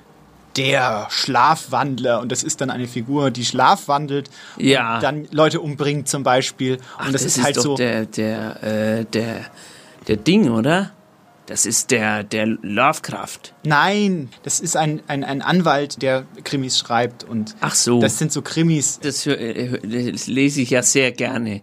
der Schlafwandler und das ist dann eine Figur, die schlafwandelt Ja. und dann Leute umbringt zum Beispiel Ach, und das, das ist halt doch so der, der, äh, der, der Ding, oder? Das ist der, der Lovecraft. nein, das ist ein, ein, ein Anwalt, der Krimis schreibt und Ach so. das sind so Krimis Das, äh, das lese ich ja sehr gerne.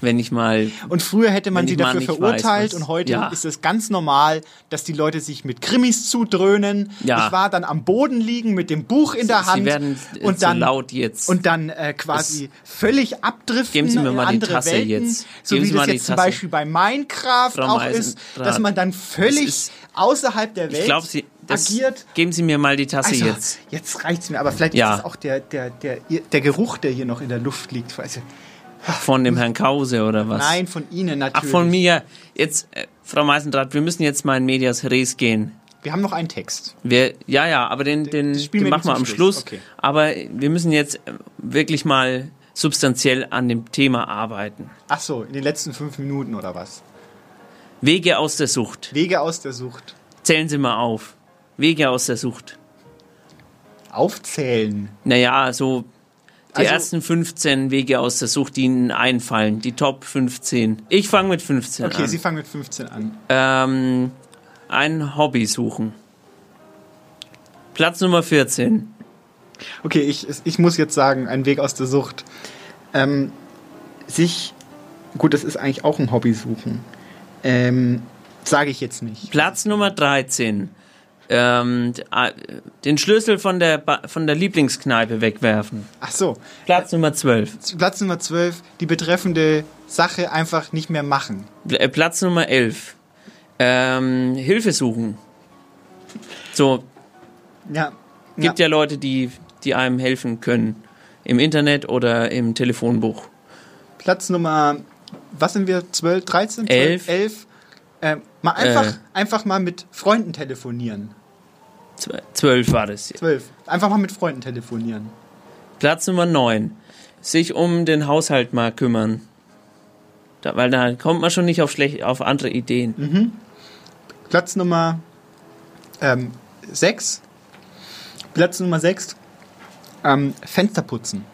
Wenn ich mal. und früher hätte man sie ich dafür nicht verurteilt weiß, und heute ja. ist es ganz normal, dass die Leute sich mit Krimis zudröhnen. Ja. Ich war dann am Boden liegen mit dem Buch in der Sie Hand werden äh, und so dann laut jetzt. und dann äh, quasi völlig abdriften Geben Sie mir in mal die andere Tasse Welten, jetzt. so Geben wie Sie das die jetzt zum. Beispiel bei Minecraft Frau auch ist, dass man dann völlig außerhalb der Welt ich glaube, Sie. Das, agiert. Geben Sie mir mal die Tasse Also, jetzt. jetzt reicht's mir, aber vielleicht Ja. ist es auch der, der, der, der Geruch, der hier noch in der Luft liegt. Also, Von dem Herrn Krause oder was? nein, von Ihnen Ach, natürlich. von mir. Jetzt, äh, Frau Meisendrath, wir müssen jetzt mal in Medias Res gehen. Wir haben noch einen Text. Wir, ja, ja, aber den, den, den wir machen wir am Schluss. Schluss. Okay. Aber wir müssen jetzt äh, wirklich mal substanziell an dem Thema arbeiten. Ach so, in den letzten fünf Minuten oder was? Wege aus der Sucht. Wege aus der Sucht. Zählen Sie mal auf. Wege aus der Sucht. Aufzählen. Naja, so die Also- ersten 15 Wege aus der Sucht, die Ihnen einfallen. Die Top 15. Ich fange mit 15 Okay, an. Sie fangen mit 15 an. Ähm, ein Hobby suchen. Platz Nummer 14. Okay, ich, ich muss jetzt sagen, ein Weg aus der Sucht. Ähm, sich, gut, das ist eigentlich auch ein Hobby suchen. Ähm, Sage ich jetzt nicht. Platz Nummer 13. Ähm, den Schlüssel von der, Ba- von der Lieblingskneipe wegwerfen. Ach so. Platz Nummer 12. Platz Nummer 12, die betreffende Sache einfach nicht mehr machen. Äh, Platz Nummer 11. Ähm, Hilfe suchen. So, Ja. gibt ja. Leute, die, die einem helfen können. Im Internet oder im Telefonbuch. Platz Nummer, was sind wir? 12, 13? 12, Elf. 11? Äh, mal einfach, Äh. einfach mal mit Freunden telefonieren. 12 war das. 12. Einfach mal mit Freunden telefonieren. Platz Nummer 9. Sich um den Haushalt mal kümmern. Da, weil da kommt man schon nicht auf, schlecht, auf andere Ideen. Mhm. Platz Nummer ähm, 6. Platz Nummer 6. Ähm, Fenster putzen.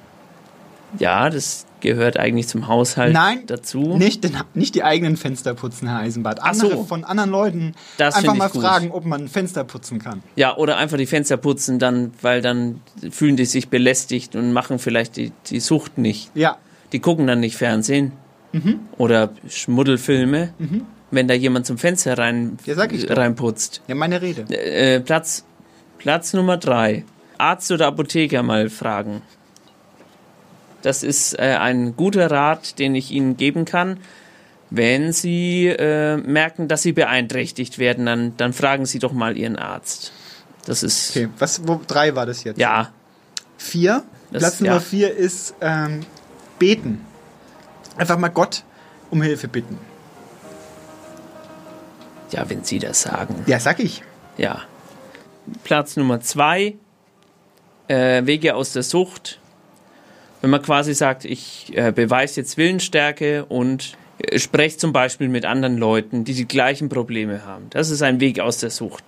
Ja, das gehört eigentlich zum Haushalt Nein, dazu. Nicht, den, nicht die eigenen Fenster putzen, Herr Eisenbart. Ach Andere so. von anderen Leuten Das einfach mal gut. fragen, ob man Fenster putzen kann. Ja, oder einfach die Fenster putzen, dann, weil dann fühlen die sich belästigt und machen vielleicht die, die Sucht nicht. Ja. Die gucken dann nicht Fernsehen Mhm. oder Schmuddelfilme, Mhm. wenn da jemand zum Fenster rein, Ja, reinputzt. Ja, meine Rede. Äh, Platz, Platz Nummer drei. Arzt oder Apotheker mal fragen. Das ist äh, ein guter Rat, den ich Ihnen geben kann. Wenn Sie äh, merken, dass Sie beeinträchtigt werden, dann, dann fragen Sie doch mal Ihren Arzt. Das ist. Okay, was, wo, drei war das jetzt? Ja. Vier. Das- Platz Nummer ja. vier ist ähm, beten. Einfach mal Gott um Hilfe bitten. Ja, wenn Sie das sagen. Ja, sag ich. Ja. Platz Nummer zwei, äh, Wege aus der Sucht. Wenn man quasi sagt, ich äh, beweise jetzt Willensstärke und äh, spreche zum Beispiel mit anderen Leuten, die die gleichen Probleme haben. Das ist ein Weg aus der Sucht,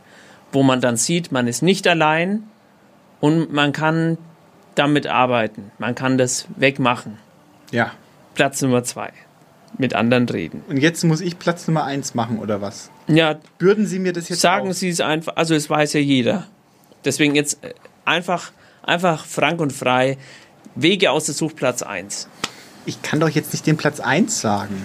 wo man dann sieht, man ist nicht allein und man kann damit arbeiten. Man kann das wegmachen. Ja. Platz Nummer zwei. Mit anderen reden. Und jetzt muss ich Platz Nummer eins machen, oder was? Ja, Bürden Sie mir das jetzt Sagen auf? Sie es einfach, also es weiß ja jeder. Deswegen jetzt äh, einfach, einfach frank und frei. Wege aus der Sucht Platz 1. Ich kann doch jetzt nicht den Platz eins sagen.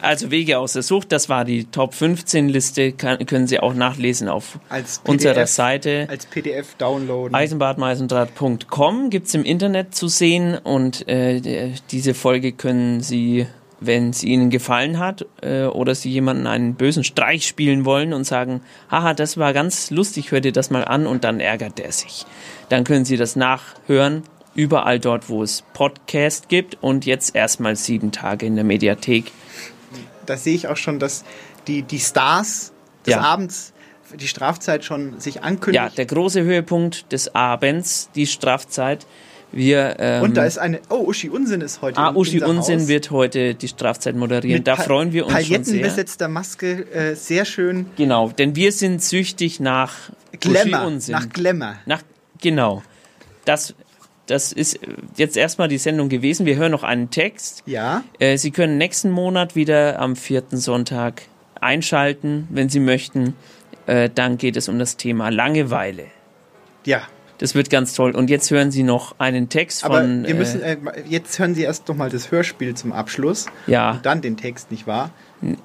Also Wege aus der Sucht, das war die Top 15 Liste, kann, können Sie auch nachlesen auf Als unserer PDF, Seite. Als PDF downloaden. Eisenbadmeisendraht.com gibt es im Internet zu sehen und äh, die- diese Folge können Sie, wenn es Ihnen gefallen hat äh, oder Sie jemanden einen bösen Streich spielen wollen und sagen, haha, das war ganz lustig, hör dir das mal an und dann ärgert der sich. Dann können Sie das nachhören, überall dort, wo es Podcast gibt und jetzt erstmal sieben Tage in der Mediathek. da sehe ich auch schon, dass die, die Stars des Ja. Abends die Strafzeit schon sich Ja, ankündigen. der große Höhepunkt des Abends, die Strafzeit. Wir, ähm, Und da ist eine. Oh, Uschi Unsinn ist heute. Ah, Uschi Unsinn Haus. wird heute die Strafzeit moderieren. Mit Da Pa- freuen wir uns schon sehr. Paillettenbesetzter Maske, äh, sehr schön. Genau, denn wir sind süchtig nach Glamour, Uschi Unsinn. nach Glamour. Nach, genau. Das, das ist jetzt erstmal die Sendung gewesen. Wir hören noch einen Text. Ja. Äh, Sie können nächsten Monat wieder am vierten Sonntag einschalten, wenn Sie möchten. Äh, dann geht es um das Thema Langeweile. Ja. Das wird ganz toll. Und jetzt hören Sie noch einen Text Aber von. wir müssen, äh, äh, jetzt hören Sie erst noch mal das Hörspiel zum Abschluss. Ja. Und dann den Text, nicht wahr?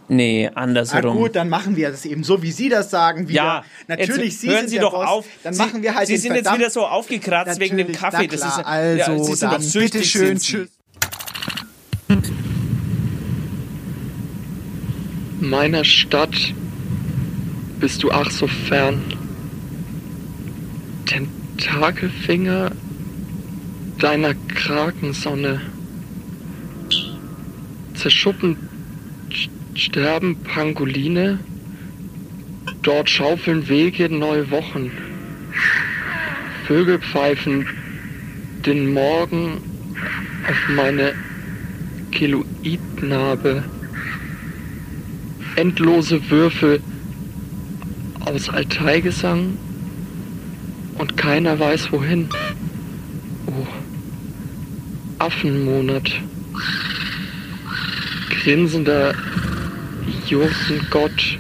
nee, Ah, andersherum. gut, dann machen wir das eben so, wie Sie das sagen. Wieder. Ja, natürlich. jetzt Sie hören sind Sie der doch Boss. auf. Dann Sie, machen wir halt Sie sind jetzt wieder so aufgekratzt wegen dem Kaffee. das ist, also, ja, Sie sind dann, doch süchtig, sind Sie. tschüss. Meiner Stadt bist du ach so fern. Tentakelfinger deiner Krakensonne zerschuppen sterben Pangoline, dort schaufeln Wege neue Wochen. Vögel pfeifen den Morgen auf meine Keloidnarbe. Endlose Würfel aus Altaigesang und keiner weiß wohin. Oh, Affenmonat. Grinsender Jurtengott.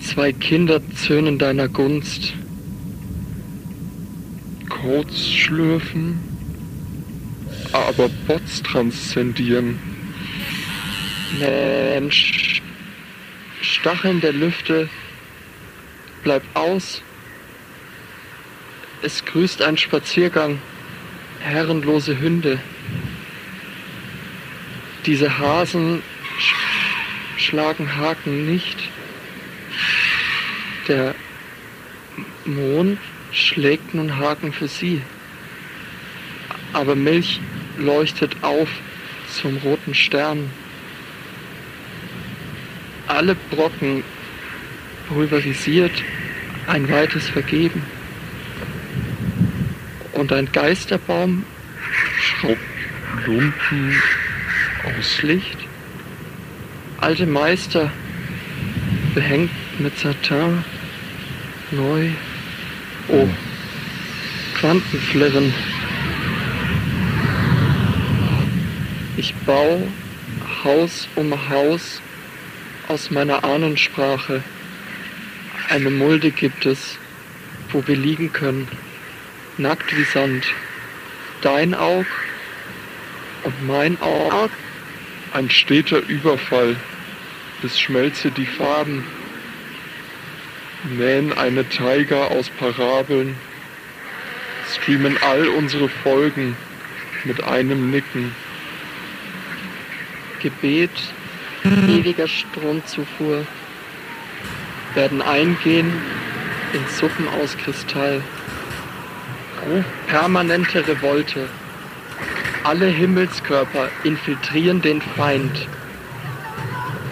Zwei Kinder zöhnen deiner Gunst. Codes schlürfen, aber Bots transzendieren. Mensch, Stacheln der Lüfte, bleib aus. Es grüßt ein Spaziergang, herrenlose Hunde. Diese Hasen sch schlagen Haken nicht. Der Mond schlägt nun Haken für sie. Aber Milch leuchtet auf zum roten Stern. Alle Brocken pulverisiert, ein weites Vergeben. Und ein Geisterbaum schraubt Lumpen aus Licht. Alte Meister behängt mit Satin neu. Oh, Quantenflirren. Ich baue Haus um Haus aus meiner Ahnensprache. Eine Mulde gibt es, wo wir liegen können, nackt wie Sand. Dein Aug und mein Aug. Ein steter Überfall, bis schmelze die Farben, nähen eine Tiger aus Parabeln, streamen all unsere Folgen mit einem Nicken. Gebet, ewiger Stromzufuhr, werden eingehen in Suppen aus Kristall. Permanente Revolte. Alle Himmelskörper infiltrieren den Feind.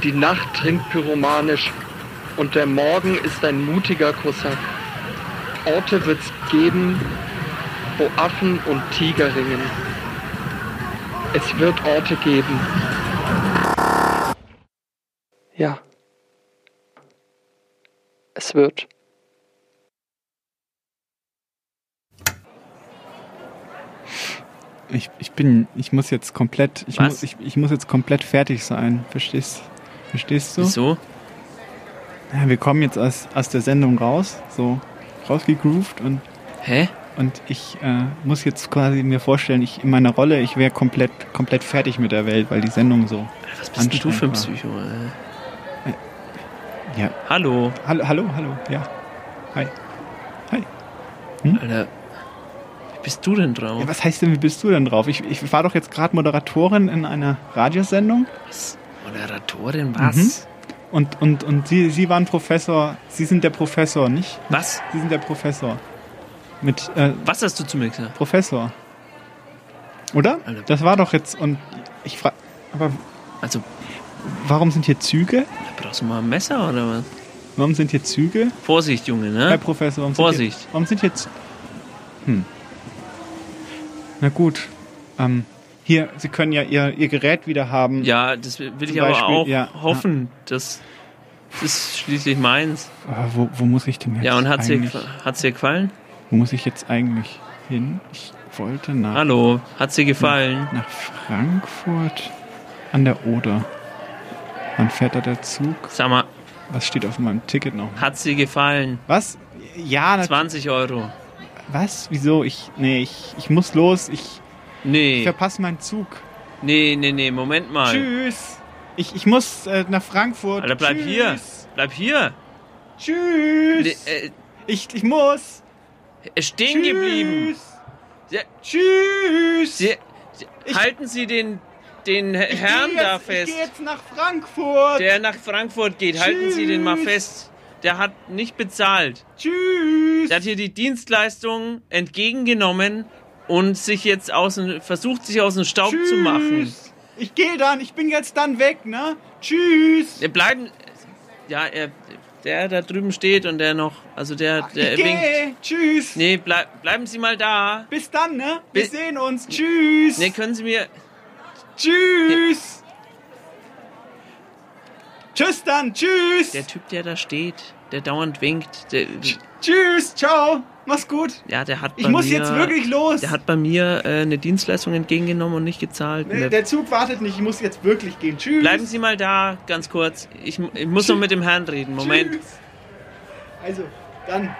Die Nacht trinkt pyromanisch und der Morgen ist ein mutiger Kosak. Orte wird's geben, wo Affen und Tiger ringen. Es wird Orte geben. Ja. Es wird. Ich, ich bin, ich muss jetzt komplett, ich, Was? muss, ich, ich muss jetzt komplett fertig sein. Verstehst, verstehst du? Wieso? Ja, wir kommen jetzt aus, aus der Sendung raus, so rausgegroovt und. Hä? Und ich äh, muss jetzt quasi mir vorstellen, ich in meiner Rolle, ich wäre komplett, komplett fertig mit der Welt, weil die Sendung so. Was bist du für ein Psycho? Ey? war. Ja. Hallo. Hallo, hallo, hallo, ja. Hi. Hi. Alter, wie bist du denn drauf? Ja, was heißt denn, wie bist du denn drauf? Ich, ich war doch jetzt gerade Moderatorin in einer Radiosendung. Was? Moderatorin, was? Mhm. Und, und, und Sie, Sie waren Professor, Sie sind der Professor, nicht? Was? Sie sind der Professor. Mit, äh, Was hast du zu mir gesagt? Professor. Oder? Alter. Das war doch jetzt, und ich frage, aber Also, warum sind hier Züge? da brauchst du mal ein Messer oder was? Warum sind hier Züge? Vorsicht, Junge, ne? Herr Professor, warum Vorsicht. Sind hier, warum sind jetzt. Hm. Na gut. Ähm, hier, Sie können ja Ihr, Ihr Gerät wieder haben. Ja, das will ich Zum aber Beispiel, auch ja, hoffen. Das, das ist schließlich meins. Ah, wo, wo muss ich denn jetzt Ja, und gefa- hat's dir gefallen? Wo muss ich jetzt eigentlich hin? Ich wollte nach, Hallo, hat's dir gefallen? nach Frankfurt an der Oder. Wann fährt da der Zug? Sag mal, Was steht auf meinem Ticket noch? hat's dir gefallen? Was? Ja, natürlich. 20 Euro. Was? Wieso? Ich. Nee, ich, ich muss los. Ich, ich Nee, verpasse meinen Zug. nee, nee, nee, Moment mal. Tschüss. Ich, ich muss äh, nach Frankfurt. Alter, bleib Tschüss. hier. Bleib hier. Tschüss. Nee, äh, Ich, ich muss. er ist stehen geblieben. Ja, Tschüss. Sie, Sie, halten Sie den, den Ich Herrn geh da jetzt, Ich fest, gehe jetzt nach Frankfurt. der nach Frankfurt geht. Halten Sie den mal Tschüss. fest. Der hat nicht bezahlt. Tschüss. Der hat hier die Dienstleistung entgegengenommen und sich jetzt aus dem, versucht, sich aus dem Staub zu machen. Tschüss. Ich gehe dann, ich bin jetzt dann weg, ne? Tschüss. Wir bleiben. Ja, er, der da drüben steht und der noch. Also der, der ich winkt. Tschüss. Nee, bleib, bleiben Sie mal da. Bis dann, ne? Wir Bis- sehen uns. Tschüss. Nee, können Sie mir. Tschüss. Tschüss dann. Tschüss. Der Typ, der da steht, der dauernd winkt, der, Tschüss. Ciao. Mach's gut. ja, der hat bei Ich muss mir, jetzt wirklich los. Der hat bei mir äh, eine Dienstleistung entgegengenommen und nicht gezahlt. Nee, Der- der Zug wartet nicht. Ich muss jetzt wirklich gehen. Tschüss. Bleiben Sie mal da, ganz kurz. Ich, ich muss noch mit dem Herrn reden. Moment. Tschüss. Also, dann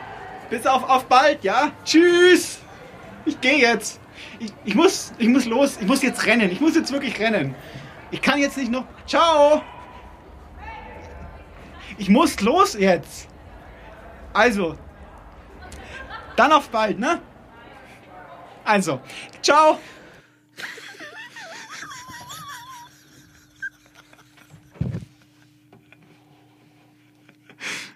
bis auf, auf bald, ja? Tschüss. Ich gehe jetzt. Ich, ich, muss, ich muss los. Ich muss jetzt rennen. Ich muss jetzt wirklich rennen. Ich kann jetzt nicht noch. Ciao. Ich muss los jetzt. Also, dann auf bald, ne? Also, ciao.